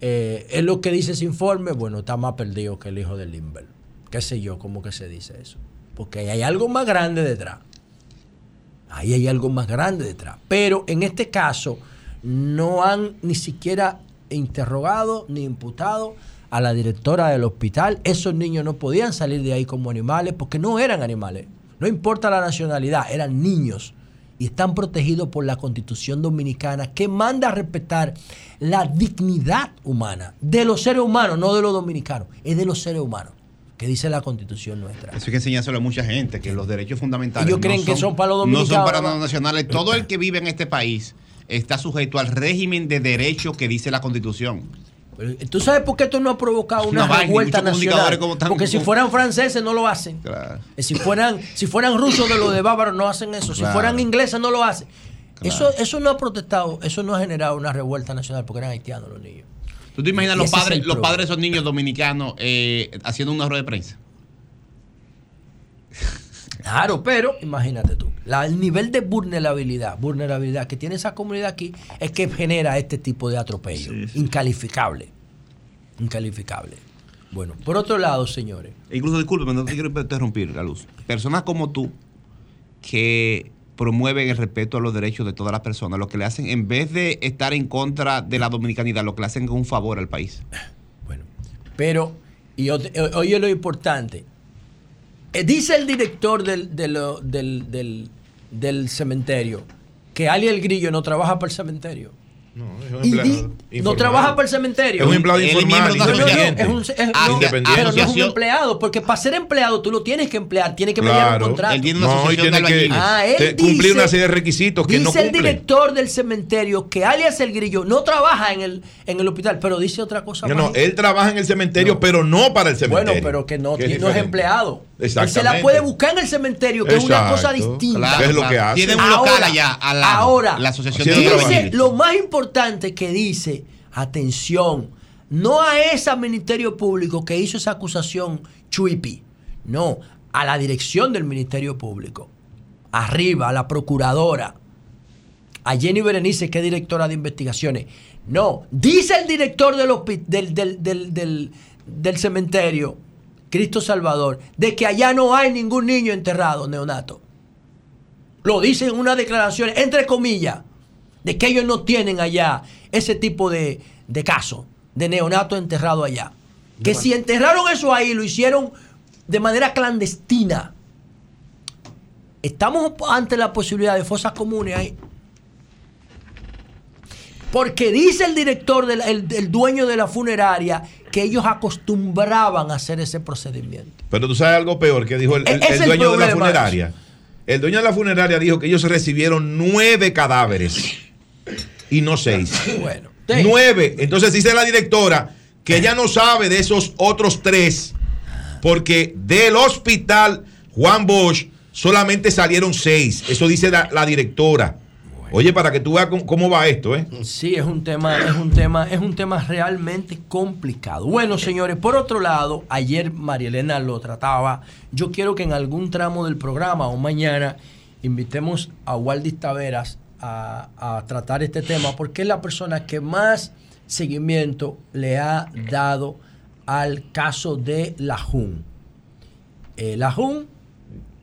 eh, es lo que dice ese informe, bueno, está más perdido que el hijo de Limber. ¿Qué sé yo cómo que se dice eso? Porque hay algo más grande detrás. Ahí hay algo más grande detrás. Pero en este caso no han ni siquiera interrogado ni imputado a la directora del hospital. Esos niños no podían salir de ahí como animales porque no eran animales. No importa la nacionalidad, eran niños y están protegidos por la constitución dominicana que manda a respetar la dignidad humana de los seres humanos, no de los dominicanos, es de los seres humanos, que dice la constitución nuestra. Eso hay que enseñárselo a mucha gente, que los derechos fundamentales Ellos creen que son para los No son dominicanos, para los nacionales. Todo el que vive en este país está sujeto al régimen de derecho que dice la constitución. ¿Tú sabes por qué esto no ha provocado una, revuelta nacional? comunicadores como tan- Porque si fueran franceses no lo hacen. Eh, Si fueran, si fueran rusos de los de bávaros no hacen eso. Si Claro. fueran ingleses no lo hacen. Claro. Eso, eso no ha protestado, eso no ha generado una revuelta nacional porque eran haitianos los niños. ¿Tú te imaginas los padres, los padres de esos niños dominicanos eh, haciendo una rueda de prensa? Claro, pero imagínate tú, la- el nivel de vulnerabilidad, vulnerabilidad que tiene esa comunidad aquí es que genera este tipo de atropello. Incalificable. Incalificable. Bueno, por otro lado, señores, Incluso, discúlpeme, no te quiero interrumpir, la luz. Personas como tú que promueven el respeto a los derechos de todas las personas, lo que le hacen, en vez de estar en contra de la dominicanidad, lo que le hacen es un favor al país. Pero, y oye lo importante, dice el director del, de lo- del, del- del cementerio que Ali el Grillo no trabaja para el cementerio. Y di- no trabaja para el cementerio. Es un empleado informal. Es es- Ah, no. Pero no es un empleado, porque para ser empleado tú lo tienes que emplear, tiene que mediar un contrato. Él tiene una No, y tiene que. Ah, él cumplir dice- una serie de requisitos que no Dice el cumple. director del cementerio que alias el Grillo no trabaja en el, en el hospital, pero dice otra cosa No, más. no, él trabaja en el cementerio, pero no para el cementerio. Bueno, pero que no, Que tiene- no es empleado. Él se la Exactamente. puede buscar en el cementerio, que es una cosa distinta. Claro, ¿Qué es lo que hace? Tiene un local allá, Ahora, la Asociación de dice lo más importante que dice, atención, no a ese Ministerio Público que hizo esa acusación Chuipi, no, a la dirección del Ministerio Público, arriba, a la procuradora, a Jenny Berenice, que es directora de investigaciones. No, dice el director del, del, del, del, cementerio Cristo Salvador, de que allá no hay ningún niño enterrado, neonato. Lo dicen en una declaración, entre comillas, de que ellos no tienen allá ese tipo de, de caso de neonato enterrado allá. Que si enterraron eso ahí, lo hicieron de manera clandestina. Estamos ante la posibilidad de fosas comunes ahí. Porque dice el director, del, el, el dueño de la funeraria, que ellos acostumbraban a hacer ese procedimiento. Pero tú sabes algo peor que dijo el, el- Es el el dueño de la funeraria. El dueño de la funeraria dijo que ellos recibieron nueve cadáveres y no seis. Bueno. Nueve. Entonces dice la directora que ella no sabe de esos otros tres porque del hospital Juan Bosch solamente salieron seis. Eso dice la, la directora. Oye, para que tú veas cómo, cómo va esto, ¿eh? Sí, es un tema, es un tema, es un tema realmente complicado. Bueno, señores, por otro lado, ayer María Elena lo trataba. Yo quiero que en algún tramo del programa o mañana invitemos a Waldis Taveras a, tratar este tema, porque es la persona que más seguimiento le ha dado al caso de la JUN. Eh, la JUN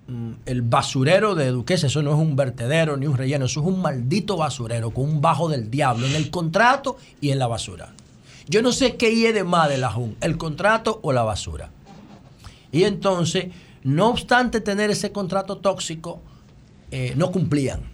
mm, el basurero de Duquesa, eso no es un vertedero ni un relleno, eso es un maldito basurero con un bajo del diablo en el contrato y en la basura. Yo no sé qué hiede de más de la JUN, el contrato o la basura. Y entonces, no obstante tener ese contrato tóxico, eh, no cumplían.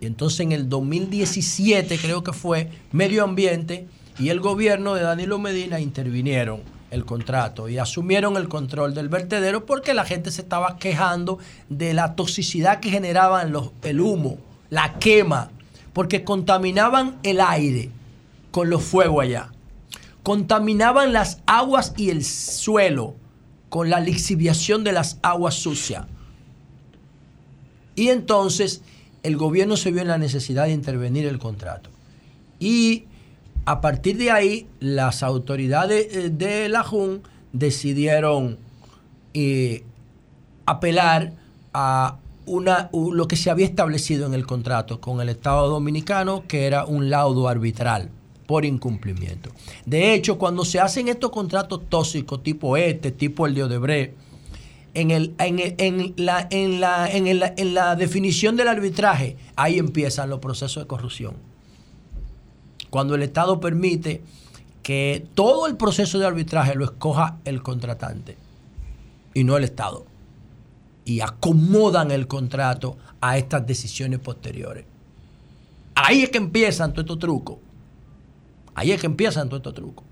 Y entonces en el 2017 creo que fue, Medio Ambiente y el gobierno de Danilo Medina intervinieron el contrato y asumieron el control del vertedero porque la gente se estaba quejando de la toxicidad que generaban los, el humo, la quema, porque contaminaban el aire con los fuegos allá, contaminaban las aguas y el suelo con la lixiviación de las aguas sucias. Y entonces el gobierno se vio en la necesidad de intervenir el contrato. Y a partir de ahí, las autoridades eh, de la JUN decidieron eh, apelar a una, lo que se había establecido en el contrato con el Estado Dominicano, que era un laudo arbitral por incumplimiento. De hecho, cuando se hacen estos contratos tóxicos, tipo este, tipo el de Odebrecht, en, el, en, el- en la, en, la, en, el- en la definición del arbitraje, ahí empiezan los procesos de corrupción. Cuando el Estado permite que todo el proceso de arbitraje lo escoja el contratante y no el Estado. Y acomodan el contrato a estas decisiones posteriores. Ahí es que empiezan todos estos trucos. Ahí es que empiezan todos estos trucos.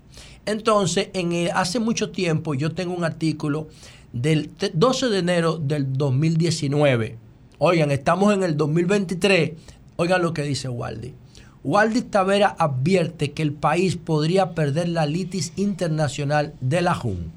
Entonces, en el- hace mucho tiempo yo tengo un artículo del te- 12 de enero del 2019. Oigan, estamos en el 2023. Oigan lo que dice Waldi. Waldi Tavera advierte que el país podría perder la litis internacional de la JUN.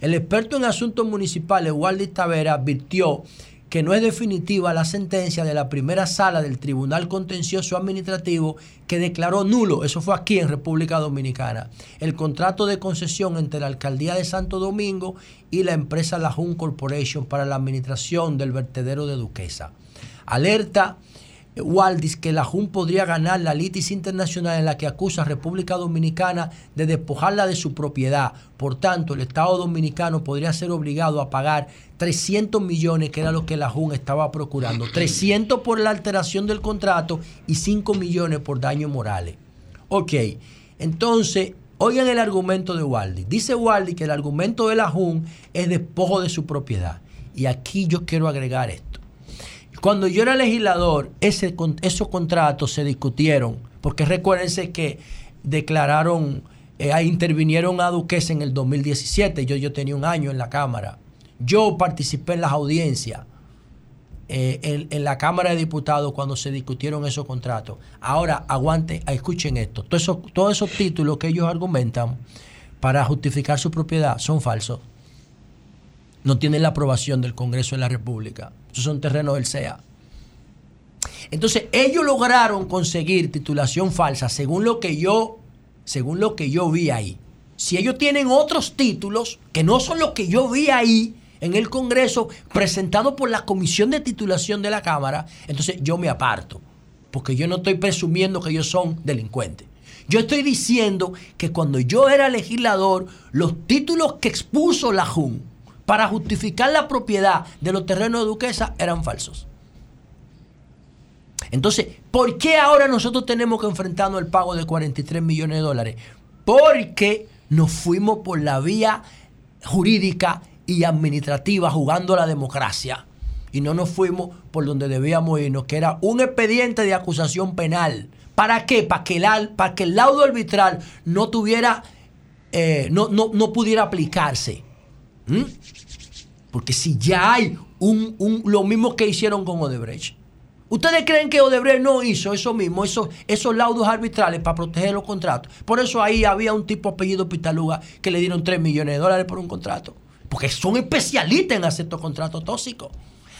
El experto en asuntos municipales, Waldi Tavera, advirtió que no es definitiva la sentencia de la primera sala del Tribunal Contencioso Administrativo que declaró nulo, eso fue aquí en República Dominicana, el contrato de concesión entre la Alcaldía de Santo Domingo y la empresa La Jun Corporation para la administración del vertedero de Duquesa. Alerta Waldis que la JUN podría ganar la litis internacional en la que acusa a República Dominicana de despojarla de su propiedad. Por tanto, el Estado Dominicano podría ser obligado a pagar 300 millones, que era lo que la JUN estaba procurando. 300 por la alteración del contrato y 5 millones por daños morales. Ok, entonces, oigan el argumento de Waldi. Dice Waldi que el argumento de la JUN es despojo de su propiedad. Y aquí yo quiero agregar esto. Cuando yo era legislador, ese, esos contratos se discutieron, porque recuérdense que declararon, eh, intervinieron a Duquesa en el 2017, yo, yo tenía un año en la Cámara. Yo participé en las audiencias eh, en, en la Cámara de Diputados cuando se discutieron esos contratos. Ahora, aguanten, escuchen esto, todos todos esos títulos que ellos argumentan para justificar su propiedad son falsos no tienen la aprobación del Congreso de la República. Esos son terrenos del CEA. Entonces, ellos lograron conseguir titulación falsa según lo que yo, según lo que yo vi ahí. Si ellos tienen otros títulos que no son los que yo vi ahí en el Congreso presentado por la Comisión de Titulación de la Cámara, entonces yo me aparto, porque yo no estoy presumiendo que ellos son delincuentes. Yo estoy diciendo que cuando yo era legislador, los títulos que expuso la JUN para justificar la propiedad de los terrenos de Duquesa eran falsos. Entonces, ¿por qué ahora nosotros tenemos que enfrentarnos al pago de 43 millones de dólares? Porque nos fuimos por la vía jurídica y administrativa jugando a la democracia y no nos fuimos por donde debíamos irnos, que era un expediente de acusación penal. ¿Para qué? Para que el, que el laudo arbitral no tuviera, eh, no, no, no pudiera aplicarse. ¿Mm? Porque si ya hay un, un- lo mismo que hicieron con Odebrecht. ¿Ustedes creen que Odebrecht no hizo eso mismo, esos, esos laudos arbitrales para proteger los contratos? Por eso ahí había un tipo apellido Pitaluga que le dieron 3 millones de dólares por un contrato. Porque son especialistas en hacer estos contratos tóxicos.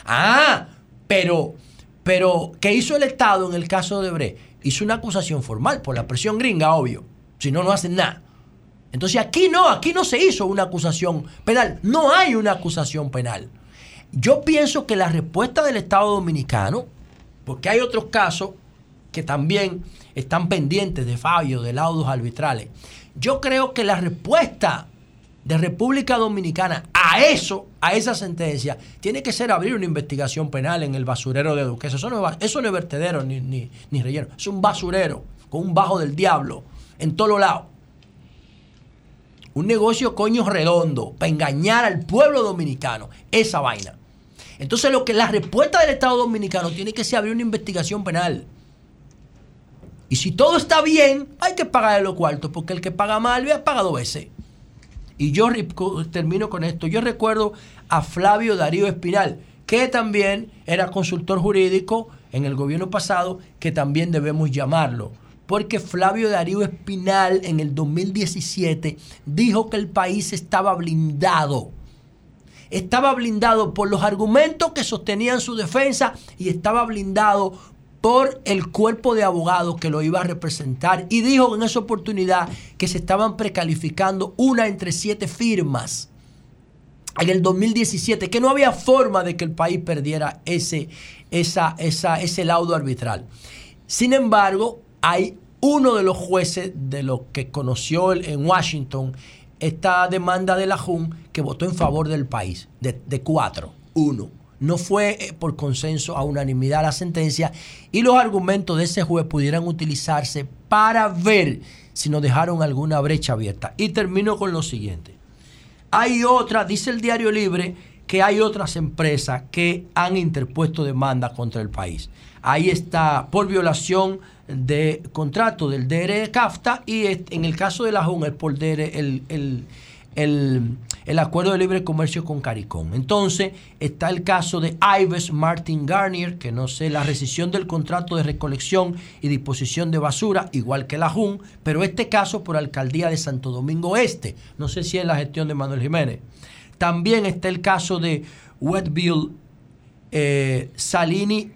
Ah, pero, pero, ¿qué hizo el Estado en el caso de Odebrecht? Hizo una acusación formal por la presión gringa, obvio. Si no, no hacen nada. Entonces aquí no, aquí no se hizo una acusación penal. No hay una acusación penal. Yo pienso que la respuesta del Estado Dominicano, porque hay otros casos que también están pendientes de fallos, de laudos arbitrales, yo creo que la respuesta de República Dominicana a eso, a esa sentencia, tiene que ser abrir una investigación penal en el basurero de Duquesa. Eso no es, vertedero ni, ni relleno, es un basurero con un bajo del diablo en todos lados. Un negocio coño redondo para engañar al pueblo dominicano. Esa vaina. Entonces lo que la respuesta del Estado Dominicano tiene que ser abrir una investigación penal. Y si todo está bien, hay que pagarle los cuartos, porque el que paga mal, paga dos veces. Y yo termino con esto. Yo recuerdo a Flavio Darío Espinal, que también era consultor jurídico en el gobierno pasado, que también debemos llamarlo. Porque Flavio Darío Espinal en el 2017 dijo que el país estaba blindado. Estaba blindado por los argumentos que sostenían su defensa y estaba blindado por el cuerpo de abogados que lo iba a representar. Y dijo en esa oportunidad que se estaban precalificando una entre siete firmas en el 2017, que no había forma de que el país perdiera ese, esa, esa, ese laudo arbitral. Sin embargo, hay uno de los jueces de lo que conoció en Washington esta demanda de la JUN que votó en favor del país, de, de cuatro, uno. No fue eh, por consenso a unanimidad la sentencia y los argumentos de ese juez pudieran utilizarse para ver si nos dejaron alguna brecha abierta. Y termino con lo siguiente. Hay otra, dice el Diario Libre, que hay otras empresas que han interpuesto demanda contra el país. Ahí está por violación de contrato del DR CAFTA y en el caso de la JUN es por DR el, el- el- el acuerdo de libre comercio con CARICOM. Entonces está el caso de Ives Martin Garnier, que no sé, la rescisión del contrato de recolección y disposición de basura, igual que la JUN, pero este caso por alcaldía de Santo Domingo Este. No sé si es la gestión de Manuel Jiménez. También está el caso de Wetbill eh, Salini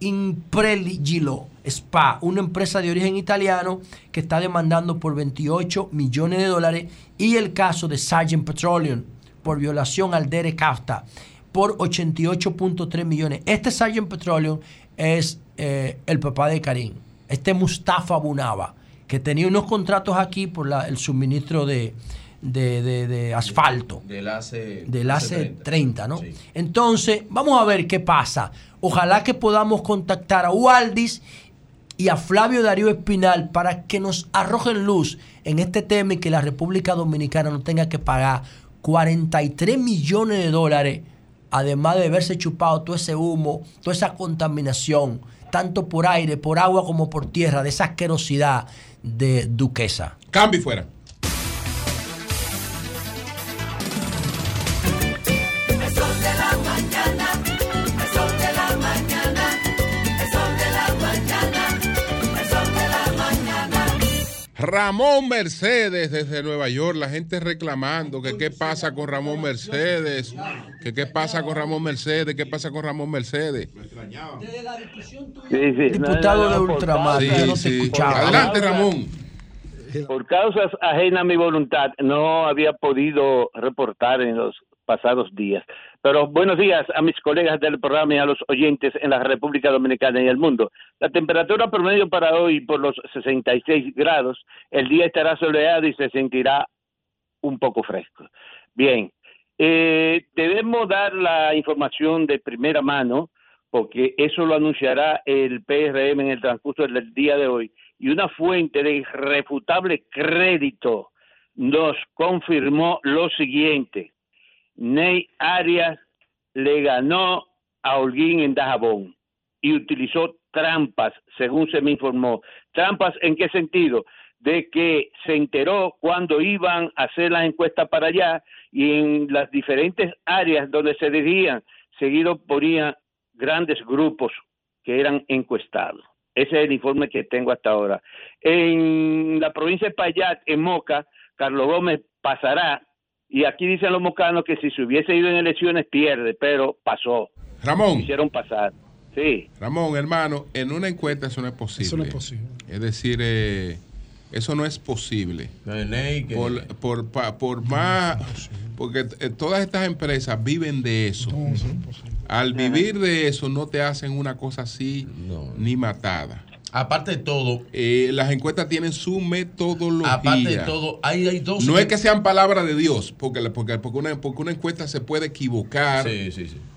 Impreligilo Spa, una empresa de origen italiano que está demandando por 28 millones de dólares, y el caso de Sargent Petroleum por violación al DERE CAFTA por 88.3 millones. Este Sargent Petroleum es eh, el papá de Karim, este Mustafa Bunaba, que tenía unos contratos aquí por el suministro de, de- de- de asfalto Del AC. del AC30, ¿no? Entonces, vamos a ver qué pasa. Ojalá que podamos contactar a Waldis y a Flavio Darío Espinal para que nos arrojen luz en este tema y que la República Dominicana no tenga que pagar 43 millones de dólares, además de haberse chupado todo ese humo, toda esa contaminación, tanto por aire, por agua como por tierra, de esa asquerosidad de Duquesa. Cambio y fuera. Ramón Mercedes desde Nueva York, la gente reclamando que qué pasa con Ramón Mercedes, que qué pasa con Ramón Mercedes, qué pasa con Ramón Mercedes. Diputado de Ultramar, Sí, ya no te sí. escuchaba. Adelante, Ramón. Por causas ajenas a mi voluntad, no había podido reportar en los pasados días. Pero buenos días a mis colegas del programa y a los oyentes en la República Dominicana y el mundo. La temperatura promedio para hoy por los 66 grados. El día estará soleado y se sentirá un poco fresco. Bien, Eh, debemos dar la información de primera mano, porque eso lo anunciará el PRM en el transcurso del día de hoy. Y una fuente de irrefutable crédito nos confirmó lo siguiente. Ney Arias le ganó a Holguín en Dajabón y utilizó trampas, según se me informó. ¿Trampas en qué sentido? De que se enteró cuando iban a hacer las encuestas para allá y en las diferentes áreas donde se dirigían, seguido ponían grandes grupos que eran encuestados. Ese es el informe que tengo hasta ahora. En la provincia de Payat, en Moca, Carlos Gómez pasará y aquí dicen los mocanos que si se hubiese ido en elecciones pierde, pero pasó. Ramón. Hicieron pasar. Sí. Ramón, hermano, en una encuesta eso no es posible. Eso no es posible. Es decir, eh, eso no es posible. Por, por, pa- por más. Porque eh, todas estas empresas viven de eso. Al vivir de eso, no te hacen una cosa así ni matada. Aparte de todo. Eh, las encuestas tienen su metodología. Aparte de todo, hay, hay dos. No es que sean palabras de Dios, porque, la- porque, porque, una, porque una encuesta se puede equivocar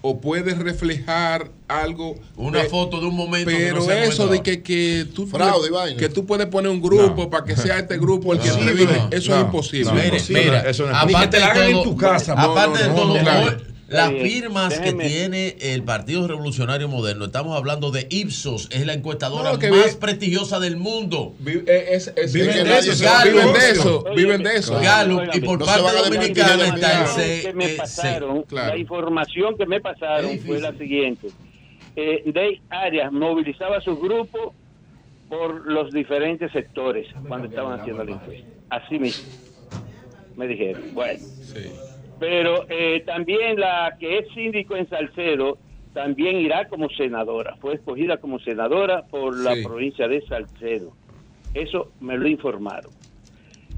o puede reflejar algo. Una pe- foto de un momento que Pero no eso de que, que, tú, Fraude vaina. que tú puedes poner un grupo No. para que sea este grupo el que No, no, eso no, es imposible. mira, aparte de todo, aparte de todo, las firmas déjeme- que tiene el Partido Revolucionario Moderno, estamos hablando de Ipsos, es la encuestadora No, más vi- prestigiosa del mundo. es- es- viven de eso, viven de eso, viven de eso. Gallup, y por No parte dominicana está el. C- que me eh, pasaron, sí, claro. la información que me pasaron fue la siguiente. Eh, Dey Arias movilizaba a su grupo por los diferentes sectores cuando estaban haciendo la encuesta. Así mismo. Me dijeron. Bueno. Pero eh, también la que es síndico en Salcedo también irá como senadora. Fue escogida como senadora por la Sí. provincia de Salcedo. Eso me lo informaron.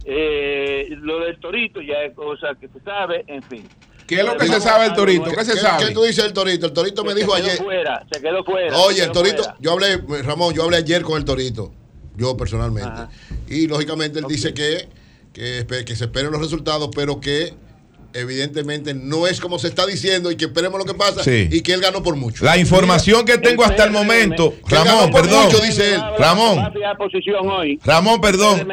Eh, lo del torito ya es cosa que se sabe, en fin. ¿Qué es lo que se sabe del torito? ¿Qué se sabe? ¿Qué tú dices del torito? El torito me Se dijo quedó ayer. fuera, se quedó fuera. Oye, el torito, fuera. yo hablé, Ramón, yo hablé ayer con el torito, yo personalmente. Y lógicamente él dice que, que, que se esperen los resultados, pero que evidentemente no es como se está diciendo y que esperemos lo que pasa Sí. y que él ganó por mucho. La información que tengo hasta el momento, Que Ramón, perdón, mucho, dice él. Ramón. Ramón, perdón.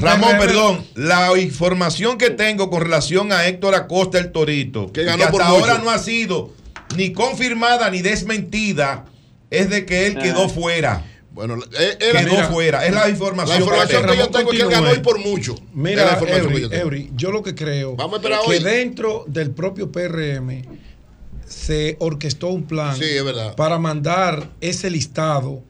Ramón, perdón, la información que tengo con relación a Héctor Acosta el Torito, que, ganó hasta por ahora mucho. no ha sido ni confirmada ni desmentida, es de que él quedó fuera. Bueno, quedó mira, fuera. Es la información, la información que yo tengo es que él ganó y por mucho. La Mira, que Eury, yo tengo. Eury, yo lo que creo Vamos a esperar que hoy. dentro del propio PRM se orquestó un plan Sí, para mandar ese listado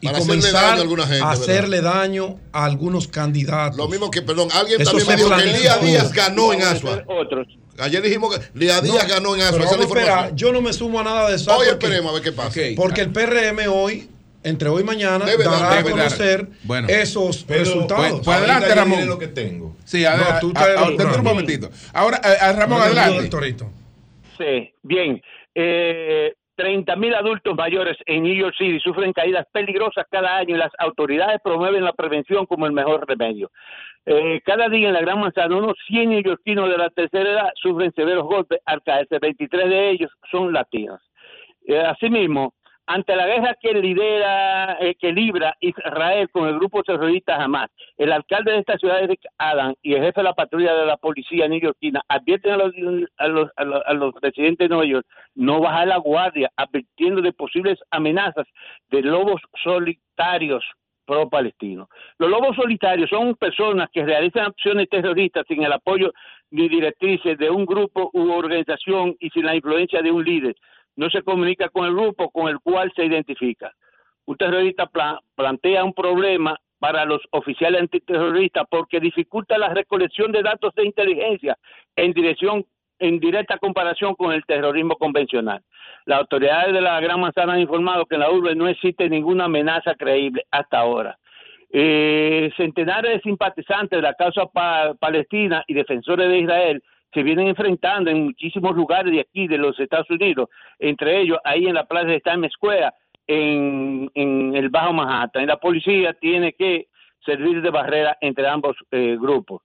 y Para hacerle comenzar daño a alguna gente, a ¿verdad? hacerle daño a algunos candidatos. Lo mismo que, perdón, alguien Eso también me dijo que Lía. Díaz ganó en Asua. Otros. Ayer dijimos que Lía Díaz No, ganó en Asua. pero Esa es la vamos a esperar. información. Yo no me sumo a nada de eso. Hoy porque- esperemos a ver qué pasa. Porque el PRM hoy, entre hoy y mañana, Debe dar, dará a debe dar. conocer Bueno. esos Pero, resultados. pues, pues adelante, Ramón. lo que tengo. Sí, adelante. No, tú un momentito. Ahora, eh, Ramón, No, adelante. del Torito. Sí, bien. Eh, 30 mil adultos mayores en New York City sufren caídas peligrosas cada año y las autoridades promueven la prevención como el mejor remedio. Eh, cada día en la Gran Manzana, unos 100 neoyorquinos de la tercera edad sufren severos golpes al caerse. 23 de ellos son latinos. Eh, asimismo, ante la guerra que lidera, eh, que libra Israel con el grupo terrorista Hamas, el alcalde de esta ciudad, Eric Adam, y el jefe de la patrulla de la policía neoyorquina advierten a los, a los, a residentes de Nueva York no bajar la guardia, advirtiendo de posibles amenazas de lobos solitarios pro-palestinos. Los lobos solitarios son personas que realizan acciones terroristas sin el apoyo ni directrices de un grupo u organización y sin la influencia de un líder. No se comunica con el grupo con el cual se identifica. Un terrorista pla- plantea un problema para los oficiales antiterroristas porque dificulta la recolección de datos de inteligencia en dirección en directa comparación con el terrorismo convencional. Las autoridades de la Gran Manzana han informado que en la urbe no existe ninguna amenaza creíble hasta ahora. Eh, centenares de simpatizantes de la causa pa- palestina y defensores de Israel se vienen enfrentando en muchísimos lugares de aquí, de los Estados Unidos, entre ellos ahí en la plaza de Times Square, en, el Bajo Manhattan. Y la policía tiene que servir de barrera entre ambos eh, grupos.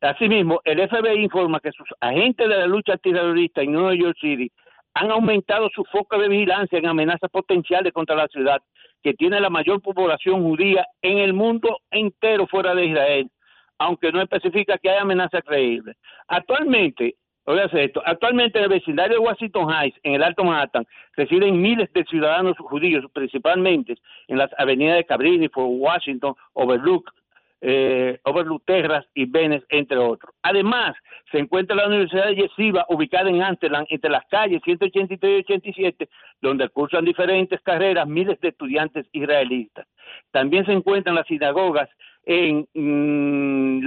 Asimismo, el FBI informa que sus agentes de la lucha antiterrorista en New York City han aumentado su foco de vigilancia en amenazas potenciales contra la ciudad, que tiene la mayor población judía en el mundo entero fuera de Israel, aunque no especifica que hay amenazas creíbles. Actualmente, óigase esto, actualmente en el vecindario de Washington Heights, en el Alto Manhattan, residen miles de ciudadanos judíos, principalmente en las avenidas de Cabrini, Fort Washington, Overlook, eh, Overlook Terras y Venice, entre otros. Además, se encuentra la Universidad de Yeshiva, ubicada en Amsterdam, entre las calles 183 y 87, donde cursan diferentes carreras miles de estudiantes israelitas. También se encuentran las sinagogas en mm,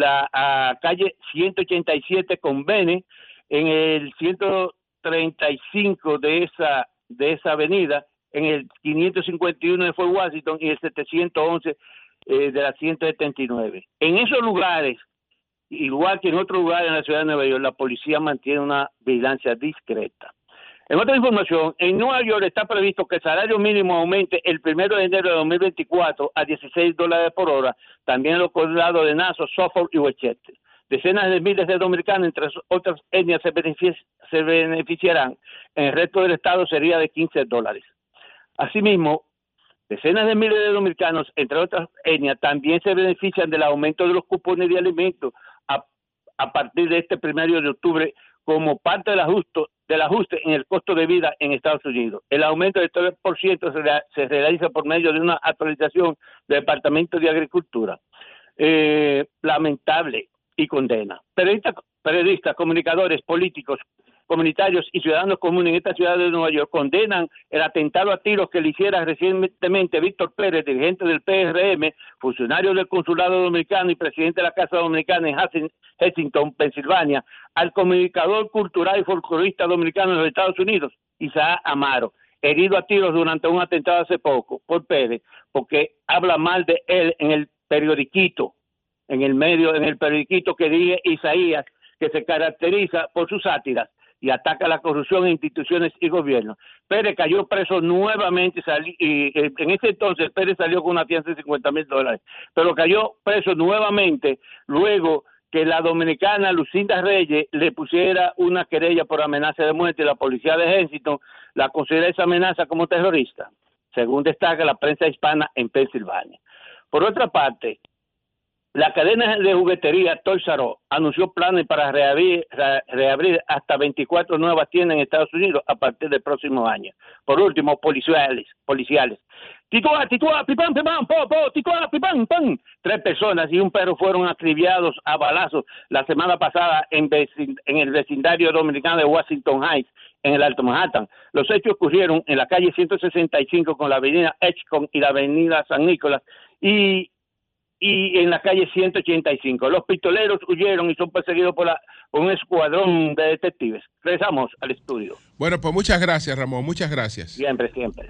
ah, calle 187 con Bene, en el 135 de esa, de esa avenida, en el 551 de Fort Washington y el 711 eh, de la 179. En esos lugares, igual que en otros lugares en la ciudad de Nueva York, la policía mantiene una vigilancia discreta. En otra información, en Nueva York está previsto que el salario mínimo aumente el primero de enero de 2024 a 16 dólares por hora, también en los condados de Nassau, Suffolk y Westchester. Decenas de miles de dominicanos, entre otras etnias, se, benefici- se beneficiarán. En el resto del estado sería de 15 dólares. Asimismo, decenas de miles de dominicanos, entre otras etnias, también se benefician del aumento de los cupones de alimentos a, a partir de este primero de octubre como parte del ajuste, del ajuste en el costo de vida en Estados Unidos. El aumento del 3% se, rea- se realiza por medio de una actualización del Departamento de Agricultura. Eh, lamentable y condena. Periodistas, comunicadores, políticos, comunitarios y ciudadanos comunes en esta ciudad de Nueva York condenan el atentado a tiros que le hiciera recientemente Víctor Pérez, dirigente del PRM, funcionario del Consulado Dominicano y presidente de la Casa Dominicana en Lexington, Pensilvania, al comunicador cultural y folclorista dominicano de los Estados Unidos, Isaac Amaro, herido a tiros durante un atentado hace poco por Pérez, porque habla mal de él en el periodiquito, en el medio, en el periodiquito que dirige Isaías, que se caracteriza por sus sátiras y ataca la corrupción en instituciones y gobiernos. Pérez cayó preso nuevamente y eh, en ese entonces Pérez salió con una fianza de 50 mil dólares, pero cayó preso nuevamente luego que la dominicana Lucinda Reyes le pusiera una querella por amenaza de muerte y la policía de Ejército la considera esa amenaza como terrorista, según destaca la prensa hispana en Pensilvania. Por otra parte, la cadena de juguetería Toys R Us anunció planes para reabrir, re- reabrir hasta 24 nuevas tiendas en Estados Unidos a partir del próximo año. Por último, policiales, policiales. Tituá, tituá, pipán, pipán, po, po, tituá, pipán, pan. Tres personas y un perro fueron acribiados a balazos la semana pasada en, en el vecindario dominicano de Washington Heights, en el Alto Manhattan. Los hechos ocurrieron en la calle 165 con la avenida Edgecombe y la avenida San Nicolás y y en la calle 185. Los pistoleros huyeron y son perseguidos por, la- por un escuadrón de detectives. Regresamos al estudio. Bueno, pues muchas gracias, Ramón. Muchas gracias. Siempre, siempre.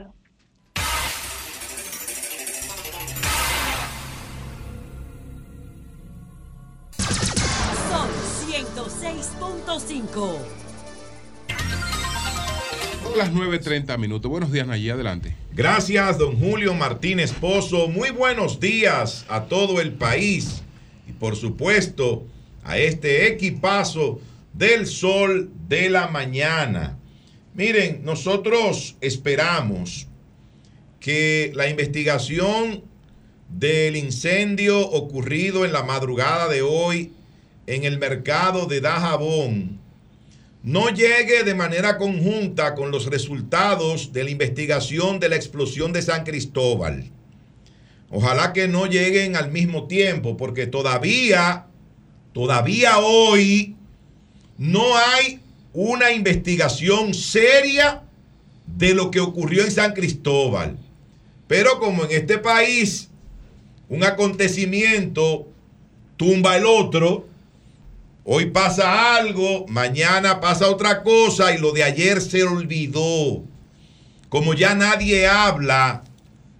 Sol 106.5. Son las 9.30 minutos. Buenos días, Nayí. Adelante. Gracias, don Julio Martínez Pozo. Muy buenos días a todo el país y por supuesto a este equipazo del sol de la mañana. Miren, nosotros esperamos que la investigación del incendio ocurrido en la madrugada de hoy en el mercado de Dajabón no llegue de manera conjunta con los resultados de la investigación de la explosión de San Cristóbal. Ojalá que no lleguen al mismo tiempo, porque todavía, todavía hoy no hay una investigación seria de lo que ocurrió en San Cristóbal. Pero como en este país un acontecimiento tumba el otro, Hoy pasa algo, mañana pasa otra cosa y lo de ayer se olvidó. Como ya nadie habla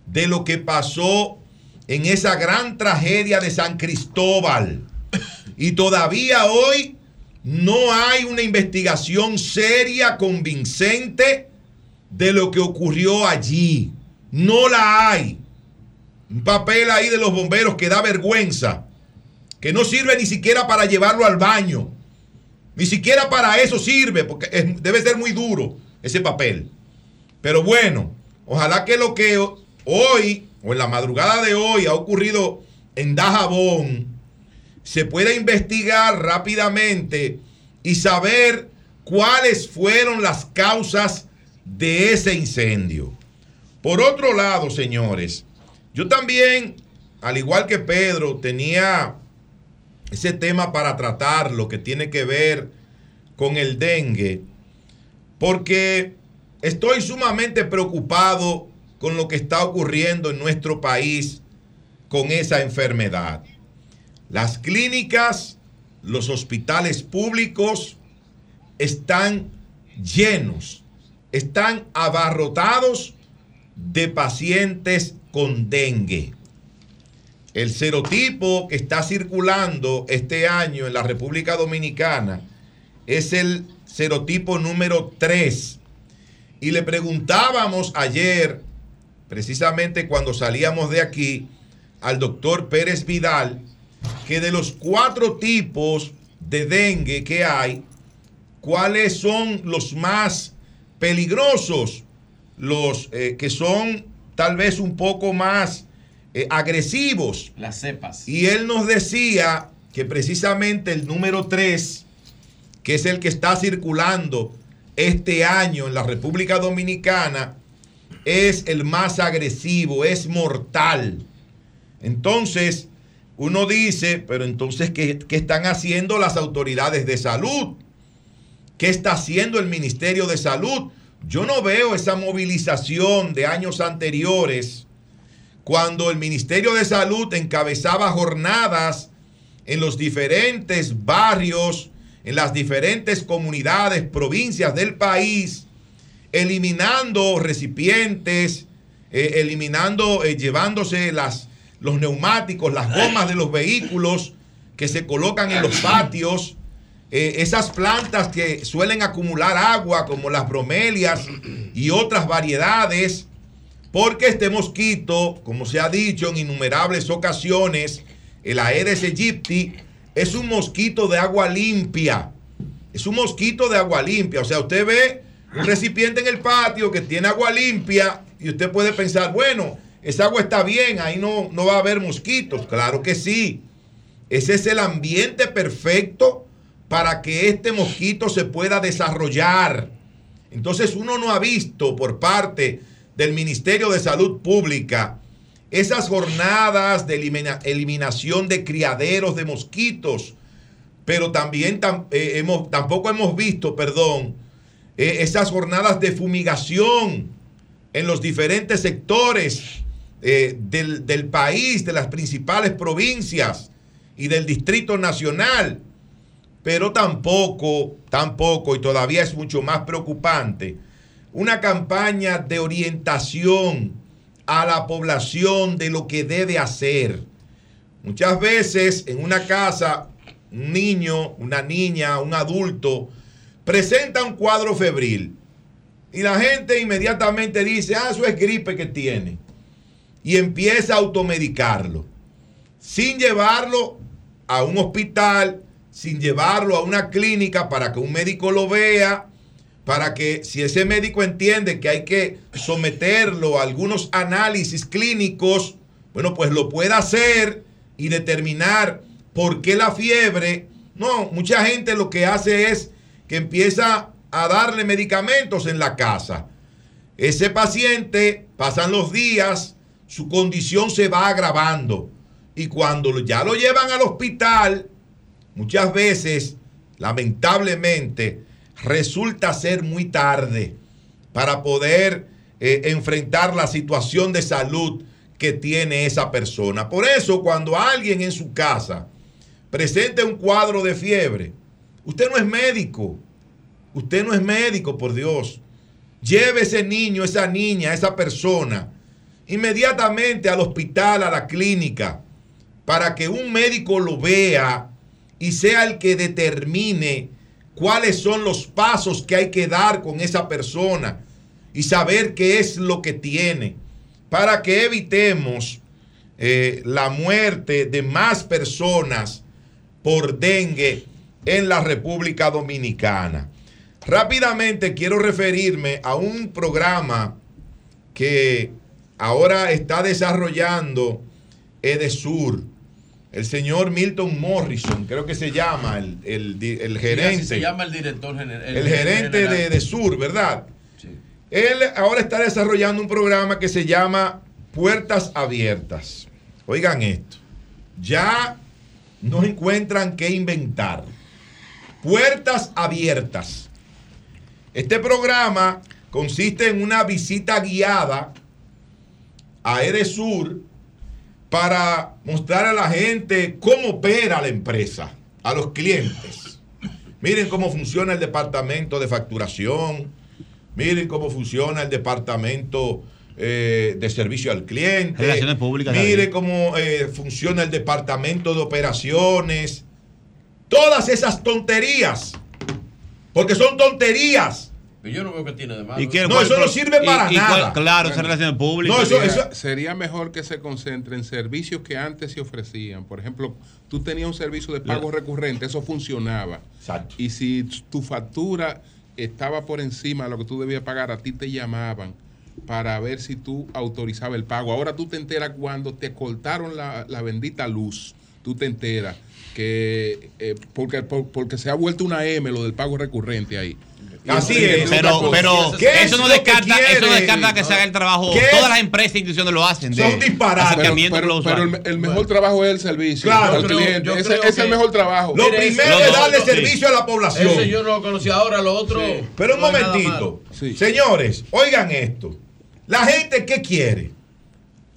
de lo que pasó en esa gran tragedia de San Cristóbal. Y todavía hoy no hay una investigación seria, convincente de lo que ocurrió allí. No la hay. Un papel ahí de los bomberos que da vergüenza que no sirve ni siquiera para llevarlo al baño. Ni siquiera para eso sirve, porque debe ser muy duro ese papel. Pero bueno, ojalá que lo que hoy o en la madrugada de hoy ha ocurrido en Dajabón se pueda investigar rápidamente y saber cuáles fueron las causas de ese incendio. Por otro lado, señores, yo también, al igual que Pedro, tenía ese tema para tratar, lo que tiene que ver con el dengue, porque estoy sumamente preocupado con lo que está ocurriendo en nuestro país con esa enfermedad. Las clínicas, los hospitales públicos están llenos, están abarrotados de pacientes con dengue. El serotipo que está circulando este año en la República Dominicana es el serotipo número 3. Y le preguntábamos ayer, precisamente cuando salíamos de aquí, al doctor Pérez Vidal, que de los cuatro tipos de dengue que hay, cuáles son los más peligrosos, los eh, que son tal vez un poco más eh, agresivos. Las cepas. Y él nos decía que precisamente el número 3, que es el que está circulando este año en la República Dominicana, es el más agresivo, es mortal. Entonces, uno dice, pero entonces, ¿qué, qué están haciendo las autoridades de salud? ¿Qué está haciendo el Ministerio de Salud? Yo no veo esa movilización de años anteriores cuando el Ministerio de Salud encabezaba jornadas en los diferentes barrios, en las diferentes comunidades, provincias del país, eliminando recipientes, eh, eliminando, eh, llevándose las, los neumáticos, las gomas de los vehículos que se colocan en los patios, eh, esas plantas que suelen acumular agua, como las bromelias y otras variedades, porque este mosquito, como se ha dicho en innumerables ocasiones, el Aedes aegypti, es un mosquito de agua limpia. Es un mosquito de agua limpia. O sea, usted ve un recipiente en el patio que tiene agua limpia y usted puede pensar, bueno, esa agua está bien, ahí no, no va a haber mosquitos. Claro que sí. Ese es el ambiente perfecto para que este mosquito se pueda desarrollar. Entonces uno no ha visto por parte del Ministerio de Salud Pública esas jornadas de elimina- eliminación de criaderos de mosquitos, pero también tam- eh, hemos, tampoco hemos visto, perdón, eh, esas jornadas de fumigación en los diferentes sectores eh, del, del país, de las principales provincias y del Distrito Nacional. Pero tampoco, tampoco, y todavía es mucho más preocupante, una campaña de orientación a la población de lo que debe hacer. Muchas veces en una casa, un niño, una niña, un adulto, presenta un cuadro febril y la gente inmediatamente dice, ah, eso es gripe que tiene. Y empieza a automedicarlo, sin llevarlo a un hospital, sin llevarlo a una clínica para que un médico lo vea, para que si ese médico entiende que hay que someterlo a algunos análisis clínicos, bueno, pues lo pueda hacer y determinar por qué la fiebre. No, mucha gente lo que hace es que empieza a darle medicamentos en la casa. Ese paciente, pasan los días, su condición se va agravando. Y cuando ya lo llevan al hospital, muchas veces, lamentablemente, resulta ser muy tarde para poder eh, enfrentar la situación de salud que tiene esa persona. Por eso, cuando alguien en su casa presente un cuadro de fiebre, usted no es médico, usted no es médico, por Dios. Lleve ese niño, esa niña, esa persona inmediatamente al hospital, a la clínica, para que un médico lo vea y sea el que determine cuáles son los pasos que hay que dar con esa persona y saber qué es lo que tiene, para que evitemos eh, la muerte de más personas por dengue en la República Dominicana. Rápidamente quiero referirme a un programa que ahora está desarrollando Edesur. El señor Milton Morrison, creo que se llama el, el el gerente. se llama el director general. El gerente de, de Sur, ¿verdad? Él ahora está desarrollando un programa que se llama Puertas Abiertas. Oigan esto. Ya no encuentran qué inventar. Puertas Abiertas. Este programa consiste en una visita guiada a Edesur para mostrar a la gente cómo opera la empresa, a los clientes. Miren cómo funciona el departamento de facturación, miren cómo funciona el departamento eh, de servicio al cliente, Relaciones públicas, miren cómo eh, funciona el departamento de operaciones, todas esas tonterías, porque son tonterías. Pero yo no veo que tiene de malo. ¿Y qué- No, eso no sirve y- para y cuál- nada. claro, esas relaciones públicas. No, eso- sería, eso- sería mejor que se concentre en servicios que antes se ofrecían. Por ejemplo, tú tenías un servicio de pago recurrente, eso funcionaba. Y si tu factura estaba por encima de lo que tú debías pagar, a ti te llamaban para ver si tú autorizabas el pago. Ahora tú te enteras cuando te cortaron la, la bendita luz. Tú te enteras que eh, porque, por- porque se ha vuelto una M lo del pago recurrente ahí. Así es. Pero, pero eso no descarta, eso no descarta que se haga el trabajo. ¿Qué Todas las empresas e instituciones lo hacen. de Son disparates. acercamiento Pero, los pero el, mejor trabajo es el servicio Claro, al cliente. Ese es el mejor trabajo. Lo primero eso- es darle servicio a la población. Ese yo no lo conocía. Ahora lo otro. Pero un no momentito. Señores, oigan esto. La gente, ¿qué quiere?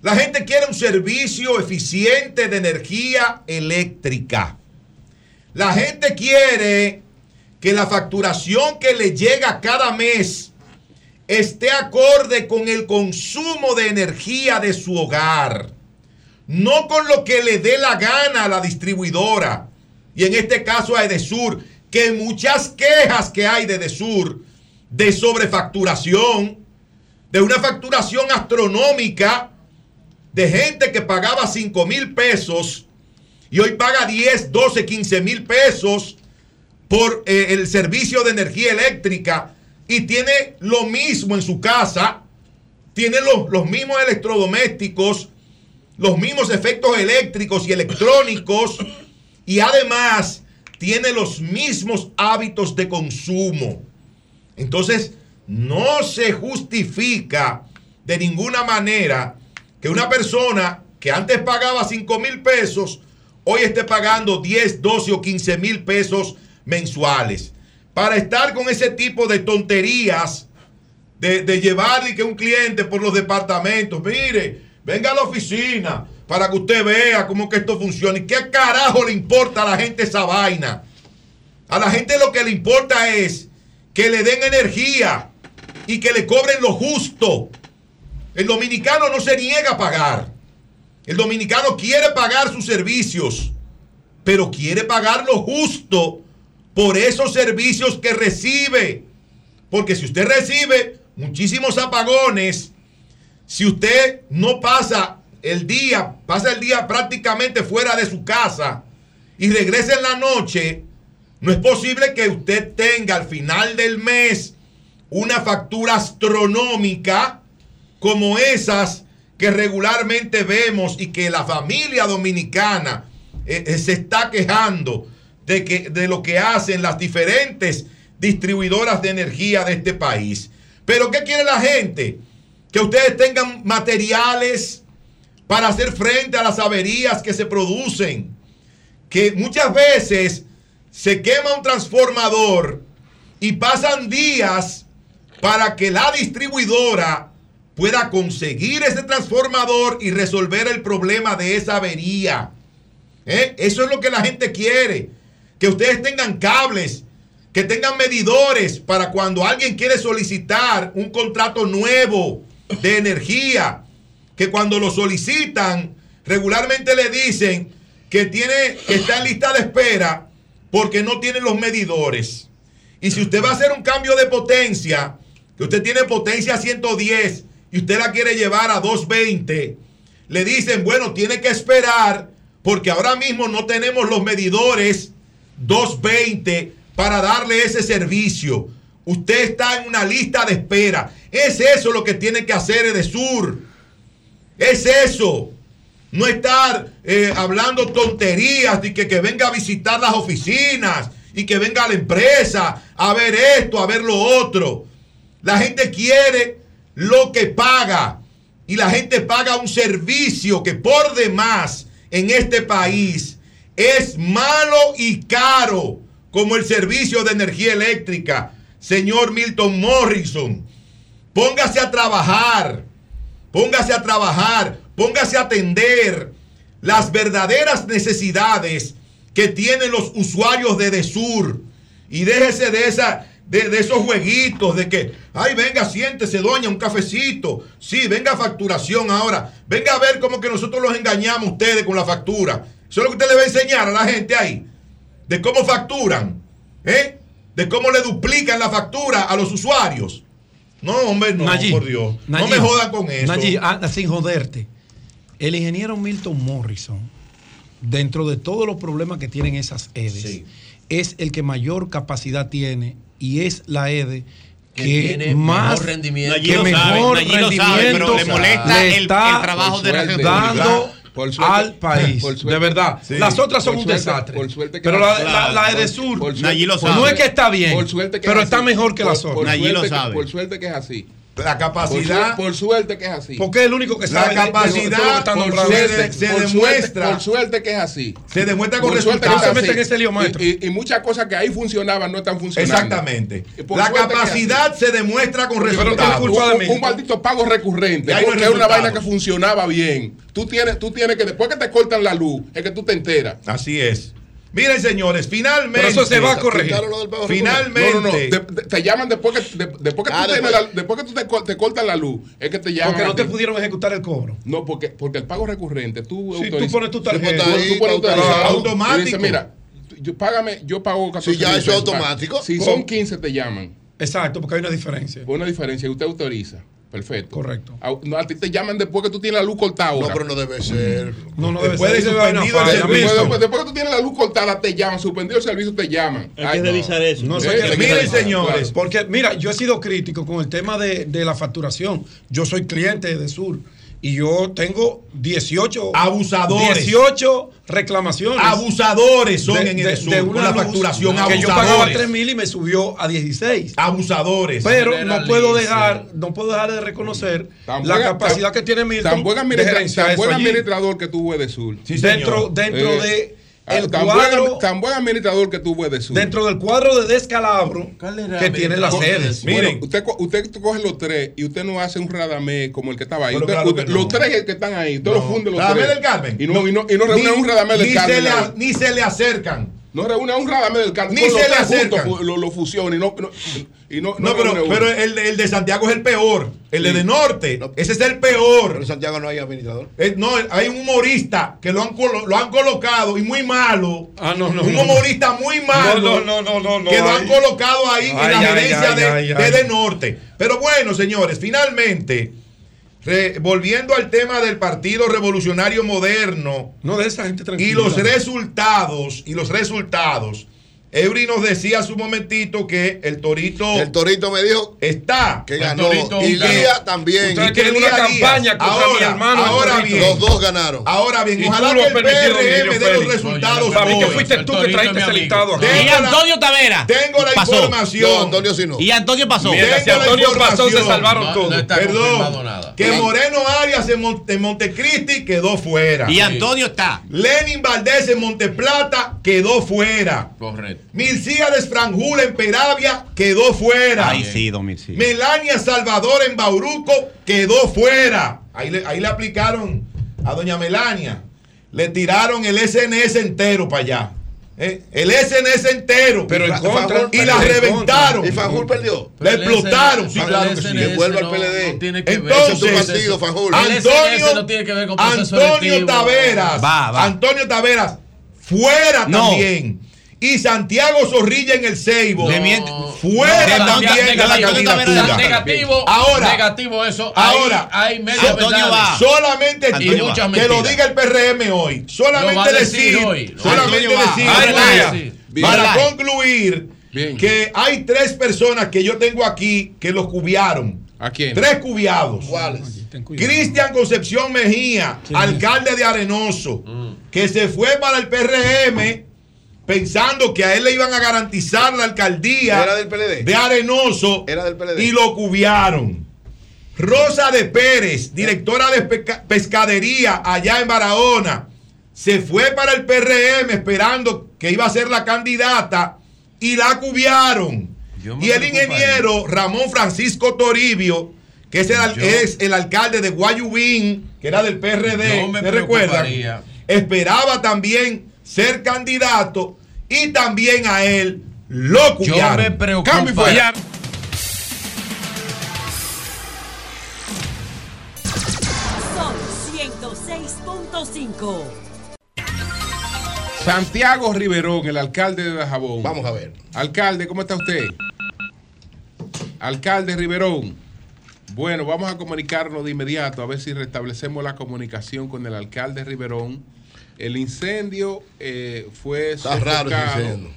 La gente quiere un servicio eficiente de energía eléctrica. La gente quiere que la facturación que le llega cada mes esté acorde con el consumo de energía de su hogar. No con lo que le dé la gana a la distribuidora. Y en este caso a Edesur, que muchas quejas que hay de Edesur de sobrefacturación, de una facturación astronómica, de gente que pagaba 5 mil pesos y hoy paga 10, 12, 15 mil pesos por eh, el servicio de energía eléctrica y tiene lo mismo en su casa, tiene los, los mismos electrodomésticos, los mismos efectos eléctricos y electrónicos y además tiene los mismos hábitos de consumo. Entonces, no se justifica de ninguna manera que una persona que antes pagaba 5 mil pesos, hoy esté pagando 10, 12 o 15 mil pesos mensuales. Para estar con ese tipo de tonterías, de, de llevarle que un cliente por los departamentos, mire, venga a la oficina para que usted vea cómo que esto funciona. ¿Y qué carajo le importa a la gente esa vaina? A la gente lo que le importa es que le den energía y que le cobren lo justo. El dominicano no se niega a pagar. El dominicano quiere pagar sus servicios, pero quiere pagar lo justo por esos servicios que recibe. Porque si usted recibe muchísimos apagones, si usted no pasa el día, pasa el día prácticamente fuera de su casa y regresa en la noche, no es posible que usted tenga al final del mes una factura astronómica como esas que regularmente vemos y que la familia dominicana eh, eh, se está quejando de, que, de lo que hacen las diferentes distribuidoras de energía de este país. Pero ¿qué quiere la gente? Que ustedes tengan materiales para hacer frente a las averías que se producen. Que muchas veces se quema un transformador y pasan días para que la distribuidora pueda conseguir ese transformador y resolver el problema de esa avería. ¿Eh? Eso es lo que la gente quiere. Que ustedes tengan cables, que tengan medidores para cuando alguien quiere solicitar un contrato nuevo de energía, que cuando lo solicitan, regularmente le dicen que tiene está en lista de espera porque no tiene los medidores. Y si usted va a hacer un cambio de potencia, que usted tiene potencia 110 y usted la quiere llevar a 220, le dicen, bueno, tiene que esperar porque ahora mismo no tenemos los medidores 220 para darle ese servicio. Usted está en una lista de espera. Es eso lo que tiene que hacer Edesur. Es eso. No estar eh, hablando tonterías de que, que venga a visitar las oficinas y que venga a la empresa a ver esto, a ver lo otro. La gente quiere lo que paga y la gente paga un servicio que por demás en este país es malo y caro como el servicio de energía eléctrica. Señor Milton Morrison, póngase a trabajar, póngase a trabajar, póngase a atender las verdaderas necesidades que tienen los usuarios de Desur y déjese de esa de, esos jueguitos de que, ay, venga, siéntese, doña, un cafecito. Sí, venga facturación ahora. Venga a ver cómo que nosotros los engañamos ustedes con la factura. Eso es lo que usted le va a enseñar a la gente ahí. De cómo facturan. ¿Eh? De cómo le duplican la factura a los usuarios. No, hombre, no, Nayib, por Dios. no me jodan con eso. Nayib, anda, sin joderte. El ingeniero Milton Morrison, dentro de todos los problemas que tienen esas EDES, es el que mayor capacidad tiene y es la EDE Que que, tiene más mejor rendimiento. que sabe, mejor sabe, pero le molesta le el- está el trabajo de dando regeneración. Por suerte- al país. por suerte- de verdad. Sí. Las otras son Por un suerte- desastre. por suerte que pero la- la, la, la Edesur por suerte- no es que está bien, Por suerte que pero es está mejor que las otras. por suerte que- Por suerte que es así. La capacidad- Por, su- por suerte que es así. Porque es el único que La sabe de- de- de capacidad que por se por demuestra- suerte- por suerte que es así. Se demuestra con que resultados. es así. Se en ese lío, maestro. Y, y- y muchas cosas que ahí funcionaban no están funcionando. Exactamente. La que capacidad se demuestra con resultados. mí. Un, un maldito pago recurrente. No hay Porque es una vaina que funcionaba bien. Tú tienes, tú tienes que, después que te cortan la luz, es que tú te enteras. Así es. Miren, señores, finalmente. Pero eso se va a corregir. Finalmente. No, no, no. De- de- te llaman después que, de- después que, Ah, tú, tienes después. la- después que tú te, te cortan la luz. Es que te llaman. Porque no te pudieron ejecutar el cobro. No, porque, porque el pago recurrente, tú, Sí, tú pones tu tarjeta. Tú, tú pones tu Automático. tarjeta. Automático. Y dices, mira, yo, págame, yo pago 14 Sí, ya eso es automático. Si ¿Cómo? son 15 te llaman. Exacto, porque hay una diferencia. Una diferencia y usted autoriza. Perfecto. Correcto. A, no, a ti te llaman después que tú tienes la luz cortada. ahora. No, pero no debe ser. No, no debe Después ser. después, después que tú tienes la luz cortada, te llaman. Suspendido el servicio, te llaman. Hay Ay, que no. revisar eso. No sé Eh, que miren, revisar, señores, claro. porque mira, yo he sido crítico con el tema de, de la facturación. Yo soy cliente de Sur y yo tengo 18 Abusadores. 18 reclamaciones. Abusadores son en Edesur con la luz facturación, Que yo abusadores. pagaba 3 mil y me subió a 16. Abusadores. Pero no puedo dejar, no puedo dejar de reconocer Tan la buen- capacidad tan- que tiene Milton Tan buen, de administra- gerenciar tan buen administrador que tuvo de Sur. Dentro- dentro de el tan, cuadro- buen, tan buen administrador que tuvo de Sur. Dentro del cuadro de descalabro que tiene las sedes. Miren, usted, usted coge los tres y usted no hace un radamé como el que estaba ahí. Pero Usted- claro usted- que no. Los tres que están ahí, usted los funde los Radamé tres. del Carmen. Y no, y no, y no reúne Ni- un radamé del ni Carmen. se le ni se le acercan. No reúne a un radamé del Carmen. Ni los se le juntos acercan. fu- Lo, lo fusiona y no. no- y no, No, pero, pero el, el de Santiago es el peor. El de, de Norte. Ese es el peor. Pero en Santiago no hay administrador. Eh, no, hay un humorista que lo han, lo han colocado y muy malo. Ah, no, no, un no. humorista muy malo. No, no, no, no, no, que lo han colocado ahí en Ay, la ay, gerencia ay, de, ay, de ay. De Norte. Pero bueno, señores, finalmente, re- volviendo al tema del Partido Revolucionario Moderno No, de esa gente y los resultados, y los resultados. Eury nos decía hace un momentito que el Torito. El Torito me dijo está. que ganó. Y Lía también. Y que tienen una campaña contra mi Ahora- hermano. el ahora bien. Los dos ganaron. Ahora bien, Y tú ojalá que el PRM dé los resultados Para mí que fuiste tú que traiste ese listado aquí. Tengo Y Antonio Tavera. Tengo la pasó. información. No, Antonio sí no. Y Antonio pasó. Mira, si Antonio pasó, se salvaron No, todos. no está confirmado Perdón. Que Moreno Arias en Montecristi quedó fuera. Y Antonio está. Lenin Valdés en Monteplata quedó fuera. Correcto. Milcíades Franjul en Peravia quedó fuera. Ahí sí, 2005. Melania Salvador en Bauruco quedó fuera. Ahí le, ahí le aplicaron a doña Melania. Le tiraron el SNS entero para allá. ¿eh? El SNS entero. Pero en Y contra. y la reventaron. Y Fanjul perdió. La explotaron. Sí, claro el que sí. SNS Que vuelva al PLD. no tiene que ver Entonces, partido. El Antonio, SNS no tiene que ver con proceso Antonio. Taveras. Va, va. Antonio Taveras fuera No. también. Y Santiago Zorrilla en el miente. Fuera No, también de la candidatura. Negativo, Ahora, negativo eso. Ahora, hay verdades. solamente muchas que lo diga el PRM hoy. Solamente decir decir, hoy. solamente Antonio decir, para-. Bien. concluir que hay tres personas que yo tengo aquí que los cubiaron. ¿A quién? Tres cubiados. Cristian Concepción Mejía, alcalde de Arenoso, que se fue para el PRM pensando que a él le iban a garantizar la alcaldía Era del PLD. de Arenoso Era del PLD. y lo cubiaron. Rosa de Pérez, directora de pesca- pescadería allá en Barahona, se fue para el PRM esperando que iba a ser la candidata y la cubiaron. Y el ingeniero Ramón Francisco Toribio, que es el, al- Yo- es el alcalde de Guayubín, que era del PRD, ¿se recuerdan? Esperaba también ser candidato y también a él lo cubiaron. me preocupa- Cambio y fuera. Sol 106.5. Santiago Riverón, el alcalde de Dajabón. Vamos a ver. Alcalde, ¿cómo está usted? Alcalde Riverón. Bueno, vamos a comunicarnos de inmediato a ver si restablecemos la comunicación con el alcalde Riverón. El incendio eh, fue Está raro incendio.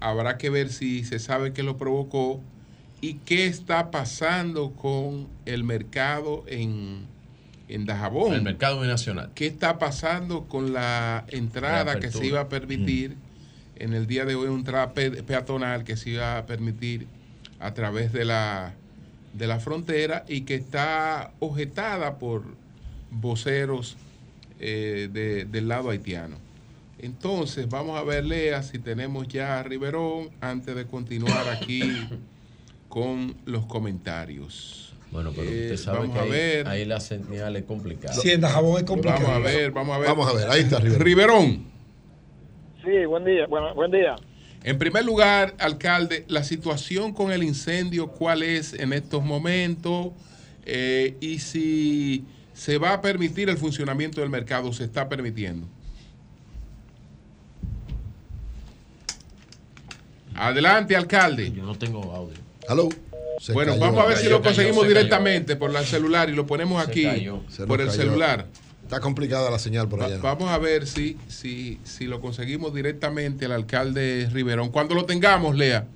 Habrá que ver si se sabe qué lo provocó y qué está pasando con el mercado en, en Dajabón. El mercado binacional. ¿Qué está pasando con la entrada La que se iba a permitir en el día de hoy, una entrada pe- peatonal que se iba a permitir a través de la, de la frontera y que está objetada por voceros eh, de- del lado haitiano? Entonces, vamos a ver, Lea, si tenemos ya a Riverón antes de continuar aquí con los comentarios. Bueno, pero Eh, usted sabe vamos que a ahí, ver. ahí la señal es complicada. Sí, en Dajabón es complicado. Vamos a ver, vamos a ver. Vamos a ver, ahí está Riverón. Riverón. Sí, buen día, bueno, buen día. En primer lugar, alcalde, la situación con el incendio, ¿cuál es en estos momentos? Eh, y si se va a permitir el funcionamiento del mercado, se está permitiendo. Adelante, alcalde. Yo no tengo audio. Hello. Se bueno, cayó. vamos a ver si lo conseguimos cayó. directamente por el celular y lo ponemos Se aquí por el cayó. celular. Está complicada la señal por Va- allá. Vamos a ver si, si, si lo conseguimos directamente al alcalde Riverón. Cuando lo tengamos, Lea,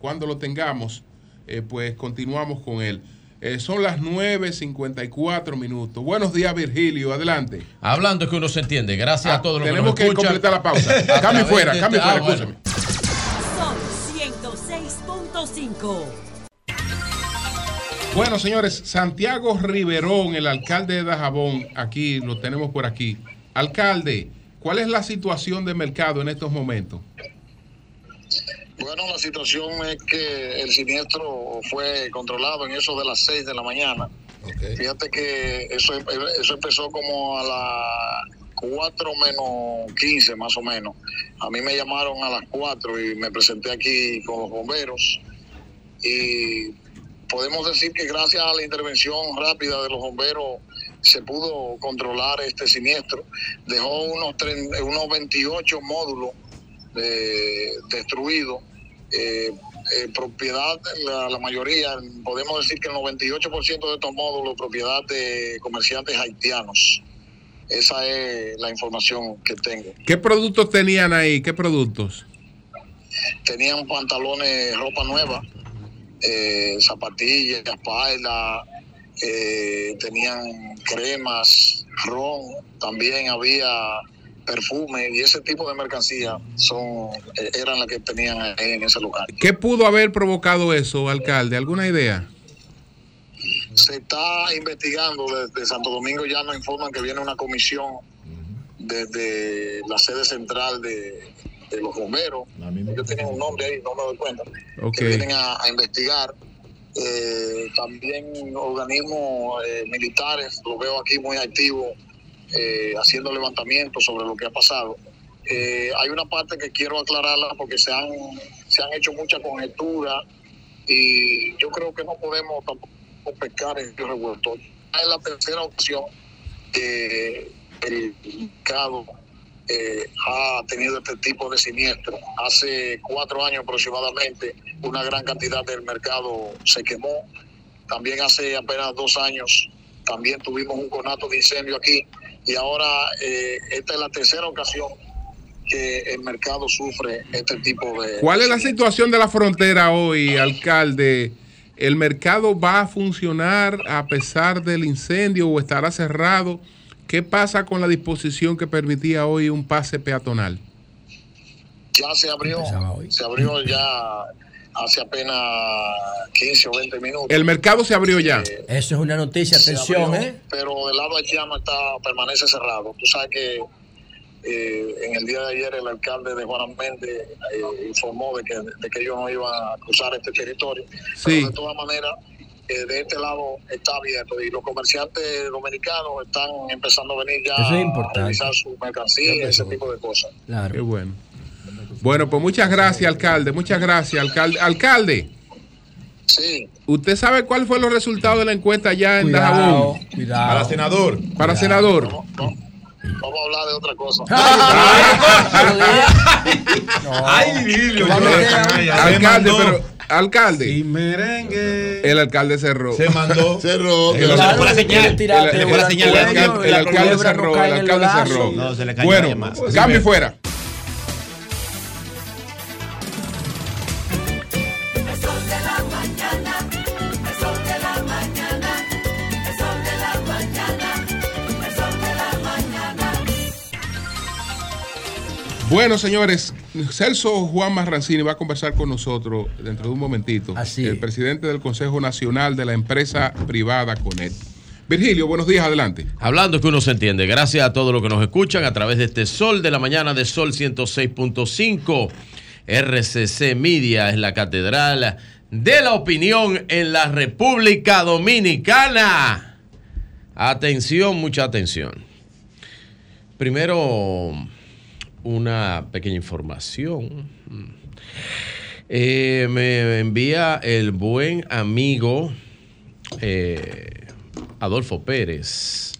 cuando lo tengamos, eh, pues continuamos con él. Eh, son las 9.54 minutos. Buenos días, Virgilio. Adelante. Hablando es que uno se entiende. Gracias Ah, a todos los tenemos que que nos escuchan. completar la pausa. Cambio fuera, de cambio este- fuera, ah, bueno. Sol 106.5. Bueno, señores, Santiago Riverón, el alcalde de Dajabón, aquí lo tenemos por aquí. Alcalde, ¿cuál es la situación de mercado en estos momentos? Bueno, la situación es que el siniestro fue controlado en eso de las 6 de la mañana. Fíjate que eso, eso empezó como a las 4 menos 15 más o menos. A mí me llamaron a las 4 y me presenté aquí con los bomberos y podemos decir que gracias a la intervención rápida de los bomberos se pudo controlar este siniestro. Dejó unos, unos 28 módulos eh, destruidos. Eh, eh, propiedad, la, la mayoría, podemos decir que el 98% de estos módulos, propiedad de comerciantes haitianos. Esa es la información que tengo. ¿Qué productos tenían ahí? ¿Qué productos? Tenían pantalones, ropa nueva, eh, zapatillas, espalda, eh, tenían cremas, ron, también había perfume y ese tipo de mercancía son eh, eran las que tenían ahí en ese lugar. ¿Qué pudo haber provocado eso, alcalde? ¿Alguna idea? Se está investigando desde Santo Domingo, ya nos informan que viene una comisión desde la sede central de, de los bomberos. Ellos tienen un nombre ahí, no me doy cuenta. Que vienen a, a investigar. Eh, también organismos eh, militares, lo veo aquí muy activos, eh, haciendo levantamientos sobre lo que ha pasado. Eh, hay una parte que quiero aclararla porque se han, se han hecho muchas conjeturas y yo creo que no podemos tampoco pescar en río revuelto. Es la tercera ocasión que el mercado eh, ha tenido este tipo de siniestro. Hace cuatro años aproximadamente una gran cantidad del mercado se quemó. También hace apenas dos años también tuvimos un conato de incendio aquí y ahora eh, esta es la tercera ocasión que el mercado sufre este tipo de... ¿Cuál es la situación de la frontera hoy, alcalde? ¿El mercado va a funcionar a pesar del incendio o estará cerrado? ¿Qué pasa con la disposición que permitía hoy un pase peatonal? Ya se abrió, se abrió ya hace apenas 15 o 20 minutos. El mercado se abrió ya. Eso es una noticia, atención, abrió, ¿eh? Pero del lado haitiano está, permanece cerrado. Tú sabes que eh, en el día de ayer el alcalde de Juan Méndez eh, informó de que, de que ellos no iban a cruzar este territorio. Sí. Pero de todas maneras, eh, de este lado está abierto y los comerciantes dominicanos están empezando a venir ya es a revisar su mercancía, ese tipo de cosas. Claro. Qué bueno. Bueno, pues muchas gracias, alcalde. Muchas gracias, alcalde. Alcalde. Sí. ¿Usted sabe cuáles fueron los resultados de la encuesta allá en Cuidado, Dajabón? cuidado. Para senador. Para senador. Vamos a hablar de otra cosa. Ay, yo- Alcalde, pero alcalde. Y merengue. El alcalde cerró. Se mandó. Cerró. El, Claro, el- el- el- alcalde cerró. El alcalde cerró. No, se le cayó Bueno, cambio y fuera. Bueno, señores, Celso Juan Marrancini va a conversar con nosotros dentro de un momentito. Así El es. presidente del Consejo Nacional de la empresa privada Conet. Virgilio, buenos días, adelante. Hablando que uno se entiende. Gracias a todos los que nos escuchan a través de este Sol de la Mañana de Sol 106.5. RCC Media es la catedral de la opinión en la República Dominicana. Atención, mucha atención. Primero, una pequeña información. Eh, me envía el buen amigo eh, Adolfo Pérez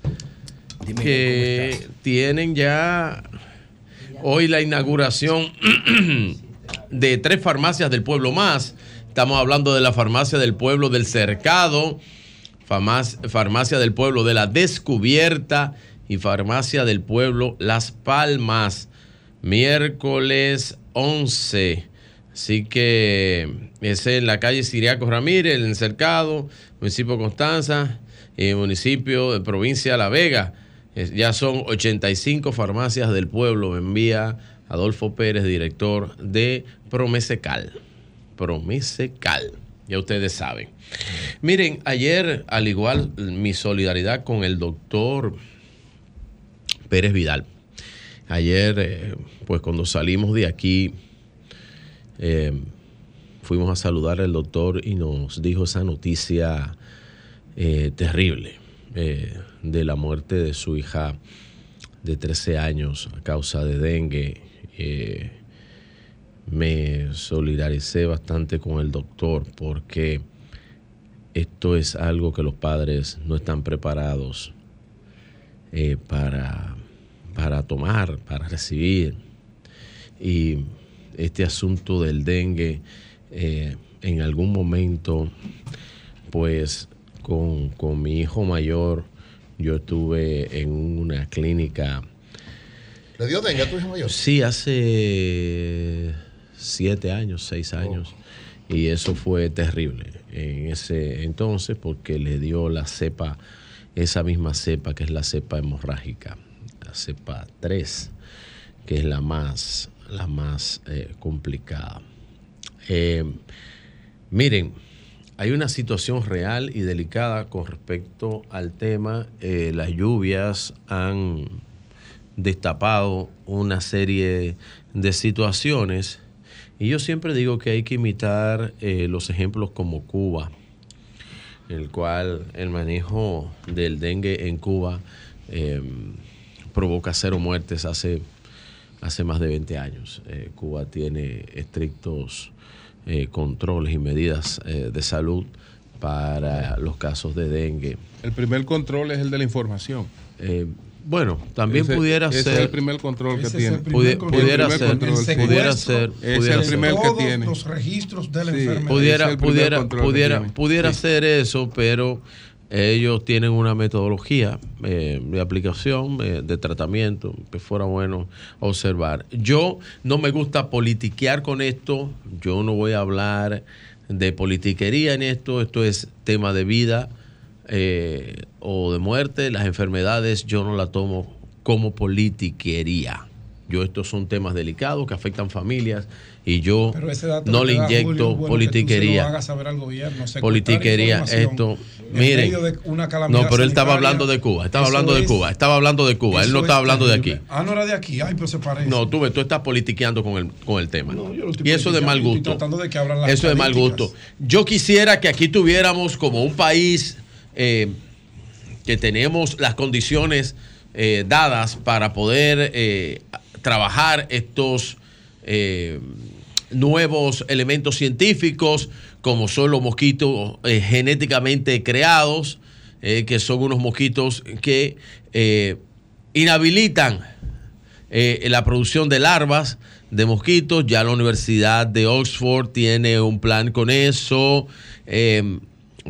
que tienen ya hoy la inauguración de tres farmacias del pueblo más. Estamos hablando de la farmacia del pueblo del Cercado, farmacia del pueblo de la Descubierta y farmacia del pueblo Las Palmas. Miércoles 11. Así que es en la calle Siriaco Ramírez, en el Cercado, municipio Constanza y municipio de provincia de La Vega. Ya son 85 farmacias del pueblo. Me envía Adolfo Pérez, director de Promesecal. Promesecal. Ya ustedes saben. Miren, ayer, al igual, mi solidaridad con el doctor Pérez Vidal. Ayer, eh, pues cuando salimos de aquí, eh, fuimos a saludar al doctor y nos dijo esa noticia eh, terrible de la muerte de su hija de 13 años a causa de dengue. Me solidaricé bastante con el doctor porque esto es algo que los padres no están preparados para, para tomar, para recibir. Y este asunto del dengue, eh, en algún momento, pues con, con mi hijo mayor, yo estuve en una clínica. ¿Le dio dengue a tu hijo mayor? Sí, hace siete años, seis años. Y eso fue terrible en ese entonces porque le dio la cepa, esa misma cepa que es la cepa hemorrágica, la cepa 3, que es la más, la más eh, complicada. Eh, miren, hay una situación real y delicada con respecto al tema. Eh, las lluvias han destapado una serie de situaciones y yo siempre digo que hay que imitar los ejemplos como Cuba, el cual el manejo del dengue en Cuba eh, provoca cero muertes hace, hace más de 20 años. Eh, Cuba tiene estrictos eh, controles y medidas eh, de salud para los casos de dengue. El primer control es el de la información. Eh, Bueno, también Ese- pudiera ese ser. es el primer control que tiene. el primer Pudi- control. pudiera El primer ser, control, sí. pudiera ser, Es pudiera el ser. primer que Todos tiene. los registros de la Sí. enfermedad. pudiera, es el primer pudiera, control que pudiera, tiene. pudiera Sí. ser eso, pero ellos tienen una metodología eh, de aplicación, eh, de tratamiento, que fuera bueno observar. Yo no me gusta politiquear con esto, yo no voy a hablar de politiquería en esto, esto es tema de vida eh, o de muerte, las enfermedades yo no la tomo como politiquería. Yo estos son temas delicados que afectan familias y yo no le inyecto bueno, politiquería. politiquería, esto, en miren, de no, pero él estaba hablando de Cuba, estaba hablando de es- Cuba, estaba hablando de Cuba, él no es estaba hablando de aquí. Ah, no era de aquí, ay, pero se parece. No, tú ves, tú estás politiqueando con el, con el tema. yo lo estoy y eso de politiqueando, mal gusto. de que Eso de mal gusto. Yo quisiera que aquí tuviéramos como un país eh, que tenemos las condiciones eh, dadas para poder eh, trabajar estos eh, nuevos elementos científicos, como son los mosquitos eh, genéticamente creados, eh, que son unos mosquitos que eh, inhabilitan la producción de larvas de mosquitos. Ya la Universidad de Oxford tiene un plan con eso.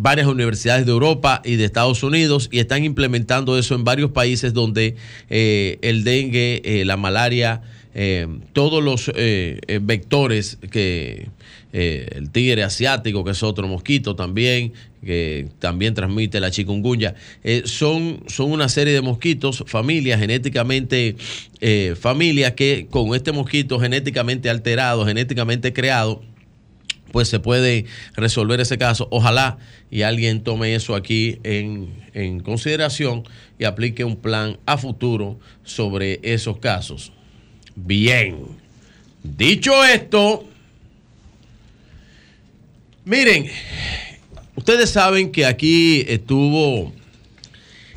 Varias universidades de Europa y de Estados Unidos y están implementando eso en varios países donde eh, el dengue, eh, la malaria, eh, todos los vectores que el tigre asiático, que es otro mosquito también, que también transmite la chikungunya, son, son una serie de mosquitos, familias genéticamente, familias que con este mosquito genéticamente alterado, genéticamente creado, pues se puede resolver ese caso. Ojalá y alguien tome eso aquí en, en consideración y aplique un plan a futuro sobre esos casos. Bien. Dicho esto, miren, ustedes saben que aquí estuvo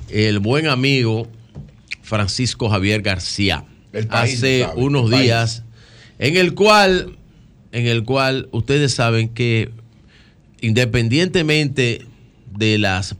el buen amigo Francisco Javier García El país, hace ¿sabe? unos El días, en el cual, en el cual ustedes saben que independientemente de las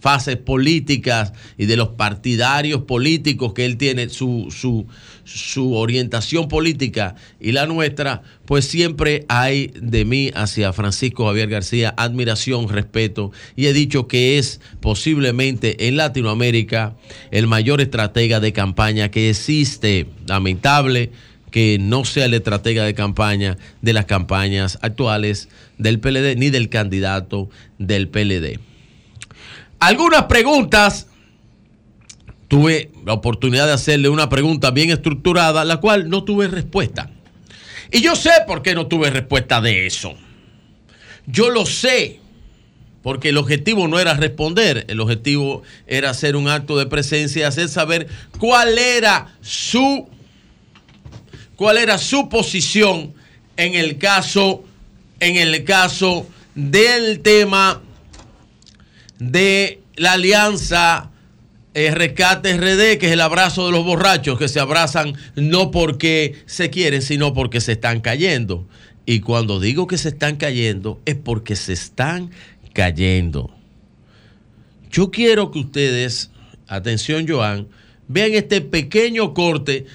fases políticas y de los partidarios políticos que él tiene, su, su, su orientación política y la nuestra, pues siempre hay de mí hacia Francisco Javier García admiración, respeto, y he dicho que es posiblemente en Latinoamérica el mayor estratega de campaña que existe. Lamentable que no sea el estratega de campaña de las campañas actuales del PLD ni del candidato del PLD. Algunas preguntas. Tuve la oportunidad de hacerle una pregunta bien estructurada, la cual no tuve respuesta. Y yo sé por qué no tuve respuesta de eso. Yo lo sé, porque el objetivo no era responder, el objetivo era hacer un acto de presencia y hacer saber cuál era su cuál era su posición en el caso en el caso del tema de la alianza eh, Rescate RD, que es el abrazo de los borrachos que se abrazan no porque se quieren, sino porque se están cayendo. Y cuando digo que se están cayendo, es porque se están cayendo. Yo quiero que ustedes, atención Joan, vean este pequeño corte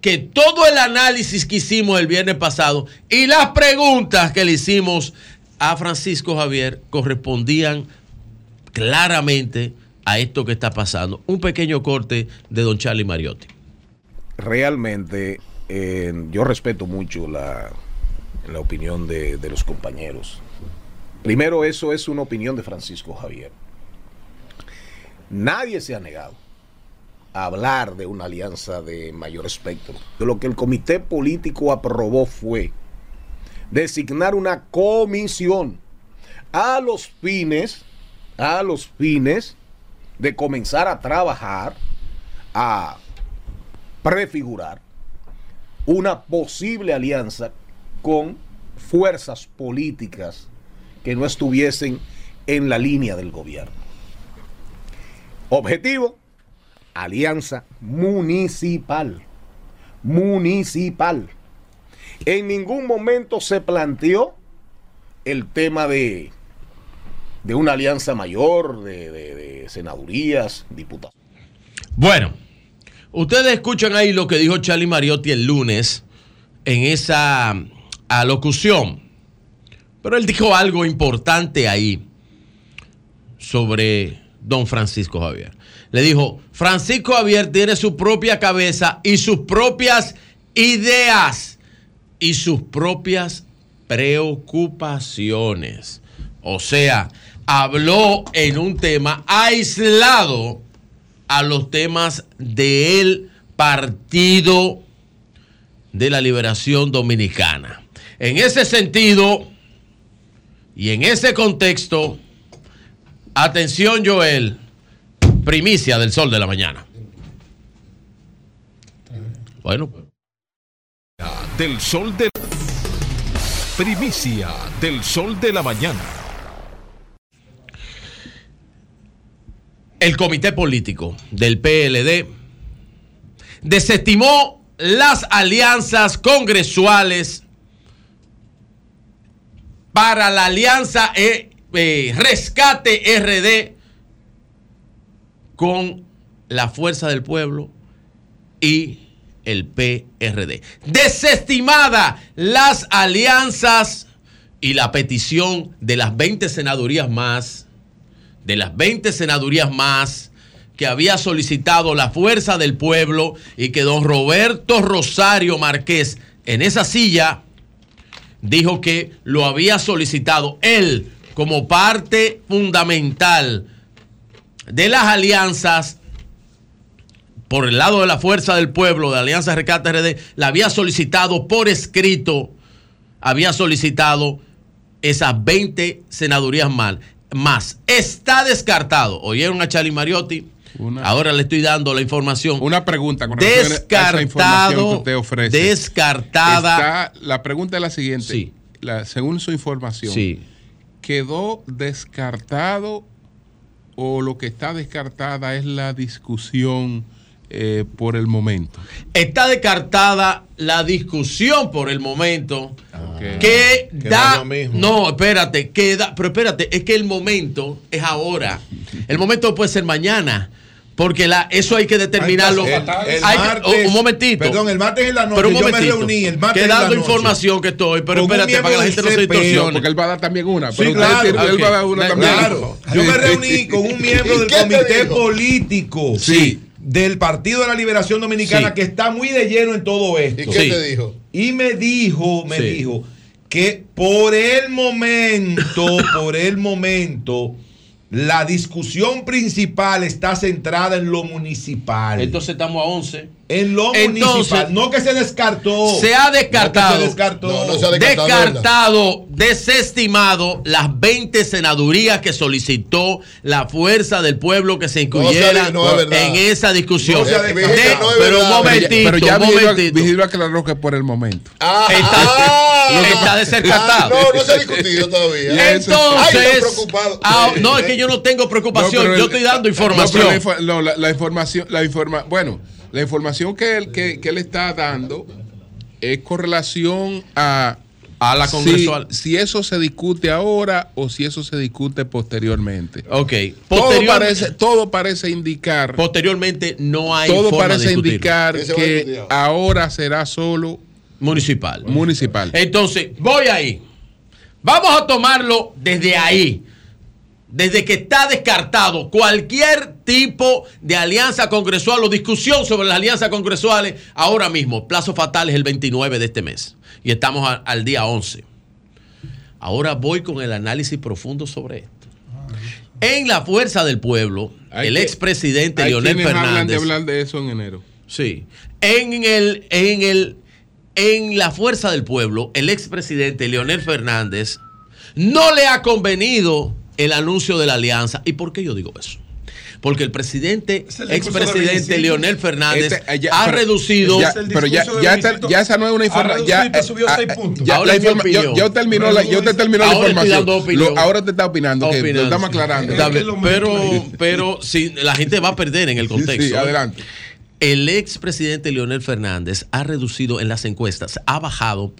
que, todo el análisis que hicimos el viernes pasado y las preguntas que le hicimos a Francisco Javier correspondían claramente a esto que está pasando. Un pequeño corte de don Charlie Mariotti. realmente eh, yo respeto mucho la, opinión de los compañeros. Primero, eso es una opinión de Francisco Javier. Nadie se ha negado hablar de una alianza de mayor espectro. Lo que el comité político aprobó fue designar una comisión a los fines, a los fines de comenzar a trabajar, a prefigurar una posible alianza con fuerzas políticas que no estuviesen en la línea del gobierno. Objetivo, alianza municipal. Municipal. En ningún momento se planteó el tema de, de una alianza mayor, de, de- de senadurías, diputados. Bueno, ustedes escuchan ahí lo que dijo Charlie Mariotti el lunes en esa alocución. Pero él dijo algo importante ahí sobre don Francisco Javier. Le dijo, Francisco Javier tiene su propia cabeza y sus propias ideas y sus propias preocupaciones. O sea, habló en un tema aislado a los temas del Partido de la Liberación Dominicana. En ese sentido y en ese contexto, atención Joel, primicia del sol de la mañana. Bueno, Del sol de Primicia del sol de la mañana. el comité político del PLD desestimó las alianzas congresuales para la alianza eh, eh, Rescate RD con la Fuerza del Pueblo y el PRD. Desestimada las alianzas y la petición de las 20 senadurías más, de las 20 senadurías más que había solicitado la Fuerza del Pueblo y que don Roberto Rosario Márquez en esa silla dijo que lo había solicitado él como parte fundamental de las alianzas por el lado de la Fuerza del Pueblo, de Alianza Rescate RD, la había solicitado por escrito, había solicitado esas 20 senadurías mal, más. Está descartado. ¿Oyeron a Charlie Mariotti? Ahora le estoy dando la información. Una pregunta con relación a esa información que Descartado. usted ofrece. Descartada. Está- la pregunta es la siguiente. La- según su información, Sí. ¿quedó descartado o lo que está descartada es la discusión eh, por el momento? Está descartada la discusión por el momento. Que da. No, espérate, que da- pero espérate, es que el momento es ahora. El momento puede ser mañana. Porque la, eso hay que determinarlo. El- el Hay que- martes- oh, un momentito. Perdón, el martes en la noche Pero un yo me reuní, el martes que dando información que estoy, pero Con espérate, para que la gente no se distorsione. Porque él va a dar también una. Sí, usted claro. él va a dar una también. Claro. Yo me reuní con un miembro del comité político Sí. del Partido de la Liberación Dominicana Sí. que está muy de lleno en todo esto. ¿Y qué Sí. te dijo? Y me dijo, me Sí. dijo que por el momento, por el momento, la discusión principal está centrada en lo municipal. Entonces estamos a 11. En lo Entonces, municipal. No que se descartó. Se ha No descartado. se descartó. descartado, desestimado las 20 senadurías que solicitó la fuerza del pueblo que se incluyera no en esa discusión. No se ha De-. No pero un momentito, Pero ya momentito. Vigilio aclaró que por el momento. Está, está descartado. Ah, no, no se ha discutido todavía. Entonces, preocupado. ah, no, es que yo no tengo preocupación, No, yo el- estoy dando no, información. la, info- no, la- la información, la informa, bueno, la información que él, que, que él está dando es con relación a A la si- congresual. Si, eso se discute ahora o si eso se discute posteriormente. Ok. Todo parece, todo parece indicar. Posteriormente no hay todo forma de parece indicar que ahora será solo municipal. Municipal. Entonces, voy ahí. Vamos a tomarlo desde ahí. Desde que está descartado cualquier tipo de alianza congresual o discusión sobre las alianzas congresuales ahora mismo. Plazo fatal es el 29 de este mes. Y estamos a- al día 11. Ahora voy con el análisis profundo sobre esto. En la fuerza del pueblo, Hay el expresidente Leonel quienes hablan de Fernández. hablar de eso en enero. Sí. En el, en el, en la fuerza del pueblo, el expresidente Leonel Fernández no le ha convenido el anuncio de la alianza. ¿Y por qué yo digo eso? Porque el presidente, el expresidente. Leonel Fernández Este, eh, ya, ha pero- reducido. ya- pero ya, ya, esta- ya esa no es una información. Ya, eh, ya Ahora la es mi informa- yo, opinión. yo terminó la, yo te terminó la información. Lo- ahora te está opinando. que Opinando. lo estamos aclarando. Está bien, pero, pero si la gente va a perder en el contexto. Sí, sí, adelante. El expresidente Leonel Fernández ha reducido en las encuestas, ha bajado,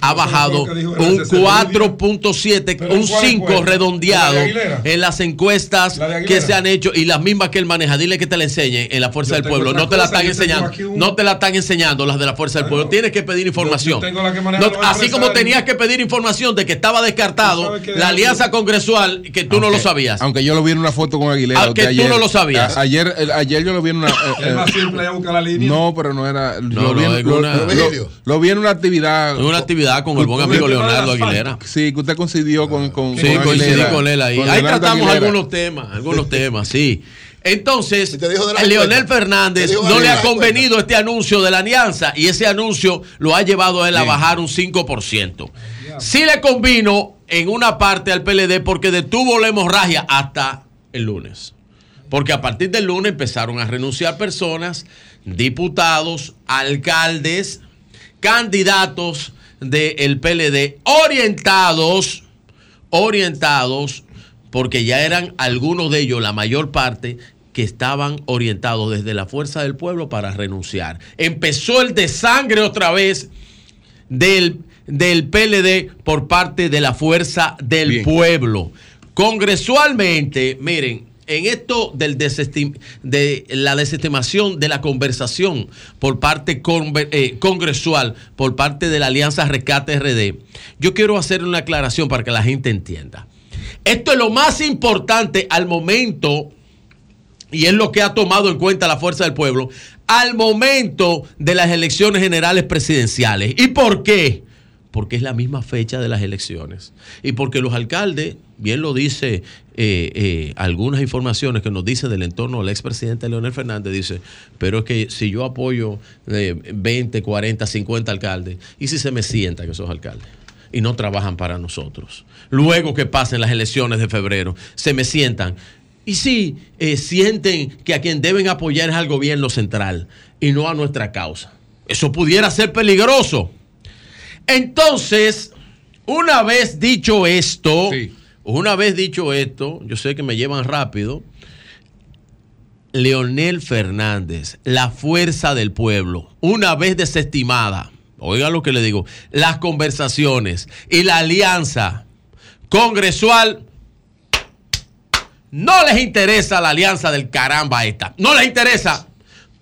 ha bajado pero un era ese 4.7, Pero un ¿cuál 5 encuesta? redondeado en las encuestas ¿La de que se han hecho y las mismas que él maneja. Dile que te la enseñe en la Fuerza Yo del Pueblo. No te la están yo enseñando. un- No te la están enseñando las de la Fuerza del Pueblo. Tienes que pedir información. yo tengo la que No, así como tenías que pedir información de que estaba descartado que- la alianza congresual que tú no lo sabías. Aunque yo lo vi en una foto con Aguilera. Ah, que de tú no lo sabías. A- ayer, ayer yo lo vi en una. eh, Buscar la línea. No, pero no era. No, lo, vi no, en, en lo- una- lo- Virgilio. lo vi en una actividad. En una actividad con el buen amigo Leonardo Aguilera. Sí, que usted coincidió con. con Sí, con coincidí Aguilera. con él ahí. Con Ahí Leonardo tratamos Aguilera. algunos temas, algunos temas, sí. Entonces, Leonel? Fernández no le ha convenido este anuncio de la alianza y ese anuncio lo ha llevado a él a bajar un 5%. Sí le convino en una parte al PLD porque detuvo la hemorragia hasta el lunes. Porque a partir del lunes empezaron a renunciar personas, diputados, alcaldes, candidatos del PLD orientados, orientados, porque ya eran algunos de ellos, la mayor parte, que estaban orientados desde la fuerza del pueblo para renunciar. Empezó el desangre otra vez del, del PLD por parte de la fuerza del Bien. pueblo. Congresualmente, miren, en esto del de la desestimación de la conversación por parte eh, congresual, por parte de la Alianza Rescate RD, yo quiero hacer una aclaración para que la gente entienda. Esto es lo más importante al momento y es lo que ha tomado en cuenta la fuerza del pueblo al momento de las elecciones generales presidenciales. ¿Y por qué? Porque es la misma fecha de las elecciones. Y porque los alcaldes, bien lo dice eh, eh, algunas informaciones que nos dice del entorno del expresidente Leonel Fernández, dice, pero es que si yo apoyo eh, 20, 40, 50 alcaldes, ¿y si se me sientan esos alcaldes? y no trabajan para nosotros. Luego que pasen las elecciones de febrero, se me sientan. Y si eh, sienten que a quien deben apoyar es al gobierno central y no a nuestra causa. Eso pudiera ser peligroso. Entonces, una vez dicho esto, una vez dicho esto, yo sé que me llevan rápido, Leonel Fernández, la fuerza del pueblo, una vez desestimada, oiga lo que le digo, las conversaciones y la alianza congresual, no les interesa la alianza del caramba esta, no les interesa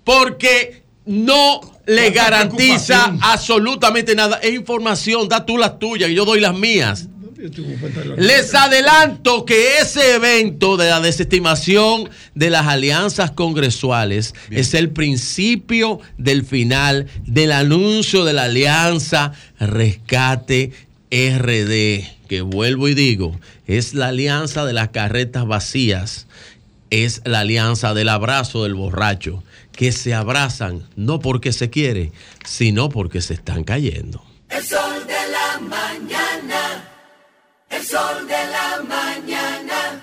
porque no le ¿Cuánta garantiza absolutamente nada. Es información, da tú las tuyas y yo doy las mías. Les adelanto que ese evento de la desestimación de las alianzas congresuales es el principio del final del anuncio de la alianza Rescate RD, que vuelvo y digo, es la alianza de las carretas vacías, es la alianza del abrazo del borracho, que se abrazan no porque se quiere, sino porque se están cayendo. El sol de la mañana. El sol de la mañana.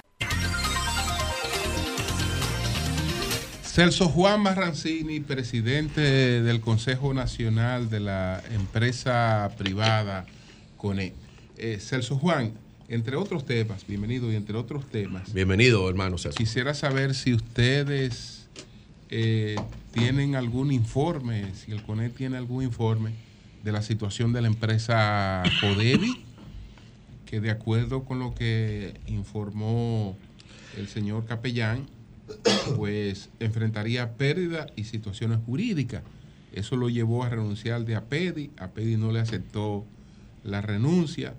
Celso Juan Marrancini, presidente del Consejo Nacional de la empresa privada CONE. Eh, Celso Juan, entre otros temas, bienvenido, y entre otros temas, Bienvenido, hermano César. quisiera saber si ustedes eh, tienen algún informe, si el CONE tiene algún informe de la situación de la empresa Codevi, que de acuerdo con lo que informó el señor capellán, pues enfrentaría pérdida y situaciones jurídicas. Eso lo llevó a renunciar de APEDI. APEDI no le aceptó la renuncia.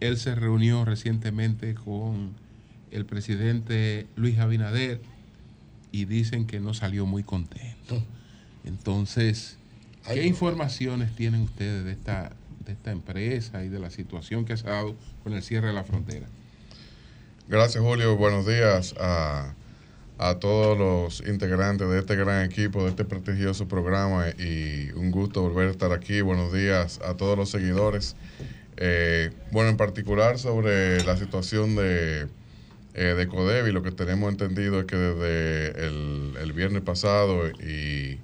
Él se reunió recientemente con el presidente Luis Abinader y dicen que no salió muy contento. Entonces, ¿qué informaciones tienen ustedes de esta, de esta empresa y de la situación que se ha dado con el cierre de la frontera? Gracias, Julio. Buenos días a, a todos los integrantes de este gran equipo, de este prestigioso programa y un gusto volver a estar aquí. Buenos días a todos los seguidores. Eh, bueno, en particular sobre la situación de, eh, de lo que tenemos entendido es que desde el, el viernes pasado y,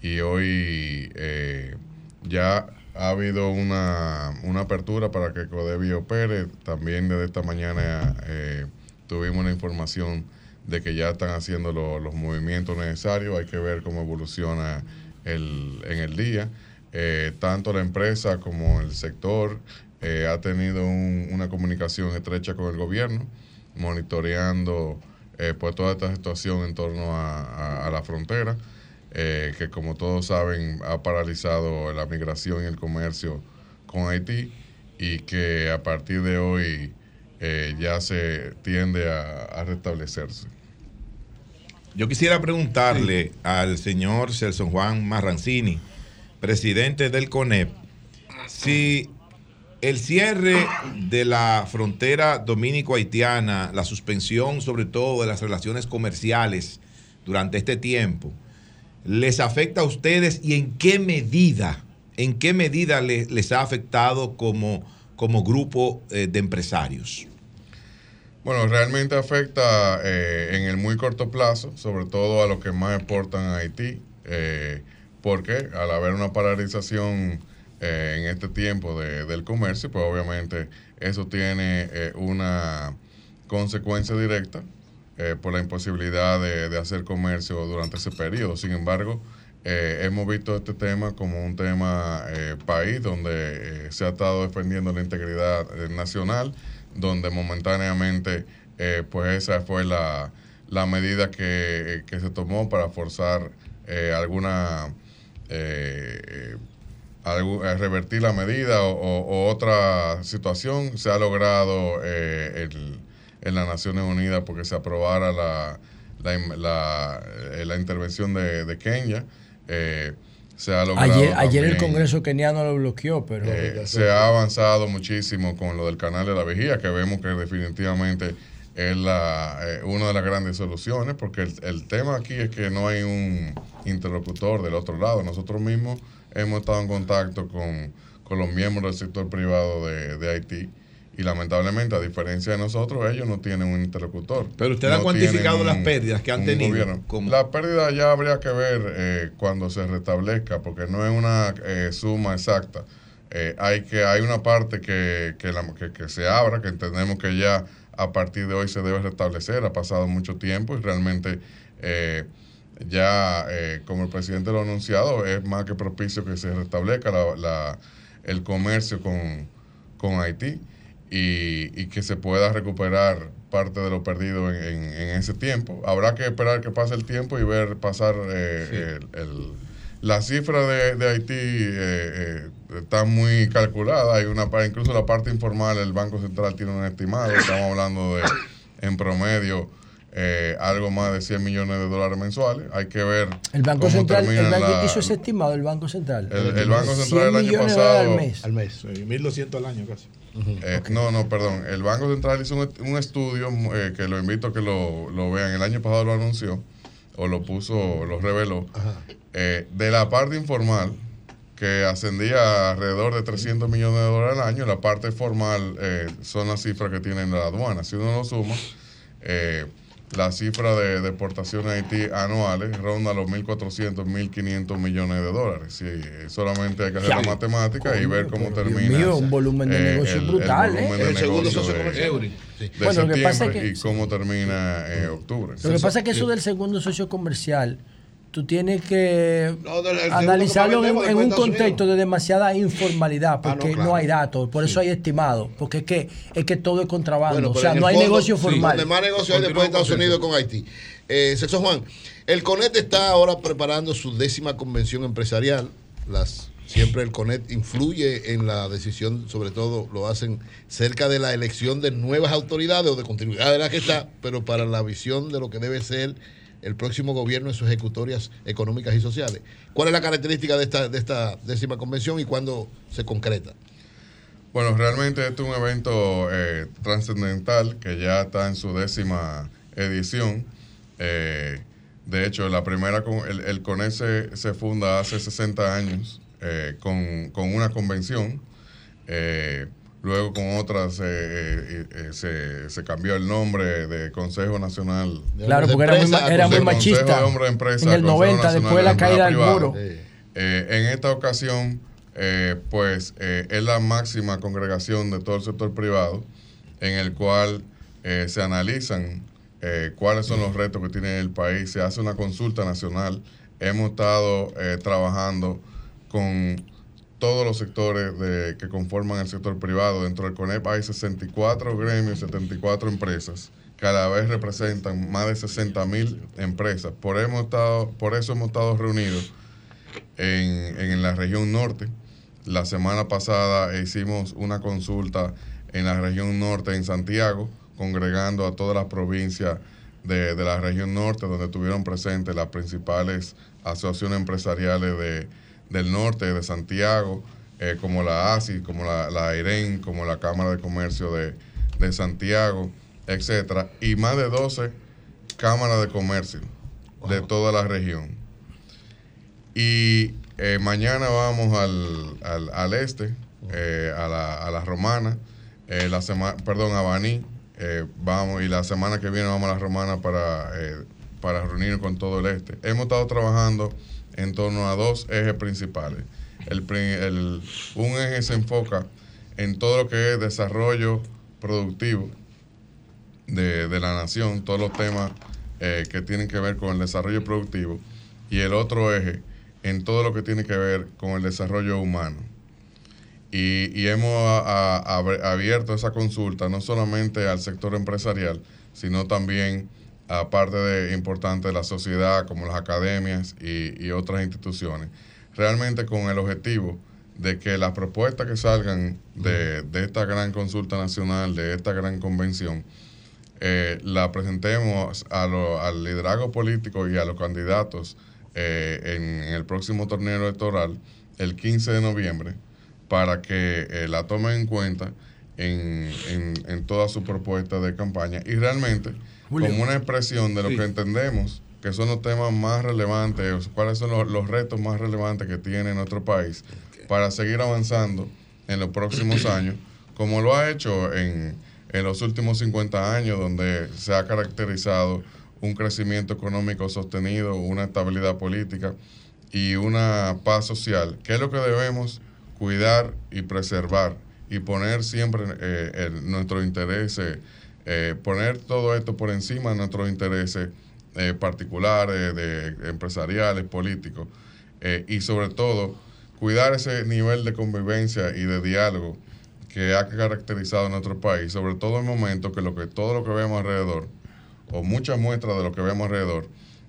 y hoy eh, ya ha habido una, una apertura para que Codevi opere. También desde esta mañana eh, tuvimos una información de que ya están haciendo lo- los movimientos necesarios. Hay que ver cómo evoluciona el, en el día. Eh, tanto la empresa como el sector eh, ha tenido un- una comunicación estrecha con el gobierno, monitoreando eh, pues toda esta situación en torno a, a- a la frontera, eh, que como todos saben ha paralizado la migración y el comercio con Haití y que a partir de hoy eh, ya se tiende a, restablecerse. Yo quisiera preguntarle al señor Celso Juan Marrancini, presidente del CONEP, si el cierre de la frontera dominico-haitiana, la suspensión sobre todo de las relaciones comerciales durante este tiempo, les afecta a ustedes y en qué medida, en qué medida le- les ha afectado como, como grupo eh, de empresarios? Bueno, realmente afecta eh, en el muy corto plazo, sobre todo a los que más exportan a Haití, eh, porque al haber una paralización eh, en este tiempo de- del comercio, pues obviamente eso tiene una consecuencia directa eh, por la imposibilidad de, de hacer comercio durante ese periodo. Sin embargo, eh, hemos visto este tema como un tema eh, país donde eh, se ha estado defendiendo la integridad nacional, donde momentáneamente pues esa fue la, la medida que, que se tomó para forzar alguna algu- eh, revertir la medida o, otra situación se ha logrado el- en las Naciones Unidas porque se aprobara la, la, eh, la intervención de, de Kenia. Eh, se ha logrado Ayer, ayer el Congreso keniano lo bloqueó, pero... eh, se ha avanzado muchísimo con lo del canal de la vigía, que vemos que definitivamente es la, eh, una de las grandes soluciones, porque el, el tema aquí es que no hay un interlocutor del otro lado. Nosotros mismos hemos estado en contacto con, con los miembros del sector privado de, de Haití y lamentablemente, a diferencia de nosotros, ellos no tienen un interlocutor. Pero usted ha cuantificado las pérdidas que han tenido. La pérdida ya habría que ver eh, cuando se restablezca, porque no es una eh, suma exacta. Eh, hay que hay una parte que, que, la- que- que se abra, que entendemos que ya a partir de hoy se debe restablecer. Ha pasado mucho tiempo y realmente eh, ya, eh, como el presidente lo ha anunciado, es más que propicio que se restablezca la- la- el comercio con, con Haití y, y que se pueda recuperar parte de lo perdido en, en- en ese tiempo. Habrá que esperar que pase el tiempo y ver pasar eh, el- el- la cifra de, de Haití eh, eh, está muy calculada. Hay una incluso la parte informal, el Banco Central tiene un estimado. Estamos hablando de en promedio eh, algo más de 100 millones de dólares mensuales. Hay que ver El Banco cómo Central, el banco la- hizo ese estimado, el Banco Central. El- el Banco 100 Central el año pasado- al mes. Al mes. 1.200 al año casi. Eh, No, no, perdón. El Banco Central hizo un, un estudio eh, que lo invito a que lo, lo vean. El año pasado lo anunció o lo puso, lo reveló. eh, de la parte informal, que ascendía a alrededor de 300 millones de dólares al año, la parte formal eh, son las cifras que tienen la aduana. Si uno lo suma, eh, la cifra de deportaciones a Haití anuales ronda los 1.400, 1.500 millones de dólares. Sí, eh, solamente hay que hacer Ya. la matemática y ver cómo termina. mío, un volumen de negocio brutal, ¿eh? volumen de El segundo socio de- comercial. de Sí. Bueno, lo que pasa es septiembre que- y cómo termina eh, octubre. Lo que pasa es que eso del segundo socio comercial, tú tienes que No, analizarlo que en, vendemos un contexto de demasiada informalidad, porque no, claro. hay datos, por eso hay estimados, porque es que, es que todo es contrabando, Bueno, o sea, no hay fondo, negocio sí, formal. Donde más negocio hay después de Estados Unidos con Haití. Eh, Celso Juan, el CONET está ahora preparando su décima convención empresarial. Las, siempre el CONET influye en la decisión, sobre todo lo hacen cerca de la elección de nuevas autoridades o de continuidad de la que está, pero para la visión de lo que debe ser el próximo gobierno en sus ejecutorias económicas y sociales. ¿Cuál es la característica de esta, décima convención y cuándo se concreta? Bueno, realmente este es un evento eh, trascendental que ya está en su décima edición. Eh, de hecho, la primera el, el CONES se, funda hace 60 años eh, con una convención. Luego con otras eh, eh, eh, se, se cambió el nombre de Consejo Nacional. Claro, porque era muy era muy de machista. De Hombres de Empresa, En el Consejo 90, Nacional después de la caída del muro. Eh, en esta ocasión, eh, pues eh, es la máxima congregación de todo el sector privado, en el cual eh, se analizan eh, cuáles son los retos que tiene el país. Se hace una consulta nacional. Hemos estado eh, trabajando con todos los sectores de, que conforman el sector privado. Dentro del CONEP hay 64 gremios, 74 empresas que a la vez representan más de 60 mil empresas. Por, hemos estado, por eso hemos estado reunidos en, en la región norte. La semana pasada hicimos una consulta en la región norte, en Santiago, congregando a todas las provincias de, de la región norte, donde estuvieron presentes las principales asociaciones empresariales de, del norte, de Santiago, eh, como la ASI, como la, la AIREN, como la Cámara de Comercio de, de Santiago, etcétera, y más de 12 cámaras de comercio de toda la región. Y eh, mañana vamos al, al, al este, eh, a, la, a la Romana, la semana, perdón, a Baní, vamos, y la semana que viene vamos a la Romana para, para reunirnos con todo el este. Hemos estado trabajando en torno a dos ejes principales. El, el- un eje se enfoca en todo lo que es desarrollo productivo de, de la nación, todos los temas eh, que tienen que ver con el desarrollo productivo, y el otro eje en todo lo que tiene que ver con el desarrollo humano. Y, y hemos a- abierto esa consulta no solamente al sector empresarial, sino también a parte de, importante de la sociedad, como las academias y, y otras instituciones, realmente con el objetivo de que las propuestas que salgan de, de esta gran consulta nacional, de esta gran convención, eh, la presentemos a lo- al liderazgo político y a los candidatos eh, en, en el próximo torneo electoral el 15 de noviembre para que eh, la tomen en cuenta en, en, en toda su propuesta de campaña. Y realmente Julio. como una expresión de lo Sí. que entendemos que son los temas más relevantes, cuáles son los, los retos más relevantes que tiene nuestro país para seguir avanzando en los próximos años, como lo ha hecho en, en los últimos 50 años, donde se ha caracterizado un crecimiento económico sostenido, una estabilidad política y una paz social, que es lo que debemos cuidar y preservar y poner siempre eh, el- nuestros intereses, eh, poner todo esto por encima de nuestros intereses eh, particulares, de, empresariales, políticos, eh, y sobre todo cuidar ese nivel de convivencia y de diálogo que ha caracterizado nuestro país, sobre todo en momentos que lo que todo lo que vemos alrededor, o muchas muestras de lo que vemos alrededor,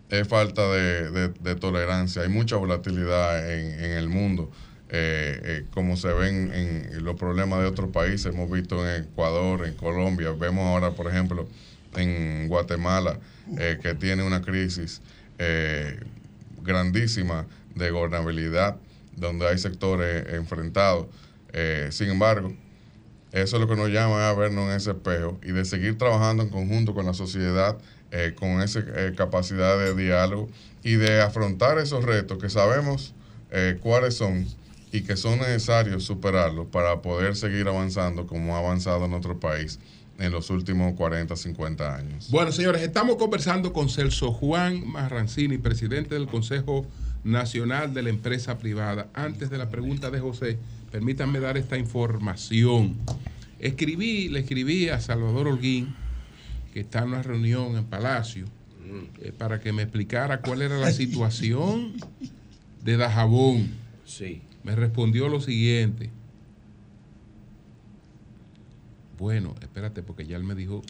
es falta de, de- de tolerancia. Hay mucha volatilidad en, en el mundo, eh, eh, como se ven en los problemas de otros países. Hemos visto en Ecuador, en Colombia, vemos ahora, por ejemplo, en Guatemala, eh, que tiene una crisis eh, grandísima de gobernabilidad, donde hay sectores enfrentados. Eh, sin embargo, eso es lo que nos llama a vernos en ese espejo y de seguir trabajando en conjunto con la sociedad, con esa capacidad de diálogo y de afrontar esos retos que sabemos cuáles son y que son necesarios superarlos para poder seguir avanzando como ha avanzado nuestro país en los últimos 40, 50 años. Bueno, señores, estamos conversando con Celso Juan Marrancini, presidente del Consejo Nacional de la Empresa Privada. Antes de la pregunta de José, permítanme dar esta información. Escribí, le escribí a Salvador Holguín, que está en una reunión en Palacio, eh, para que me explicara cuál era la situación de Dajabón. Sí. Me respondió lo siguiente. Bueno, espérate, porque ya él me dijo.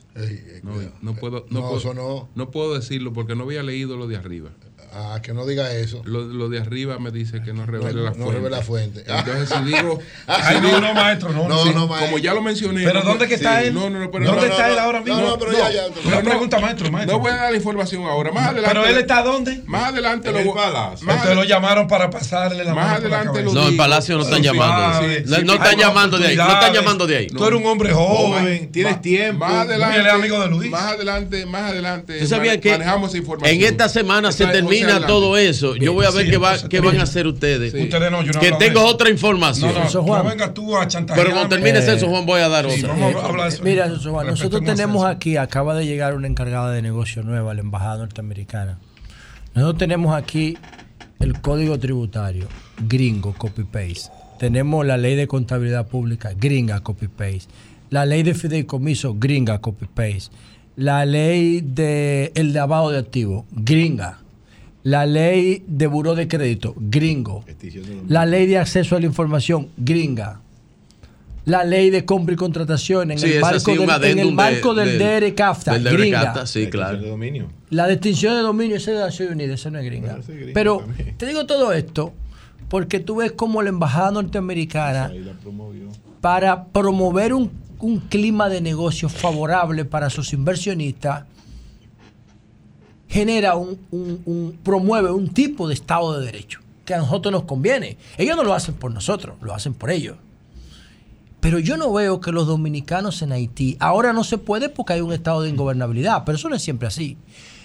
no, no puedo, no, No, puedo, no puedo decirlo porque no había leído lo de arriba. Ah, que no diga eso. Lo, lo de arriba me dice que no revele No, la no fuente. revele la fuente. Entonces, si digo. Ay, si no, digo- no, maestro, no, no, Sí, no, maestro. Como ya lo mencioné. ¿Pero no, dónde que está él? No, no, no, pero ¿Dónde no, está no, él ahora mismo? No, No, pero no, ya, ya. pero pregunta, maestro, maestro. No voy a dar la información ahora. Más adelante. Pero él está dónde? Más adelante En lo Entonces lo llamaron para pasarle la Más adelante lo No, en Palacio no están llamando. No, no están llamando de ahí. No están llamando de ahí. Tú eres un hombre joven, tienes tiempo. Más adelante. Amigo de Luis. Más adelante, más adelante. ¿Tú sabías que manejamos esa información. en esta semana se José, termina adelante. todo eso? Yo voy a ver Sí, qué, va, entonces, qué van a hacer ustedes. Sí. Ustedes no, yo no que tengo eso. otra información. No, no, Celso Juan. no vengas tú a chantajear. Pero cuando termine Eh, Celso Juan voy a dar sí, otra. vamos a hablar de eso. Mira, Celso Juan, nosotros tenemos aquí, acaba de llegar una encargada de negocio nueva a la embajada norteamericana. Nosotros tenemos aquí el código tributario, gringo, copy-paste. Tenemos la ley de contabilidad pública, gringa, copy-paste. La ley de fideicomiso, gringa, copy-paste. La ley de el lavado de activos, gringa. La ley de buró de crédito, gringo. La ley de acceso a la información, gringa. La ley de compra y contratación en Sí, el marco del, en el marco de- del, del- DR-CAFTA, del DR gringa. CAFTA, sí, claro. La distinción de dominio esa es de Naciones Unidas, eso no es gringa. Pero te digo todo esto porque tú ves como la embajada norteamericana para promover un, un clima de negocio favorable para sus inversionistas genera un, promueve un tipo de Estado de Derecho que a nosotros nos conviene. Ellos no lo hacen por nosotros, lo hacen por ellos. Pero yo no veo que los dominicanos en Haití, ahora no se puede porque hay un estado de ingobernabilidad, pero eso no es siempre así.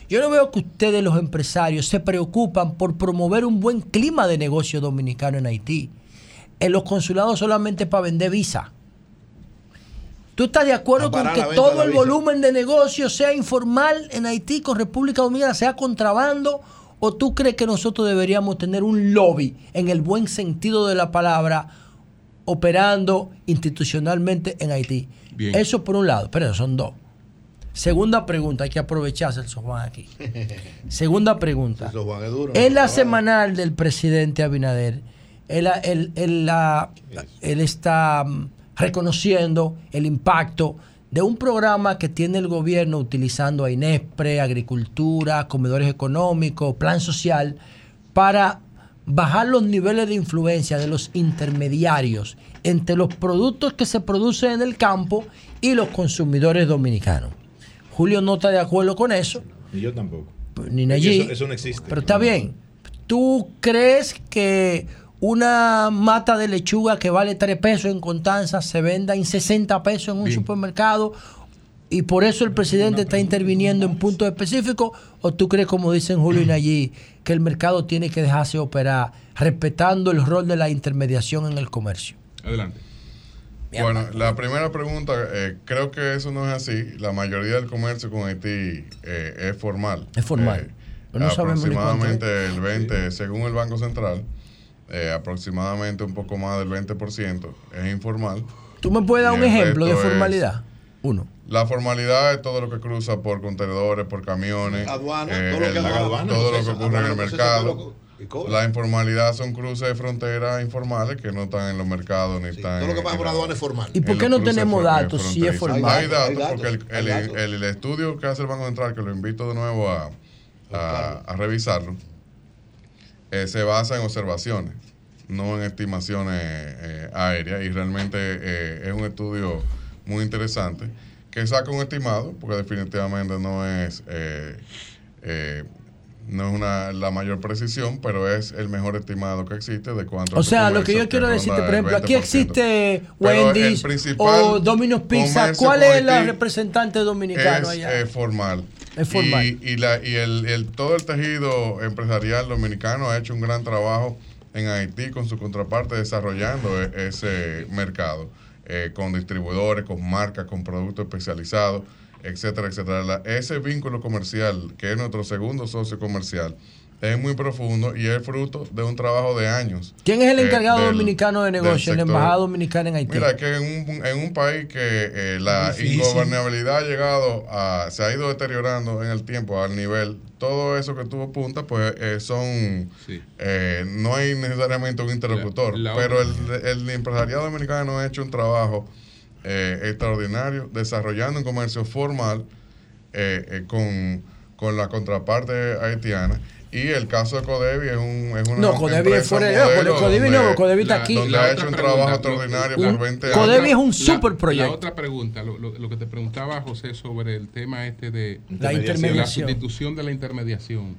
Yo no veo que ustedes, los empresarios, se preocupan por promover un buen clima de negocio dominicano en Haití. En los consulados solamente para vender visa. ¿Tú estás de acuerdo con que todo el volumen de negocio sea informal en Haití con República Dominicana, sea contrabando? ¿O tú crees que nosotros deberíamos tener un lobby en el buen sentido de la palabra operando institucionalmente en Haití? Bien. Eso por un lado, pero son dos. Segunda pregunta, hay que aprovecharse el sofá aquí. Segunda pregunta. Eso, Juan, es duro. En la semanal del presidente Abinader, él, él- él está mm, reconociendo el impacto de un programa que tiene el gobierno utilizando a INESPRE, agricultura, comedores económicos, plan social, para bajar los niveles de influencia de los intermediarios entre los productos que se producen en el campo y los consumidores dominicanos. Julio no está de acuerdo con eso, Y yo tampoco. ni allí. Eso, eso no existe. Pero está bien. ¿Tú crees que una mata de lechuga que vale 3 pesos en Constanza se venda en 60 pesos en un Bien. supermercado? Y por eso el presidente está interviniendo en puntos específicos. ¿O tú crees, como dicen Julio y Nayí, que el mercado tiene que dejarse operar respetando el rol de la intermediación en el comercio? Adelante. Bueno, la primera pregunta, eh, creo que eso no es así. La mayoría del comercio con Haití eh, es formal. Es formal. Eh, no aproximadamente el 20, según el Banco Central, eh, aproximadamente un poco más del 20% es informal. ¿Tú me puedes dar un ejemplo de formalidad? Uno. La formalidad es todo lo que cruza por contenedores, por camiones, Aduana, eh, todo lo que el- aduana, todo lo que ocurre en el mercado. La informalidad son cruces de frontera informales que no están en los mercados ni están todo lo que pasa por aduana es formal. ¿Y por qué no tenemos datos si es formal? Hay datos, Hay datos, porque el, el- datos. el- el estudio que hace el Banco Central, que lo invito de nuevo a, a- a revisarlo, eh, se basa en observaciones, no en estimaciones eh, aéreas, y realmente eh, es un estudio muy interesante que saca un estimado, porque definitivamente no es... eh, eh, no es una, la mayor precisión, pero es el mejor estimado que existe de cuánto. O es sea, lo que yo quiero decirte, por ejemplo, aquí 20%. existe Wendy's o Domino's Pizza. ¿Cuál es Haití representante dominicano es allá? eh, formal. Es formal. Y, y la, y el, el- todo el tejido empresarial dominicano ha hecho un gran trabajo en Haití con su contraparte desarrollando e- ese mercado, eh, con distribuidores, con marcas, con productos especializados, etcétera, etcétera. Ese vínculo comercial, que es nuestro segundo socio comercial, es muy profundo y es fruto de un trabajo de años. ¿Quién es el eh, encargado del- dominicano de del negocio en la. Embajada Dominicana en Haití? Mira, que en un, en un país que eh, la Difícil. ingobernabilidad ha llegado a, se ha ido deteriorando en el tiempo al nivel, todo eso que tuvo punta, pues eh, son, eh, no hay necesariamente un interlocutor, La- la pero el, el empresariado dominicano ha hecho un trabajo eh, extraordinario desarrollando un comercio formal eh, eh, con, con la contraparte haitiana. Y el caso de Codevi es, un, es una No, Codevi es fuera de- Codevi no, Codevi está aquí. Donde ha hecho un pregunta, trabajo lo- extraordinario un- por 20 años. Codevi es un super proyecto. La otra pregunta, lo, lo- lo que te preguntaba José sobre el tema este de La intermediación. la sustitución de la intermediación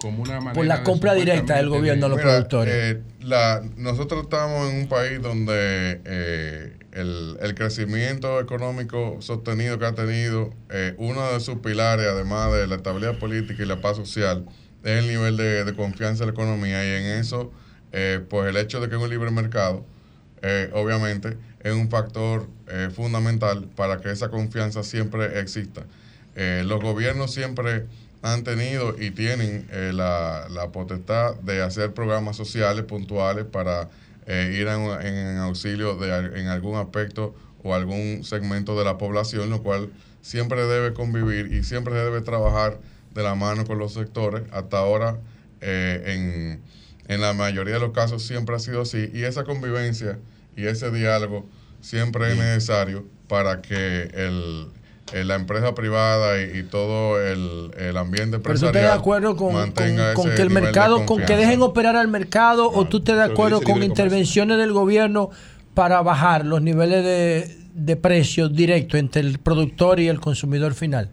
como una manera Por la de compra directa del gobierno a los Mira, productores. eh, la- nosotros estamos en un país donde eh, el, el crecimiento económico sostenido que ha tenido, eh, uno de sus pilares, además de la estabilidad política y la paz social, es el nivel de, de confianza en la economía y en eso, eh, pues el hecho de que es un libre mercado, eh, obviamente, es un factor eh, fundamental para que esa confianza siempre exista. Eh, los gobiernos siempre han tenido y tienen la, la potestad de hacer programas sociales puntuales para ir en, en auxilio de, en algún aspecto o algún segmento de la población, lo cual siempre debe convivir y siempre debe trabajar de la mano con los sectores. Hasta ahora, eh, en, en la mayoría de los casos, siempre ha sido así. Y esa convivencia y ese diálogo siempre es necesario para que el, la empresa privada y, y todo el, el ambiente Pero tú empresarial estás de acuerdo con, con- que el mercado, con que dejen operar al mercado, o tú estás de eso acuerdo con intervenciones del gobierno para bajar los niveles de, de precios directos entre el productor y el consumidor final?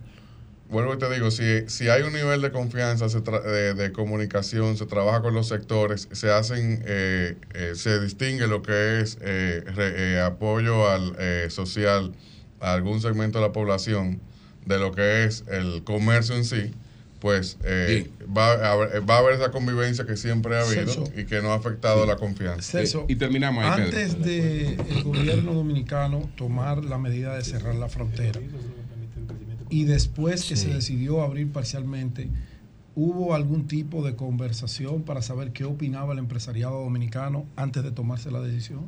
Vuelvo y te digo, si, si hay un nivel de confianza se tra- de, de comunicación, se trabaja con los sectores, se hacen, eh, eh, se distingue lo que es eh, re- eh, apoyo al eh, social a algún segmento de la población de lo que es el comercio en sí, pues eh, va, a haber, va a haber esa convivencia que siempre ha habido Celso. y que no ha afectado la confianza. Celso, y terminamos ahí, Pedro. Antes de el gobierno dominicano tomar la medida de cerrar la frontera y después que se decidió abrir parcialmente, ¿hubo algún tipo de conversación para saber qué opinaba el empresariado dominicano antes de tomarse la decisión?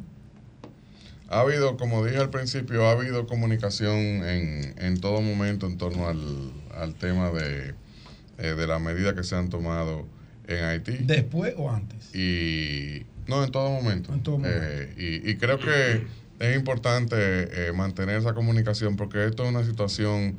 Ha habido, como dije al principio, ha habido comunicación en, en todo momento en torno al, al tema de, eh, de las medidas que se han tomado en Haití. ¿Después o antes? Y no, en todo momento. En todo momento. Eh, y, y creo que es importante eh, mantener esa comunicación porque esto es una situación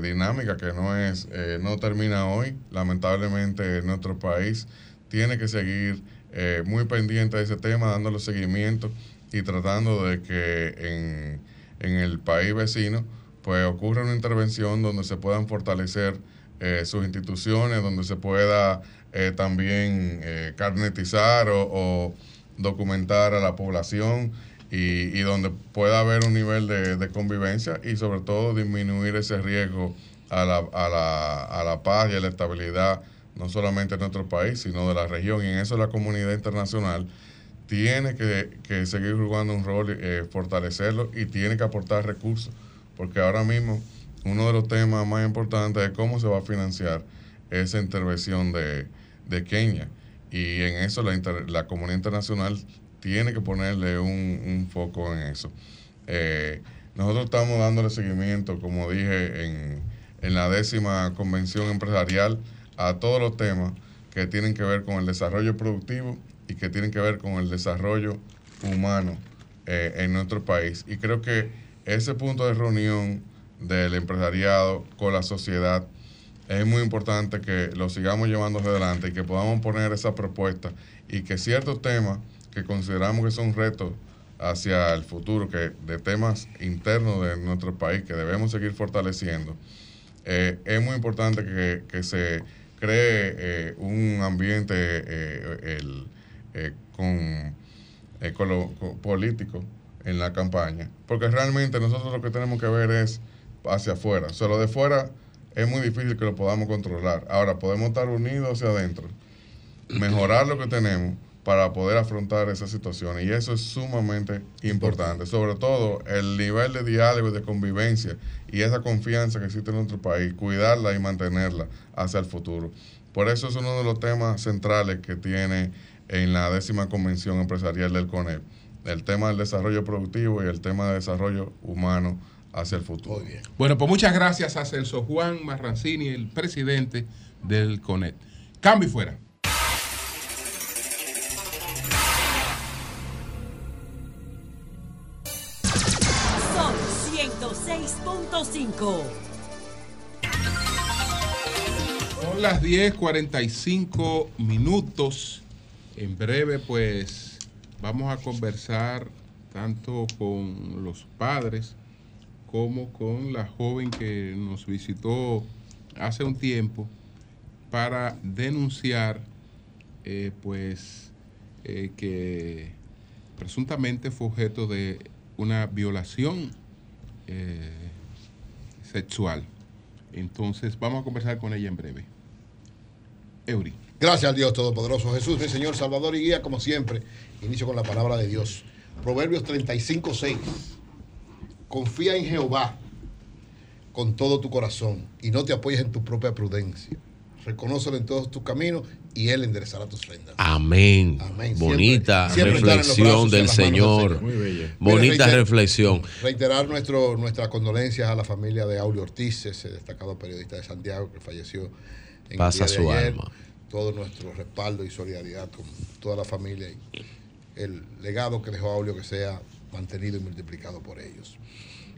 dinámica, que no es, eh, no termina hoy. Lamentablemente nuestro país tiene que seguir eh, muy pendiente de ese tema, dándole seguimiento y tratando de que en, en el país vecino pues ocurra una intervención donde se puedan fortalecer eh, sus instituciones, donde se pueda eh, también carnetizar o documentar a la población y, y donde pueda haber un nivel de, de convivencia y sobre todo disminuir ese riesgo a la, a, la, a la paz y a la estabilidad no solamente en nuestro país, sino de la región. Y en eso la comunidad internacional tiene que, que seguir jugando un rol, eh, fortalecerlo y tiene que aportar recursos, porque ahora mismo uno de los temas más importantes es cómo se va a financiar esa intervención de, de Kenia. Y en eso la, inter- la comunidad internacional tiene que ponerle un, un foco en eso. Eh, nosotros estamos dándole seguimiento, como dije, en, en la décima convención empresarial a todos los temas que tienen que ver con el desarrollo productivo y que tienen que ver con el desarrollo humano eh, en nuestro país. Y creo que ese punto de reunión del empresariado con la sociedad es muy importante que lo sigamos llevando adelante y que podamos poner esa propuesta y que ciertos temas que consideramos que son retos hacia el futuro, que de temas internos de nuestro país que debemos seguir fortaleciendo, eh, es muy importante que, que se cree eh, un ambiente eh, el, con, con- político en la campaña, porque realmente nosotros lo que tenemos que ver es hacia afuera. O sea, lo de fuera es muy difícil que lo podamos controlar. Ahora, podemos estar unidos hacia adentro, mejorar lo que tenemos para poder afrontar esa situación. Y eso es sumamente importante. Sobre todo el nivel de diálogo y de convivencia y esa confianza que existe en nuestro país, cuidarla y mantenerla hacia el futuro. Por eso es uno de los temas centrales que tiene en la décima convención empresarial del CONEP. El tema del desarrollo productivo y el tema de desarrollo humano hacia el futuro. Bueno, pues muchas gracias a Celso Juan Marrancini, el presidente del CONET. Cambio y fuera. 106.5. Son las 10:45 minutos. En breve, pues vamos a conversar tanto con los padres como con la joven que nos visitó hace un tiempo para denunciar, eh, pues, eh, que presuntamente fue objeto de una violación eh, sexual. Entonces, vamos a conversar con ella en breve. Eury. Gracias al Dios Todopoderoso. Jesús, mi Señor, Salvador y Guía, como siempre. Inicio con la palabra de Dios. Proverbios 35, 6. Confía en Jehová con todo tu corazón y no te apoyes en tu propia prudencia. Reconócelo en todos tus caminos y Él enderezará tus sendas. Amén. Amén. Bonita Siempre- siempre reflexión del Señor. Muy bella. Bonita reflexión. Reiterar nuestro, nuestras condolencias a la familia de Aulio Ortiz, ese destacado periodista de Santiago que falleció en Pasa el día su de ayer. alma. Todo nuestro respaldo y solidaridad con toda la familia y el legado que dejó Aulio que sea mantenido y multiplicado por ellos.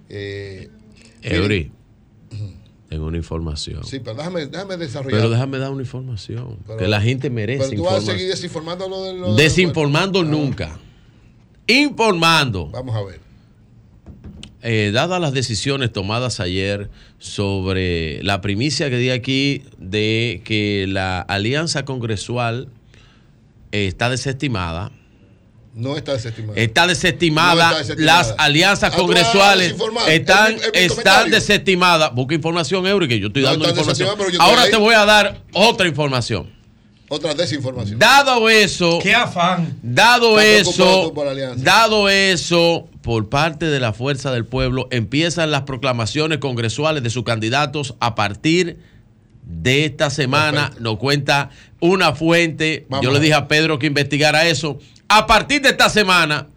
Eh, Eury, tengo una información. Sí, pero déjame, déjame desarrollar. Pero déjame dar una información. Pero- que la gente merece Pero tú vas a seguir desinformando lo de lo de- Desinformando nunca. Informando. Vamos a ver. Eh, dadas las decisiones tomadas ayer sobre la primicia que di aquí de que la alianza congresual eh, está desestimada, No está desestimada, No está desestimada. las alianzas Ah, congresuales están, Es mi- es mi están desestimadas. Busca información, Eury, que yo estoy No dando información. yo Ahora ahí. te voy a dar otra información. Otra desinformación. Dado eso. Qué afán. Dado eso, dado eso, por parte de la Fuerza del Pueblo, empiezan las proclamaciones congresuales de sus candidatos a partir de esta semana. Nos cuenta una fuente. Vamos Yo le dije a Pedro que investigara eso. A partir de esta semana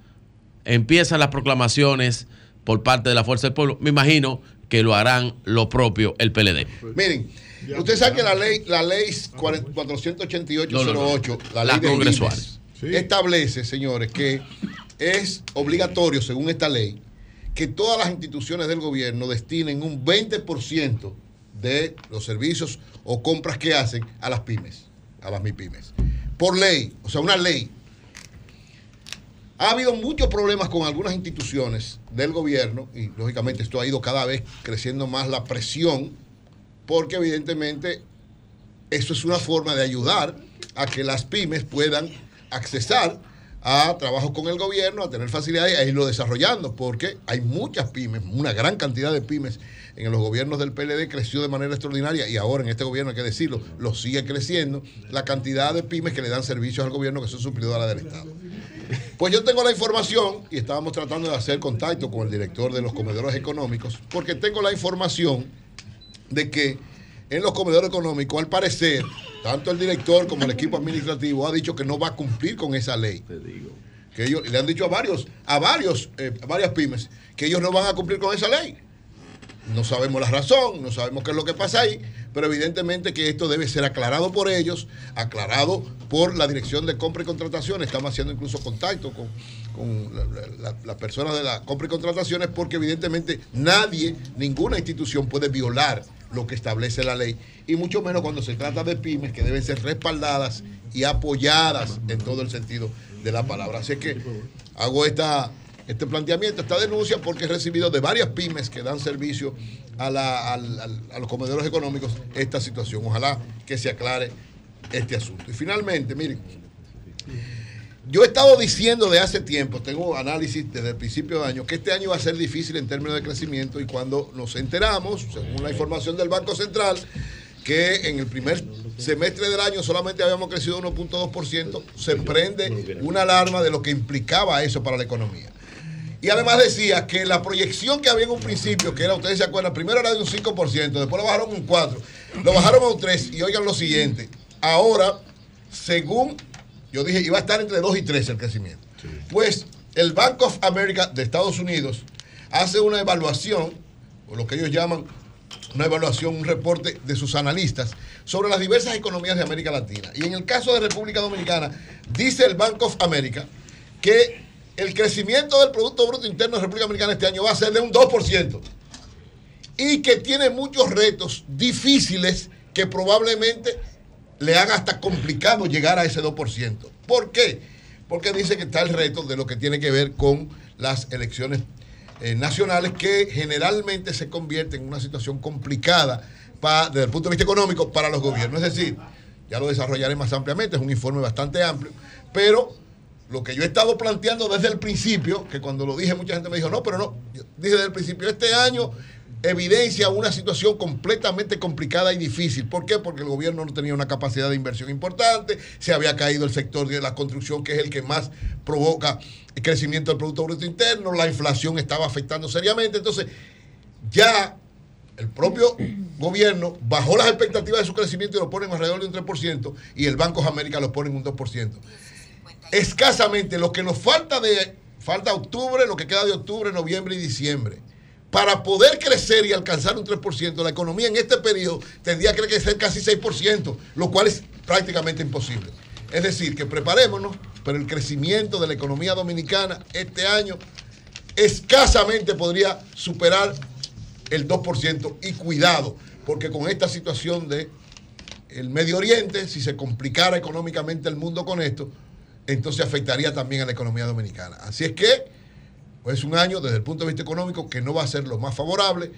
empiezan las proclamaciones por parte de la Fuerza del Pueblo. Me imagino que lo harán lo propio el PLD. Miren, usted sabe que la ley, la ley 48808, la ley La de congresual. Establece, señores, que es obligatorio, según esta ley, que todas las instituciones del gobierno destinen un 20% de los servicios o compras que hacen a las pymes, a las MIPYMES. Por ley, o sea, una ley. Ha habido muchos problemas con algunas instituciones del gobierno y lógicamente esto ha ido cada vez creciendo más la presión porque evidentemente eso es una forma de ayudar a que las pymes puedan accesar a trabajos con el gobierno, a tener facilidades y a irlo desarrollando, porque hay muchas pymes, una gran cantidad de pymes en los gobiernos del PLD creció de manera extraordinaria y ahora en este gobierno hay que decirlo, lo sigue creciendo, la cantidad de pymes que le dan servicios al gobierno que son suplidoras del Estado. Pues yo tengo la información y estábamos tratando de hacer contacto con el director de los comedores económicos, porque tengo la información de que en los comedores económicos, al parecer, tanto el director como el equipo administrativo ha dicho que no va a cumplir con esa ley. Que ellos le han dicho a varios, a varios, eh, a varias pymes, que ellos no van a cumplir con esa ley. No sabemos la razón, no sabemos qué es lo que pasa ahí, pero evidentemente que esto debe ser aclarado por ellos, aclarado por la Dirección de Compra y Contrataciones. Estamos haciendo incluso contacto con, con la- la- las personas de la compra y contrataciones porque evidentemente nadie, ninguna institución puede violar lo que establece la ley y mucho menos cuando se trata de pymes que deben ser respaldadas y apoyadas en todo el sentido de la palabra. Así que hago esta, este planteamiento, esta denuncia, porque he recibido de varias pymes que dan servicio a, la- los comedores económicos esta situación. Ojalá que se aclare este asunto. Y finalmente, miren, yo he estado diciendo de hace tiempo, tengo análisis desde el principio de año, que este año va a ser difícil en términos de crecimiento y cuando nos enteramos, según la información del Banco Central, que en el primer semestre del año solamente habíamos crecido 1.2%, se prende una alarma de lo que implicaba eso para la economía. Y además decía que la proyección que había en un principio, que era, ustedes se acuerdan, primero era de un 5%, después lo bajaron un 4%, lo bajaron a un 3%, y oigan lo siguiente, ahora, según yo dije, iba a estar entre 2 y 3 el crecimiento. Pues el Bank of America de Estados Unidos hace una evaluación, o lo que ellos llaman una evaluación, un reporte de sus analistas sobre las diversas economías de América Latina. Y en el caso de República Dominicana, dice el Bank of America que el crecimiento del Producto Bruto Interno de República Dominicana este año va a ser de un 2%. Y que tiene muchos retos difíciles que probablemente le haga hasta complicado llegar a ese 2%. ¿Por qué? Porque dice que está el reto de lo que tiene que ver con las elecciones eh, nacionales que generalmente se convierten en una situación complicada pa- desde el punto de vista económico para los gobiernos. Es decir, ya lo desarrollaré más ampliamente, es un informe bastante amplio, pero lo que yo he estado planteando desde el principio, que cuando lo dije mucha gente me dijo, no, pero no, dije desde el principio, este año evidencia una situación completamente complicada y difícil. ¿Por qué? Porque el gobierno no tenía una capacidad de inversión importante, se había caído el sector de la construcción, que es el que más provoca el crecimiento del Producto Bruto Interno, la inflación estaba afectando seriamente. Entonces, ya el propio gobierno bajó las expectativas de su crecimiento y lo ponen alrededor de un 3% y el Banco de América lo pone en un 2%. Escasamente lo que nos falta de falta octubre, lo que queda de octubre, noviembre y diciembre. Para poder crecer y alcanzar un 3%, la economía en este periodo tendría que crecer casi 6%, lo cual es prácticamente imposible. Es decir, que preparémonos, pero el crecimiento de la economía dominicana este año escasamente podría superar el 2%. Y cuidado, porque con esta situación de Medio Oriente, si se complicara económicamente el mundo con esto, entonces afectaría también a la economía dominicana. Así es que pues, es un año desde el punto de vista económico que no va a ser lo más favorable,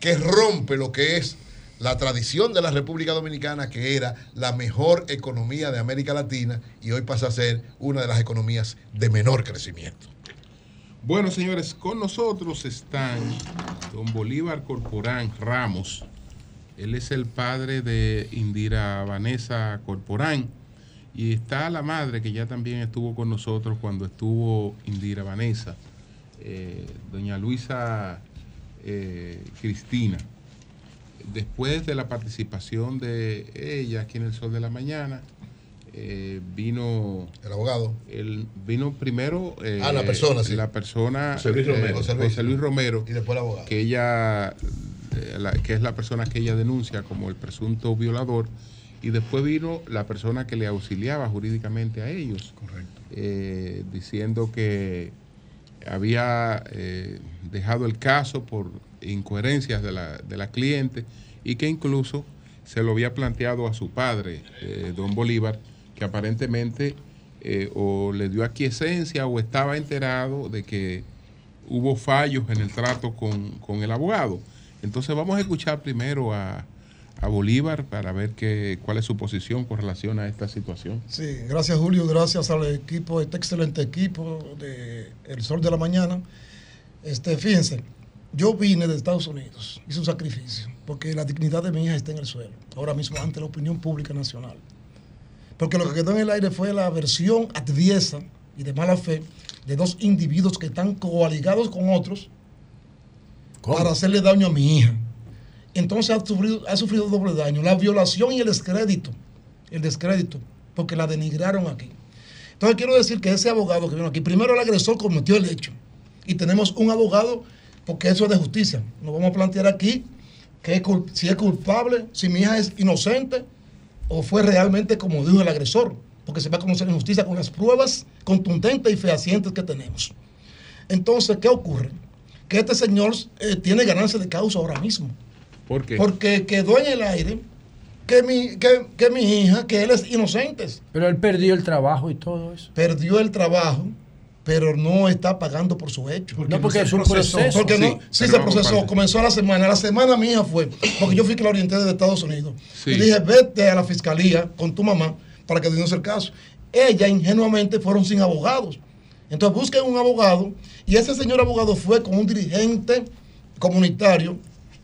que rompe lo que es la tradición de la República Dominicana, que era la mejor economía de América Latina y hoy pasa a ser una de las economías de menor crecimiento. Bueno, señores, con nosotros están don Bolívar Corporán Ramos. Él es el padre de Indira Vanessa Corporán. Y está la madre que ya también estuvo con nosotros cuando estuvo Indira Vanessa, eh, doña Luisa eh, Cristina. Después de la participación de ella aquí en el Sol de la Mañana, eh, vino... El abogado. El, vino primero... eh, Ah, la persona, sí. La persona... José Luis eh, Romero. José Luis, José Luis Romero. Y después el abogado. Que ella... la- que es la persona que ella denuncia como el presunto violador. Y después vino la persona que le auxiliaba jurídicamente a ellos. Correcto. eh, diciendo que había eh, dejado el caso por incoherencias de la, de la cliente y que incluso se lo había planteado a su padre, eh, don Bolívar, que aparentemente eh, o le dio aquiescencia o estaba enterado de que hubo fallos en el trato con, con el abogado. Entonces vamos a escuchar primero a, a Bolívar para ver qué, cuál es su posición con relación a esta situación. Sí, gracias Julio, gracias al equipo, este excelente equipo de El Sol de la Mañana. Este, fíjense, yo vine de Estados Unidos, hice un sacrificio, porque la dignidad de mi hija está en el suelo, ahora mismo ante la opinión pública nacional. Porque lo que quedó en el aire fue la versión adviesa y de mala fe de dos individuos que están coaligados con otros para hacerle daño a mi hija. Entonces ha sufrido, ha sufrido doble daño, la violación y el descrédito. El descrédito, porque la denigraron aquí. Entonces quiero decir que ese abogado que vino aquí, primero el agresor cometió el hecho. Y tenemos un abogado, porque eso es de justicia. Nos vamos a plantear aquí que si es culpable, si mi hija es inocente o fue realmente como dijo el agresor. Porque se va a conocer en justicia con las pruebas contundentes y fehacientes que tenemos. Entonces, ¿qué ocurre? Que este señor eh, tiene ganancia de causa ahora mismo. ¿Por qué? Porque quedó en el aire que mi, que, que mi hija, que él es inocente. Pero él perdió el trabajo y todo eso. Perdió el trabajo, pero no está pagando por su hecho. No, porque es un proceso. Porque no, Sí, sí, pero se procesó, comenzó a la semana. La semana mi hija fue, porque yo fui que la orienté desde Estados Unidos. Sí. Y dije, vete a la fiscalía con tu mamá para que denuncie el caso. Ella ingenuamente fueron sin abogados. Entonces busquen un abogado y ese señor abogado fue con un dirigente comunitario,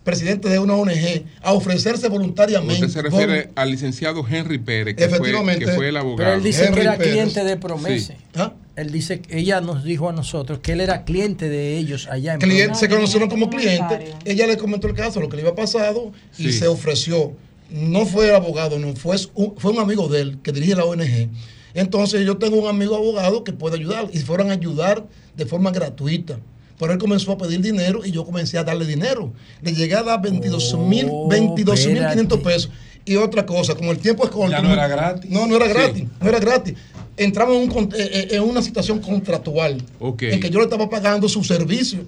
presidente de una ONG, a ofrecerse voluntariamente. Usted se refiere al licenciado Henry Pérez, que, Efectivamente. fue, que fue el abogado. Pero él dice que era Pérez. cliente de Promese. Sí. ¿Ah? Él dice, ella nos dijo a nosotros que él era cliente de ellos allá en cliente, se conocieron como cliente. Ella le comentó el caso, lo que le había pasado, y Sí. se ofreció. No fue el abogado, no, fue un, fue un amigo de él que dirige la ONG. Entonces yo tengo un amigo abogado que puede ayudar y fueron a ayudar de forma gratuita. Pero él comenzó a pedir dinero y yo comencé a darle dinero. Le llegué a dar 22 mil, Oh, 22 mil 500 espérate. pesos. Y otra cosa, como el tiempo es corto. Ya no era gratis. No, no era Sí. gratis. No era gratis. Entramos en, un con- eh, eh, en una situación contractual. Ok. En que yo le estaba pagando su servicio.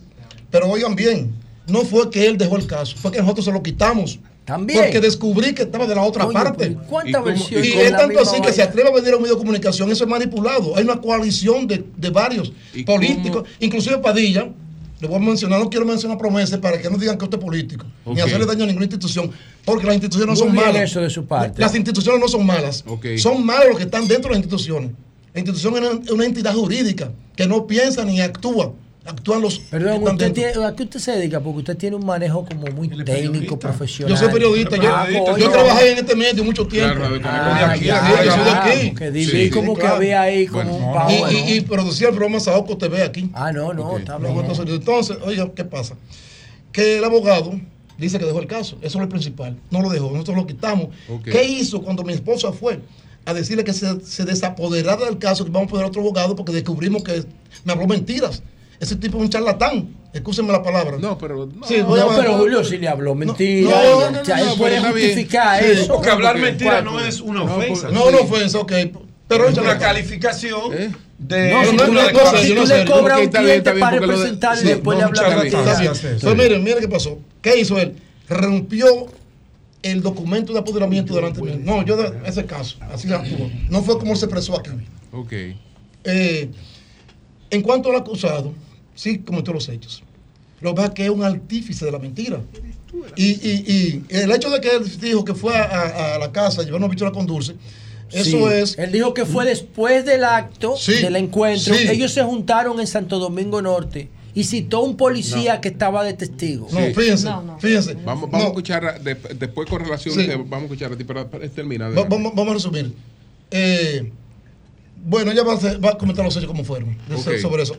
Pero oigan bien, no fue que él dejó el caso, fue que nosotros se lo quitamos. También. Porque descubrí que estaba de la otra parte. pero ¿cuántas Y es tanto así que se atreve a venir a un medio de comunicación, eso es manipulado. Hay una coalición de, de varios ¿Y políticos, inclusive Padilla. Le voy a mencionar, no quiero mencionar promesas para que no digan que usted es político, ni hacerle daño a ninguna institución, porque las instituciones no Muy son bien malas. eso de su parte. Las instituciones no son malas, son malos los que están dentro de las instituciones. La institución es una, una entidad jurídica que no piensa ni actúa, actúan los Perdón, usted tiene, ¿a qué usted se dedica? Porque usted tiene un manejo como muy técnico, profesional. Yo soy periodista, yo, Ah, yo trabajé en este medio mucho tiempo. Claro, Ah, aquí, ya, aquí, yo soy de aquí. vi como que había ahí como un Y- pavo, y, ¿no? y producía el programa Saoco TV aquí. Ah, no, no, está bien. Luego, entonces, oiga, ¿qué pasa? Que el abogado Dice que dejó el caso. Eso es lo principal. No lo dejó. Nosotros lo quitamos. ¿Qué hizo cuando mi esposa fue a decirle que se, se desapoderara del caso, que vamos a poner otro abogado porque descubrimos que me habló mentiras? Ese tipo es un charlatán. Escúsenme la palabra. No, pero. No, No, pero Julio, si le habló mentira, no, no, o sea, no, él no, puede justificar Sí, eso. porque hablar mentira no es una ofensa. No, no ofensa, ok. Pero es una calificación de No, si una tú le- no, si tú le cobras a un cliente bien, para de- sí, y después no, le habla muchas mentira. gracias. Entonces, miren, miren qué pasó. ¿Qué hizo él? Rompió el documento de apoderamiento delante de mí. No, yo de ese caso, así actuó. No fue como se expresó aquí. Ok. Eh, en cuanto al acusado, sí cometió los hechos. Lo que pasa es que es un artífice de la mentira. Y, y- y el hecho de que él dijo que fue a, a- a la casa a llevar una bichola con dulce, eso Sí. es. Él dijo que fue después del acto, Sí, del encuentro. sí. Ellos se juntaron en Santo Domingo Norte y citó un policía que estaba de testigo. No, fíjense, fíjense. Vamos, vamos No. a escuchar a- de- después con relación, vamos a escuchar a ti, pero pero termina. Va- vamos, vamos a resumir. Eh, bueno, ella va a, hacer- va a comentar los hechos como fueron sobre eso.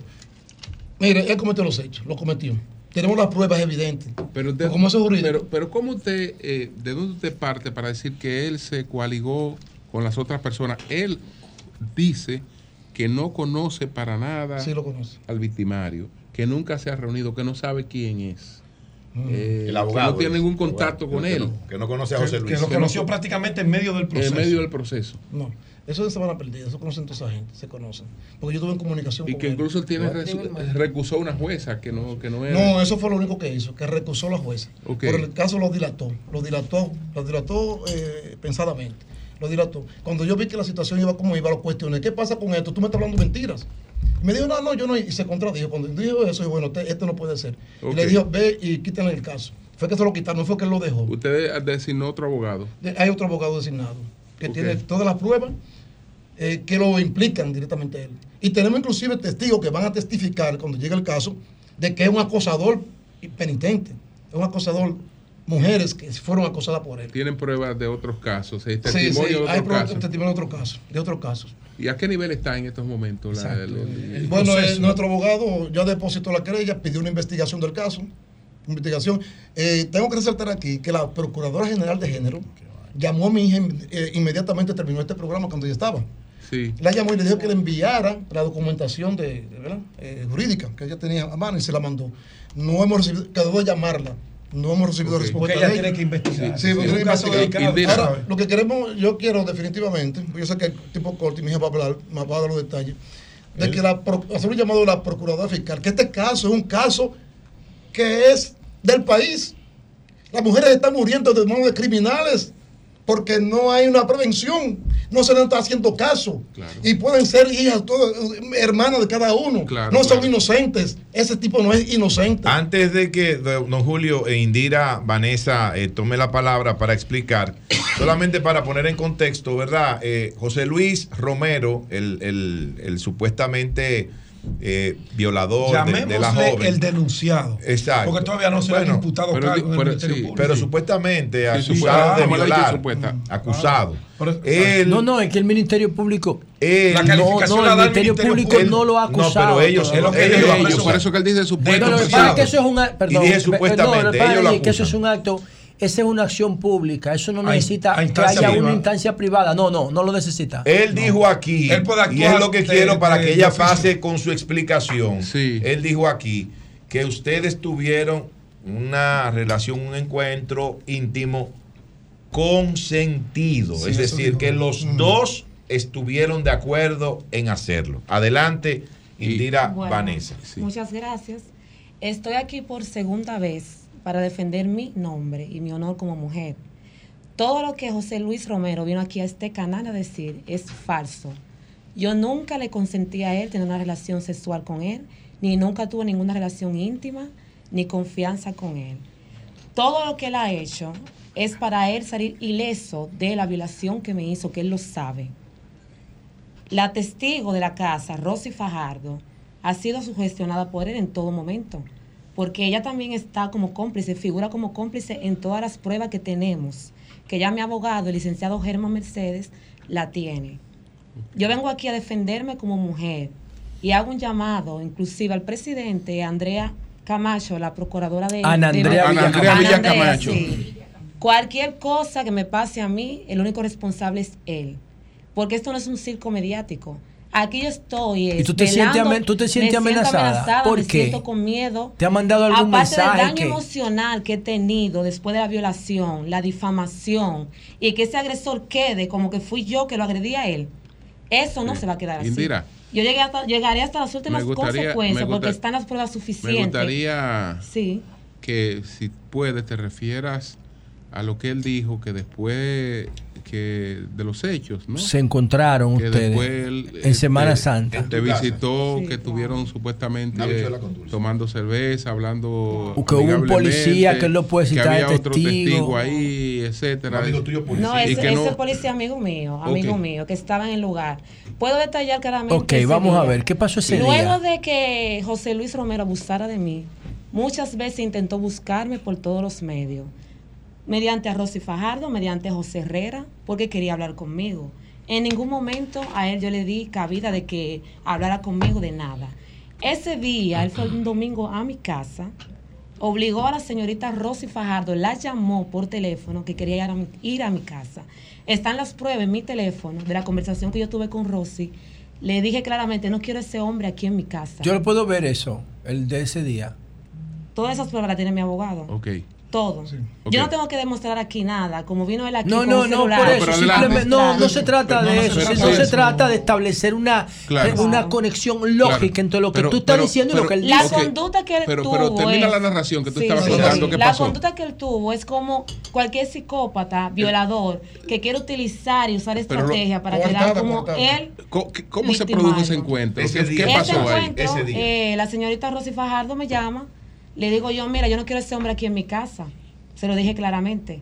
Mire, él cometió los hechos, lo cometió. Tenemos las pruebas evidentes. Pero, de- como eso es jurídico. pero, pero ¿cómo usted, eh, de dónde usted parte para decir que él se coaligó con las otras personas? Él dice que no conoce para nada Sí, lo conoce. al victimario, que nunca se ha reunido, que no sabe quién es. Mm. Eh, El abogado, que no tiene ningún contacto Que con él. que no conoce a José Luis. Que lo Que conoció no- prácticamente en medio del proceso. En medio del proceso. No, eso se van a perder, eso conocen toda esa gente, se conocen. Porque yo tuve en comunicación Y con que él. incluso él tiene más. recusó una jueza que no, que no era. No, eso fue lo único que hizo, que recusó la jueza. Ok. Por el caso lo dilató, lo dilató, lo dilató eh, pensadamente, lo dilató. Cuando yo vi que la situación iba como iba, lo cuestioné, ¿qué pasa con esto? Tú me estás hablando mentiras. Y me dijo, no, no, yo no, y se contradijo. Cuando dijo eso, y bueno, este, este no puede ser. Y le dijo, ve y quítenle el caso. Fue que se lo quitaron, no fue que él lo dejó. Usted designó otro abogado. De- Hay otro abogado designado que tiene todas las pruebas eh, que lo implican directamente a él. Y tenemos inclusive testigos que van a testificar cuando llegue el caso de que es un acosador penitente, es un acosador, mujeres que fueron acosadas por él. Tienen pruebas de otros casos, hay Sí, sí, de hay otros pruebas- casos. testimonio de otros casos, de otros casos. ¿Y a qué nivel está en estos momentos? la- el- el- Bueno, eh, nuestro abogado ya depositó la querella, pidió una investigación del caso. Investigación. Eh, tengo que resaltar aquí que la Procuradora General de Género llamó a mi hija eh, inmediatamente terminó este programa cuando ella estaba. Sí. La llamó y le dijo que le enviara la documentación de, de, ¿verdad? Eh, jurídica que ella tenía a mano y se la mandó. No hemos recibido, quedó de llamarla. No hemos recibido Ok. respuesta. Porque ella de tiene que investigar. Sí, Sí, porque es tiene un que caso investigar. delicado, Ahora, lo que queremos, yo quiero definitivamente, porque yo sé que el tipo corto y mi hija va a hablar, me va a dar los detalles, de que la, hacer un llamado a la Procuradora Fiscal, que este caso es un caso que es del país. Las mujeres están muriendo de manos de criminales porque no hay una prevención, no se les está haciendo caso. Y pueden ser hijas, todas, hermanas de cada uno. Claro, no son claro. inocentes. Ese tipo no es inocente. Antes de que don Julio e Indira Vanessa eh, tome la palabra para explicar, solamente para poner en contexto, ¿verdad? Eh, José Luis Romero, el, el- el supuestamente eh, violador de, de la Llamémosle joven. el denunciado. Exacto. Porque todavía no se le han Bueno, imputado pero- en el Ministerio sí, Público. Pero supuestamente Sí, acusado supuesta- de ah, violar. supuesta. Acusado. Él- No, no, es que el Ministerio Público. Él- no, La calificación no, la el Ministerio, Ministerio Público no lo ha No, pero acusado. ellos- ellos por eso que él dice que eso es un. Perdón, Y dije supuestamente, no, que pasa ellos lo es que eso es un acto. Esa es una acción pública. Eso no necesita a que haya una instancia privada. No, no, no lo necesita. Él dijo aquí, Él puede y es lo que de- quiero para de- que ella pase con su explicación. Él dijo aquí que ustedes tuvieron una relación, un encuentro íntimo consentido. Sí, es decir, dijo. que los Mm. dos estuvieron de acuerdo en hacerlo. Adelante, Indira Bueno, Vanessa. Muchas gracias. Estoy aquí por segunda vez para defender mi nombre y mi honor como mujer. Todo lo que José Luis Romero vino aquí a este canal a decir es falso. Yo nunca le consentí a él tener una relación sexual con él, ni nunca tuve ninguna relación íntima, ni confianza con él. Todo lo que él ha hecho es para él salir ileso de la violación que me hizo, que él lo sabe. La testigo de la casa, Rosy Fajardo, ha sido sugestionada por él en todo momento, porque ella también está como cómplice, figura como cómplice en todas las pruebas que tenemos, que ya mi abogado, el licenciado Germán Mercedes, la tiene. Yo vengo aquí a defenderme como mujer y hago un llamado inclusive al presidente Andrea Camacho, la procuradora de... Ana de- Andrea Ana Villa Andrea Camacho. Camacho, sí. Cualquier cosa que me pase a mí, el único responsable es él. Porque esto no es un circo mediático. Aquí yo estoy. ¿Y tú te sientes velando, amen- tú te sientes me siento amenazada? ¿Por me qué? siento con miedo. ¿Te ha mandado algún Aparte mensaje del daño que- emocional que he tenido después de la violación, la difamación y que ese agresor quede como que fui yo que lo agredí a él, eso no se va a quedar así. Indira. Yo llegué hasta, llegaré hasta las últimas Me gustaría- consecuencias me porque están las pruebas Me suficientes. gustaría Sí. que si puedes te refieras a lo que él dijo que después que de los hechos, ¿no? Se encontraron que ustedes después él, en Semana este, Santa. Te visitó, que estuvieron supuestamente Una habichuela tomando cerveza, hablando. O que hubo un policía que él lo puede citar Que de había otro testigo. testigo ahí, etcétera. No, Y ese, que no- ese policía amigo mío, amigo Ok. mío, que estaba en el lugar. Puedo detallar claramente. Ok, ese vamos a día. ver, ¿qué pasó ese Luego día? de que José Luis Romero abusara de mí, muchas veces intentó buscarme por todos los medios. Mediante a Rosy Fajardo, mediante a José Herrera, porque quería hablar conmigo. En ningún momento a él yo le di cabida de que hablara conmigo de nada. Ese día, él fue un domingo a mi casa, obligó a la señorita Rosy Fajardo, la llamó por teléfono que quería ir a mi, ir a mi casa. Están las pruebas en mi teléfono de la conversación que yo tuve con Rosy. Le dije claramente, no quiero ese hombre aquí en mi casa. Yo le puedo ver eso, el de ese día. Todas esas pruebas las tiene mi abogado. Ok. Todo. Yo no tengo que demostrar aquí nada. Como vino él aquí No, con no, no, celular. por eso. simplemente- no, no se trata no, de no se eso. trata No de se trata de establecer una, Claro. una conexión lógica Claro. entre lo que Pero- tú estás pero- diciendo y lo que él La dice. Ok. conducta que él Pero, tuvo. pero termina es- la narración que tú Sí, estabas sí, contando. sí. ¿Qué La pasó? conducta que él tuvo es como cualquier psicópata, violador, que quiere utilizar y usar estrategia para quedar como él. ¿Cómo, cómo se produjo ese encuentro? Ese ¿Qué, día. Ese pasó ahí? encuentro, eh, la señorita Rosy Fajardo me llama. Le digo yo, mira, yo no quiero ese hombre aquí en mi casa. Se lo dije claramente.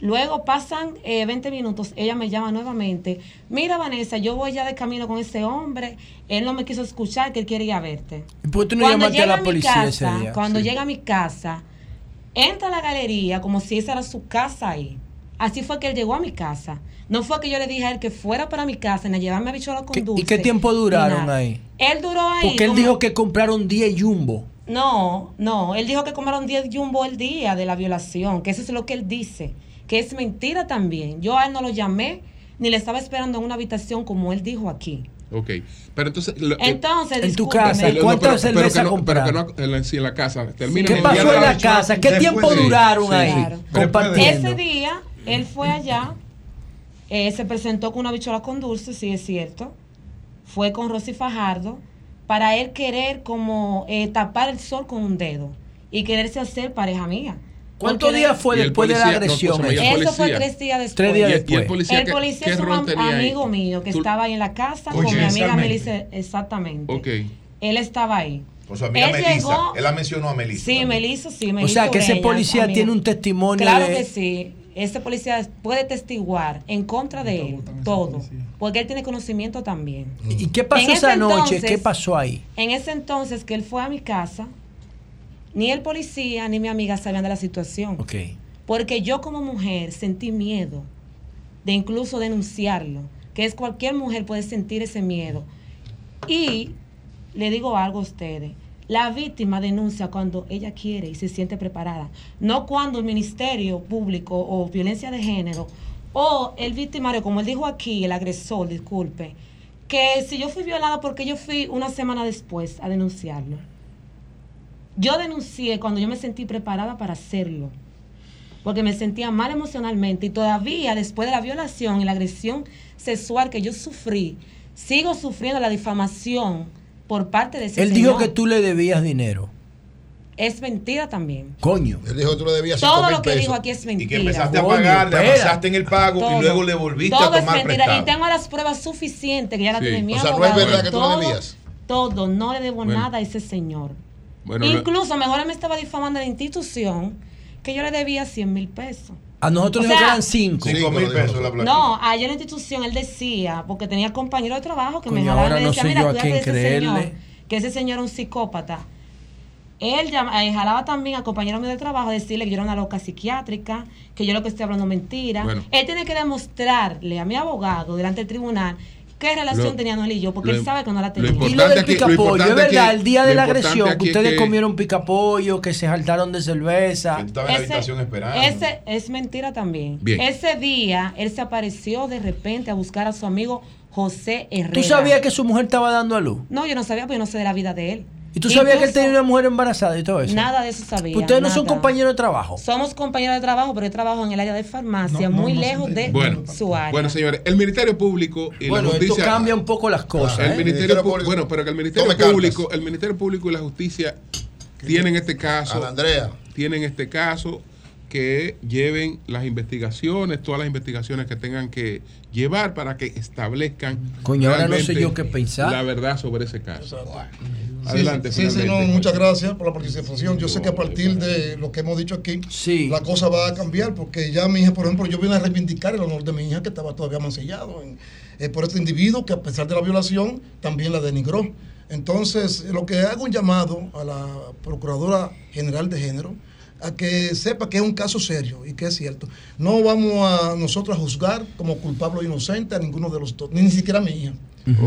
Luego pasan eh, 20 minutos, ella me llama nuevamente. Mira, Vanessa, yo voy ya de camino con ese hombre. Él no me quiso escuchar, que él quería verte. ¿Y por qué tú no Cuando llamaste a la mi policía ese casa, día? Cuando Sí. llega a mi casa, entra a la galería como si esa era su casa ahí. Así fue que él llegó a mi casa. No fue que yo le dije a él que fuera para mi casa, ni a llevarme a bichola con dulce. ¿Y qué tiempo duraron ahí? Él duró ahí. Porque él como- dijo que compraron 10 jumbo. No, no, él dijo que comieron 10 jumbo el día de la violación, que eso es lo que él dice, que es mentira también. Yo a él no lo llamé, ni le estaba esperando en una habitación como él dijo aquí. Ok. Pero entonces. lo- Entonces, En tu casa, pero- ¿cuántas pero cervezas que no- compraron? Pero que no en en la casa. Termina ¿Qué pasó en la la- casa? ¿Qué Después tiempo duraron sí, ahí? Compartiendo. Ese día, él fue allá, eh, se presentó con una bichola con dulce, sí es cierto. Fue con Rosy Fajardo para él querer como eh, tapar el sol con un dedo y quererse hacer pareja mía. ¿Cuántos días fue después de la no, agresión? Eso fue policía. tres días después. Tres días Y- y después. el policía, el ¿qué- policía qué es un am- ahí? amigo mío que Tú- estaba ahí en la casa Oye, con mi amiga. Melissa. Exactamente. Ok. Él estaba ahí. Con su amiga Él Melissa. llegó- Él la mencionó a Melissa. Sí. Melissa, sí. O Melissa sea, que ese policía amiga. tiene un testimonio Claro de... que sí. Ese policía puede testiguar en contra de él todo, porque él tiene conocimiento también. ¿Y qué pasó En esa ese noche? entonces- ¿Qué pasó ahí? En ese entonces que él fue a mi casa, ni el policía ni mi amiga sabían de la situación. Ok. Porque yo como mujer sentí miedo de incluso denunciarlo, que es cualquier mujer puede sentir ese miedo. Y le digo algo a ustedes, la víctima denuncia cuando ella quiere y se siente preparada, no cuando el Ministerio Público o Violencia de Género o el victimario, como él dijo aquí, el agresor, disculpe, que si yo fui violada porque yo fui una semana después a denunciarlo. Yo denuncié cuando yo me sentí preparada para hacerlo porque me sentía mal emocionalmente y todavía después de la violación y la agresión sexual que yo sufrí, sigo sufriendo la difamación por parte de ese Él señor. dijo que tú le debías dinero. Es mentira también. Coño. Él dijo que tú le debías Todo lo que pesos. dijo aquí es mentira. Y que empezaste a Coño, pagar, le avanzaste en el pago Todo. y luego le volviste Todo a es tomar mentira. prestado. Y tengo las pruebas suficientes que ya las Sí. tiene mi O sea, no es verdad que tú le todo, debías. Todo, no le debo Bueno. nada a ese señor. Bueno, Incluso mejor él me estaba difamando a la institución que yo le debía 100 mil pesos. A nosotros O nos quedan cinco. Cinco mil pesos la placa. No, allá en la institución él decía, porque tenía compañero de trabajo que me Coño, jalaban ahora y me no decía, sé mira, yo a cuídate de quién ese creerle". señor, que ese señor era un psicópata. Él llama- eh, jalaba también a compañeros míos de trabajo a decirle que yo era una loca psiquiátrica, que yo lo que estoy hablando es mentira. Bueno. Él tiene que demostrarle a mi abogado delante del tribunal qué relación lo, tenía Noel y yo, porque él sabe que no la tenía. Y lo del picapollo, es verdad, el día de la agresión, que ustedes que... comieron picapollo, que se saltaron de cerveza. Estaba en ese, la habitación esperando. Es mentira también. Ese día él se apareció de repente a buscar a su amigo José Herrera. ¿Tú sabías que su mujer estaba dando a luz? No, yo no sabía, porque yo no sé de la vida de él. ¿Y tú sabías que él tenía una mujer embarazada y todo eso? Nada de eso sabía. Ustedes no son compañeros de trabajo. Somos compañeros de trabajo, pero yo trabajo en el área de farmacia, muy lejos de su área. Bueno, señores, el Ministerio Público y bueno, la justicia. Esto cambia un poco las cosas. El. ¿eh? Ministerio Público. Bueno, pero que el Ministerio Público, el Ministerio Público y la justicia tienen este caso. Andrea. Tienen este caso que lleven las investigaciones, todas las investigaciones que tengan que llevar para que establezcan. La verdad sobre ese caso. Adelante. Sí, sí, no, muchas gracias por la participación. Yo sé que a partir de lo que hemos dicho aquí, la cosa va a cambiar, porque ya mi hija, por ejemplo, yo vine a reivindicar el honor de mi hija que estaba todavía mancillado eh, por este individuo que a pesar de la violación también la denigró. Entonces, lo que hago un llamado a la Procuradora General de Género, a que sepa que es un caso serio y que es cierto. No vamos a nosotros a juzgar como culpable o inocente a ninguno de los dos, ni siquiera a mi hija.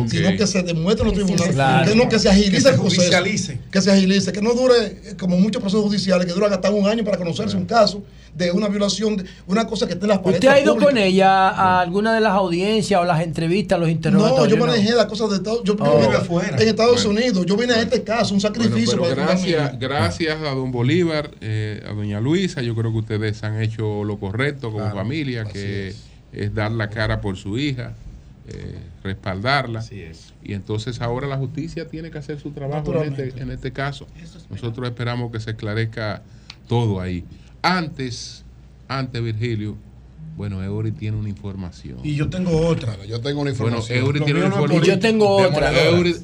Sino que se demuestre en los tribunales, claro. que, se agilice que se el proceso, que se agilice, que no dure como muchos procesos judiciales, que dura hasta un año para conocerse un caso de una violación, de una cosa que está en las paredes. ¿Usted ha ido con ella a alguna de las audiencias o las entrevistas, los interrogatorios? No, yo manejé las cosas de Estados, yo oh. vine afuera. en Estados. Unidos. Yo vine a este caso, un sacrificio. Para gracias, gracias a don Bolívar, eh, a doña Luisa, yo creo que ustedes han hecho lo correcto como familia, que es. dar la cara por su hija. Eh, respaldarla. Y entonces ahora la justicia tiene que hacer su trabajo en este, en este, caso. Nosotros esperamos que se esclarezca todo ahí antes, antes Virgilio, bueno, Eury tiene una información. Y yo tengo otra. Yo tengo una información. Bueno, Eury tiene una información. Y yo tengo otra. Eury,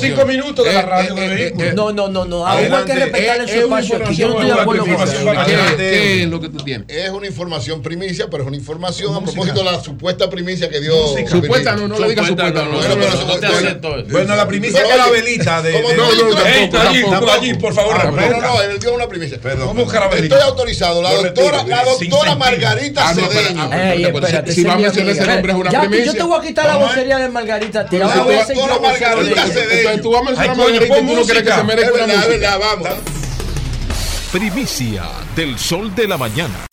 cinco minutos de la radio de vehículos. No, no, no, no. Aún hay que respetar el espacio. Yo no estoy de acuerdo con eso. ¿Qué es lo que tú tienes? Es una información primicia, pero es una información a propósito de la supuesta primicia que dio. Supuesta no, no le digas supuesta. Bueno, la primicia que la velita de. No, no, allí, por favor. No, no, él dio una primicia. Estoy autorizado. La doctora Margarita Ah, cacereño. si va a mencionar ese nombre es una primicia. Yo te voy a quitar la vocería de Margarita. Te la voy a hacer yo Margarita Entonces tú vas a mencionar a Margarita y tú no quieres que se merezca una música. vamos. Primicia del sol de la mañana.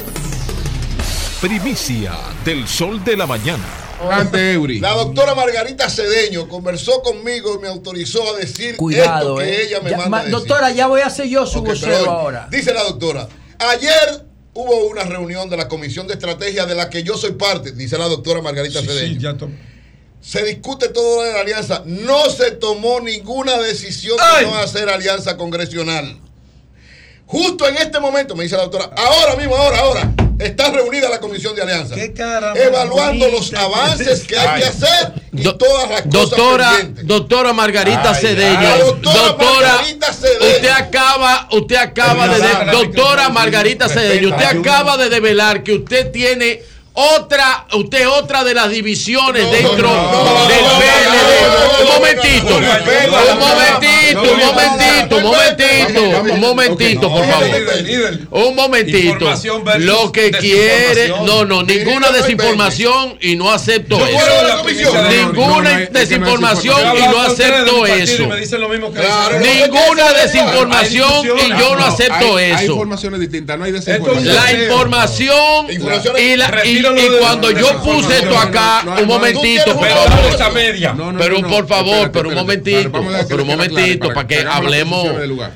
Primicia del sol de la mañana. Oh. La doctora Margarita Cedeño conversó conmigo y me autorizó a decir Cuidado, esto que eh. ella me ya, manda ma, decir. Doctora, ya voy a hacer yo su okay, vocero ahora. Dice la doctora, ayer hubo una reunión de la Comisión de Estrategia de la que yo soy parte, dice la doctora Margarita sí, Cedeño. Se discute todo de la alianza. No se tomó ninguna decisión de no hacer alianza congresional. Justo en este momento, me dice la doctora, ahora mismo, ahora, ahora, Está reunida la Comisión de Alianza. Evaluando los avances que hay que hacer y todas las doctora, cosas pendientes. Doctora Margarita Cedeño. Doctora, doctora Margarita Cedeño. Usted acaba, usted acaba de, doctora Margarita Cedeño, usted acaba de develar que usted tiene otra, usted otra de las divisiones dentro del PLD. un momentito, un momentito. Un momentito, un momentito, un momentito, por favor. Un momentito. Lo que quiere, no, no, ninguna desinformación y no acepto eso. Ninguna desinformación y no acepto eso. Ninguna desinformación y yo no acepto eso. La información y, cuando yo puse esto acá, un momentito, por favor. Pero por favor, pero un momentito, pero un momentito, para que hablemos,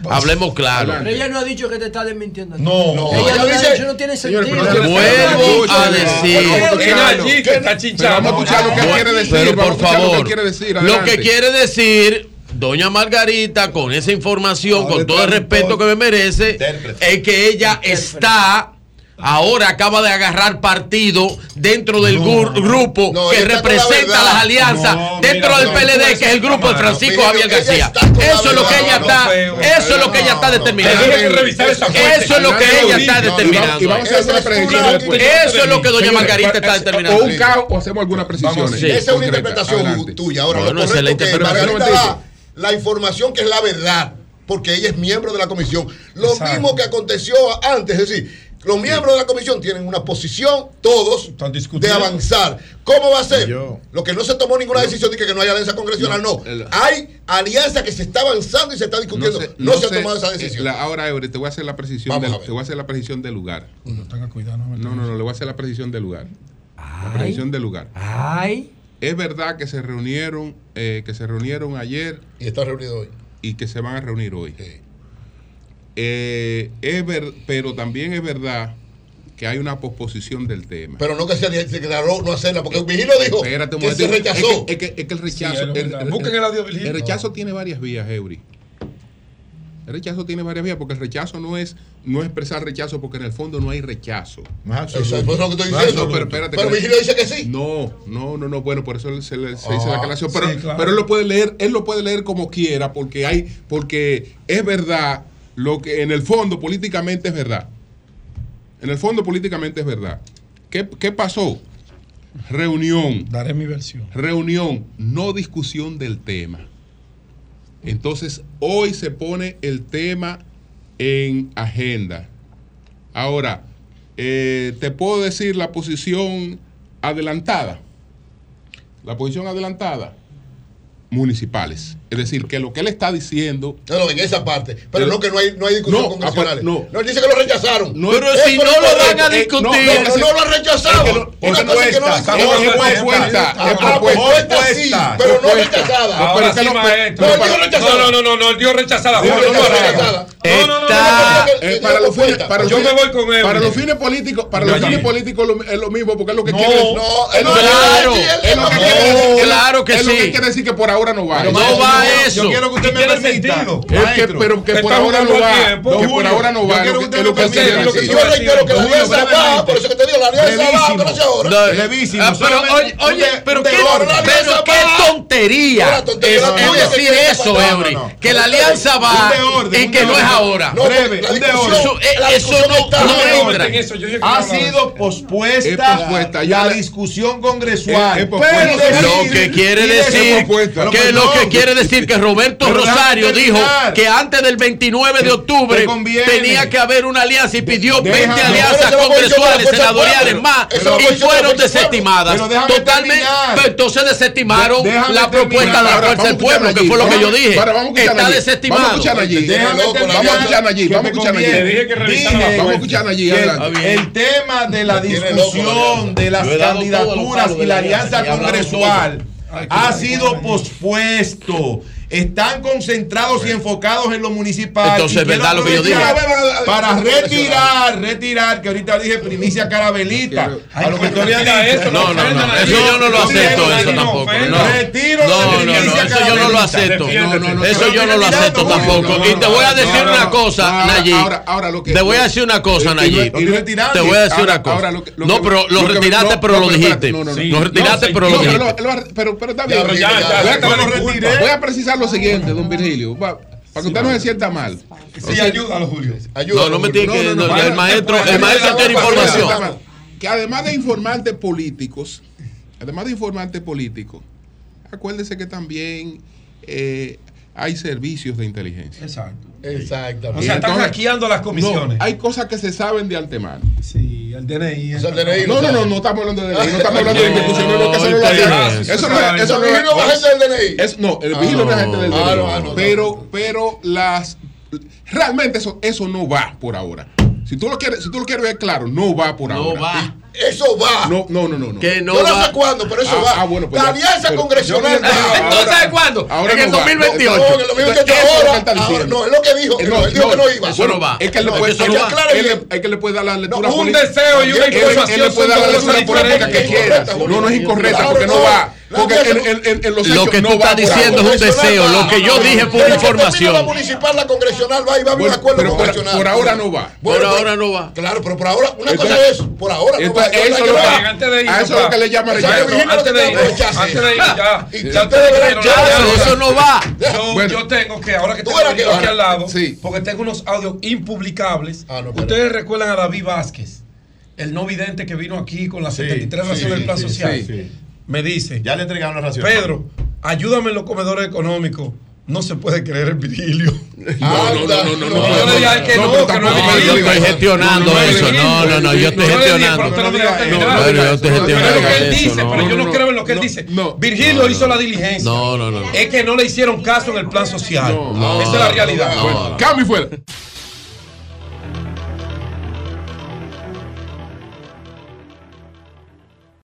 hablemos claro. Pero ella no ha dicho que te está desmintiendo. No, no. Ella no, dice, no tiene sentido. Vuelvo a decir. que está. Vamos a escuchar lo que quiere decir. Pero por favor, lo que quiere decir Doña Margarita, con esa información, con todo el respeto que me merece, es que ella está ahora acaba de agarrar partido dentro del grupo que representa las alianzas. Dentro del PLD, que es el grupo de Francisco Javier García. Eso es lo que ella está, eso es lo que ella está determinando. Eso es lo que ella está determinando. Eso es lo que doña Margarita está determinando. O un caos o hacemos algunas precisiones. Esa es una interpretación tuya. Ahora, lo correcto que la información que es la verdad porque ella es miembro de la comisión. Lo mismo que aconteció antes, es decir, los miembros de la comisión tienen una posición, todos, de avanzar. ¿Cómo va a ser? Lo que no se tomó ninguna decisión de que no hay alianza congresional, no. Hay alianza que se está avanzando y se está discutiendo. No se, no ha tomado esa eh, decisión. Ahora, Ebre, te voy a hacer la precisión, del, te voy a hacer la precisión del lugar. No, no, no, le voy a hacer la precisión del lugar. La precisión del lugar. Ay. Es verdad que se reunieron, eh, que se reunieron ayer. Y están reunidos hoy. Y que se van a reunir hoy. Sí. Eh, es ver, pero también es verdad que hay una posposición del tema. Pero no que se, declaró no hacerla, porque eh, el Vigilio dijo Espérate, que se rechazó. Es que, es que, el rechazo... El, el audio El rechazo tiene varias vías, Eury. El rechazo tiene varias vías, porque el rechazo no es no expresar rechazo, porque en el fondo no hay rechazo. Eso es lo que estoy diciendo. No, pero espérate, pero Vigilio dice que sí. No, no, no, no. Bueno, por eso se, le, se ah, dice la aclaración. Pero, pero él lo puede leer, él lo puede leer como quiera, porque hay, porque es verdad lo que en el fondo políticamente es verdad. En el fondo políticamente es verdad. ¿Qué, qué pasó? Reunión. Daré mi versión. Reunión, no discusión del tema. Entonces, hoy se pone el tema en agenda. Ahora, eh, te puedo decir la posición adelantada. La posición adelantada, municipales. Es decir, que lo que él está diciendo. No, no, en esa parte. Pero no que no hay, no hay discusión no, convencional. No. no, dice que lo rechazaron. No, pero si no lo correcto. van a discutir. No, lo rechazaron. Es que Una cosa es que no la propuesta. sí, pero no rechazada. Ahora sí. No, no, no, no, dio rechazada. No, no, rechazada. No, no, no. Yo me voy con él. Para los fines políticos, para los fines políticos es lo mismo, porque es lo que quiere. decir. No, claro. Es lo que quiere decir que por ahora no va. No va eso. Yo quiero que usted me permita. Es que, pero que por ahora no va. Que por ahora no va. Yo quiero que usted Yo reitero que la alianza va. Por eso que te digo, la alianza va. Pero ahora. Levísimo. Oye, pero qué tontería. Es decir eso, Eury. Que la alianza va y que no es ahora. Eso eh, no entra. Ha sido pospuesta la discusión congresual. Lo que quiere decir que lo que quiere decir es decir que Roberto Rosario dijo que antes del 29 de octubre tenía que haber una alianza y pidió 20 alianzas congresuales, senatoriales más y fueron desestimadas. Totalmente, entonces desestimaron la propuesta de la fuerza del pueblo, que fue lo que yo dije. Está desestimado. Vamos a escuchar allí. Vamos a escuchar allí. Vamos a escuchar allí. Vamos a escuchar allí. El tema de la discusión de las candidaturas y la alianza congresual ha sido pospuesto están concentrados y enfocados en lo municipal. Entonces, verdad lo que yo dije. Para retirar, retirar, que ahorita dije primicia carabelita. No a lo que tú habías dicho. No, no, no. Eso yo no lo acepto, eso tampoco. No. Retiro no, no, eso yo no lo acepto. Eso yo no lo acepto tampoco. Y te voy a decir una cosa, Nayib. Te voy a decir una cosa, Nayib. Te voy a decir una cosa. No, pero lo retiraste, pero lo dijiste. Lo retiraste, pero lo dijiste. Pero está bien. Voy a precisar lo siguiente, don Virgilio. Para que usted no se sienta mal. Sí, ayúdalo, Julio. Ayúdalo, no, no me tiene que. No, el maestro, el maestro tiene información. Que además de informantes políticos, además de informantes políticos, acuérdese que también eh, hay servicios de inteligencia. Exacto. Exactamente. O sea, están hackeando las comisiones. Hay cosas que se saben de antemano. Sí, el DNI. No, no, no, no estamos hablando de DNI, no estamos hablando de instituciones, no. Eso no es, eso no es. no es agente del DNI. no, el vigilo no es agente del DNI. Pero, pero las realmente eso, eso no va por ahora. Si tú lo quieres, si tú lo quieres ver claro, no va por ahora. no. Va. Eso va. No, no, no, no. Que no, no va. sé cuándo, pero eso ah, va. Ah, bueno, pues la alianza pero, congresional va. ¿Entonces sabe cuándo? Ahora en el 2028. No, en el 2028 ahora. No, es lo que dijo. Eh, no, él dijo que no iba. Eso no va. Es que él le puede dar la lectura política. Un deseo y una información. Él le puede dar la lectura política que quiera. No, no es incorrecta porque no va. Porque pues, en, en, en, en los Lo que tú no estás diciendo es un deseo. Lo que yo dije fue una información. La municipal, la congresional va y va a un acuerdo congresional. Por ahora no va. Por pues, ahora no va. Claro, pero por ahora, una cosa es, por ahora no va. A eso es lo que le llama rechazo. Antes de ir, antes de ir, ya. Eso no va. Yo tengo que, ahora que tengo aquí al lado, porque tengo unos audios impublicables. Ah, ustedes recuerdan a David Vázquez el no vidente que vino aquí con las 73 razones del plan sí, social me dice. Ya le entregaron la ración. Pedro, ayúdame en los comedores económicos. No se puede creer el Virgilio. No, no, no, no, no. Yo le dije que no, que no es Yo estoy gestionando eso. No, no, no, yo estoy gestionando. No, yo estoy gestionando. Pero él dice, pero yo no creo en lo que él dice. Virgilio hizo la diligencia. No, no, no. Es que no le hicieron caso en el plan social. Esa es la realidad. Cambio fuera.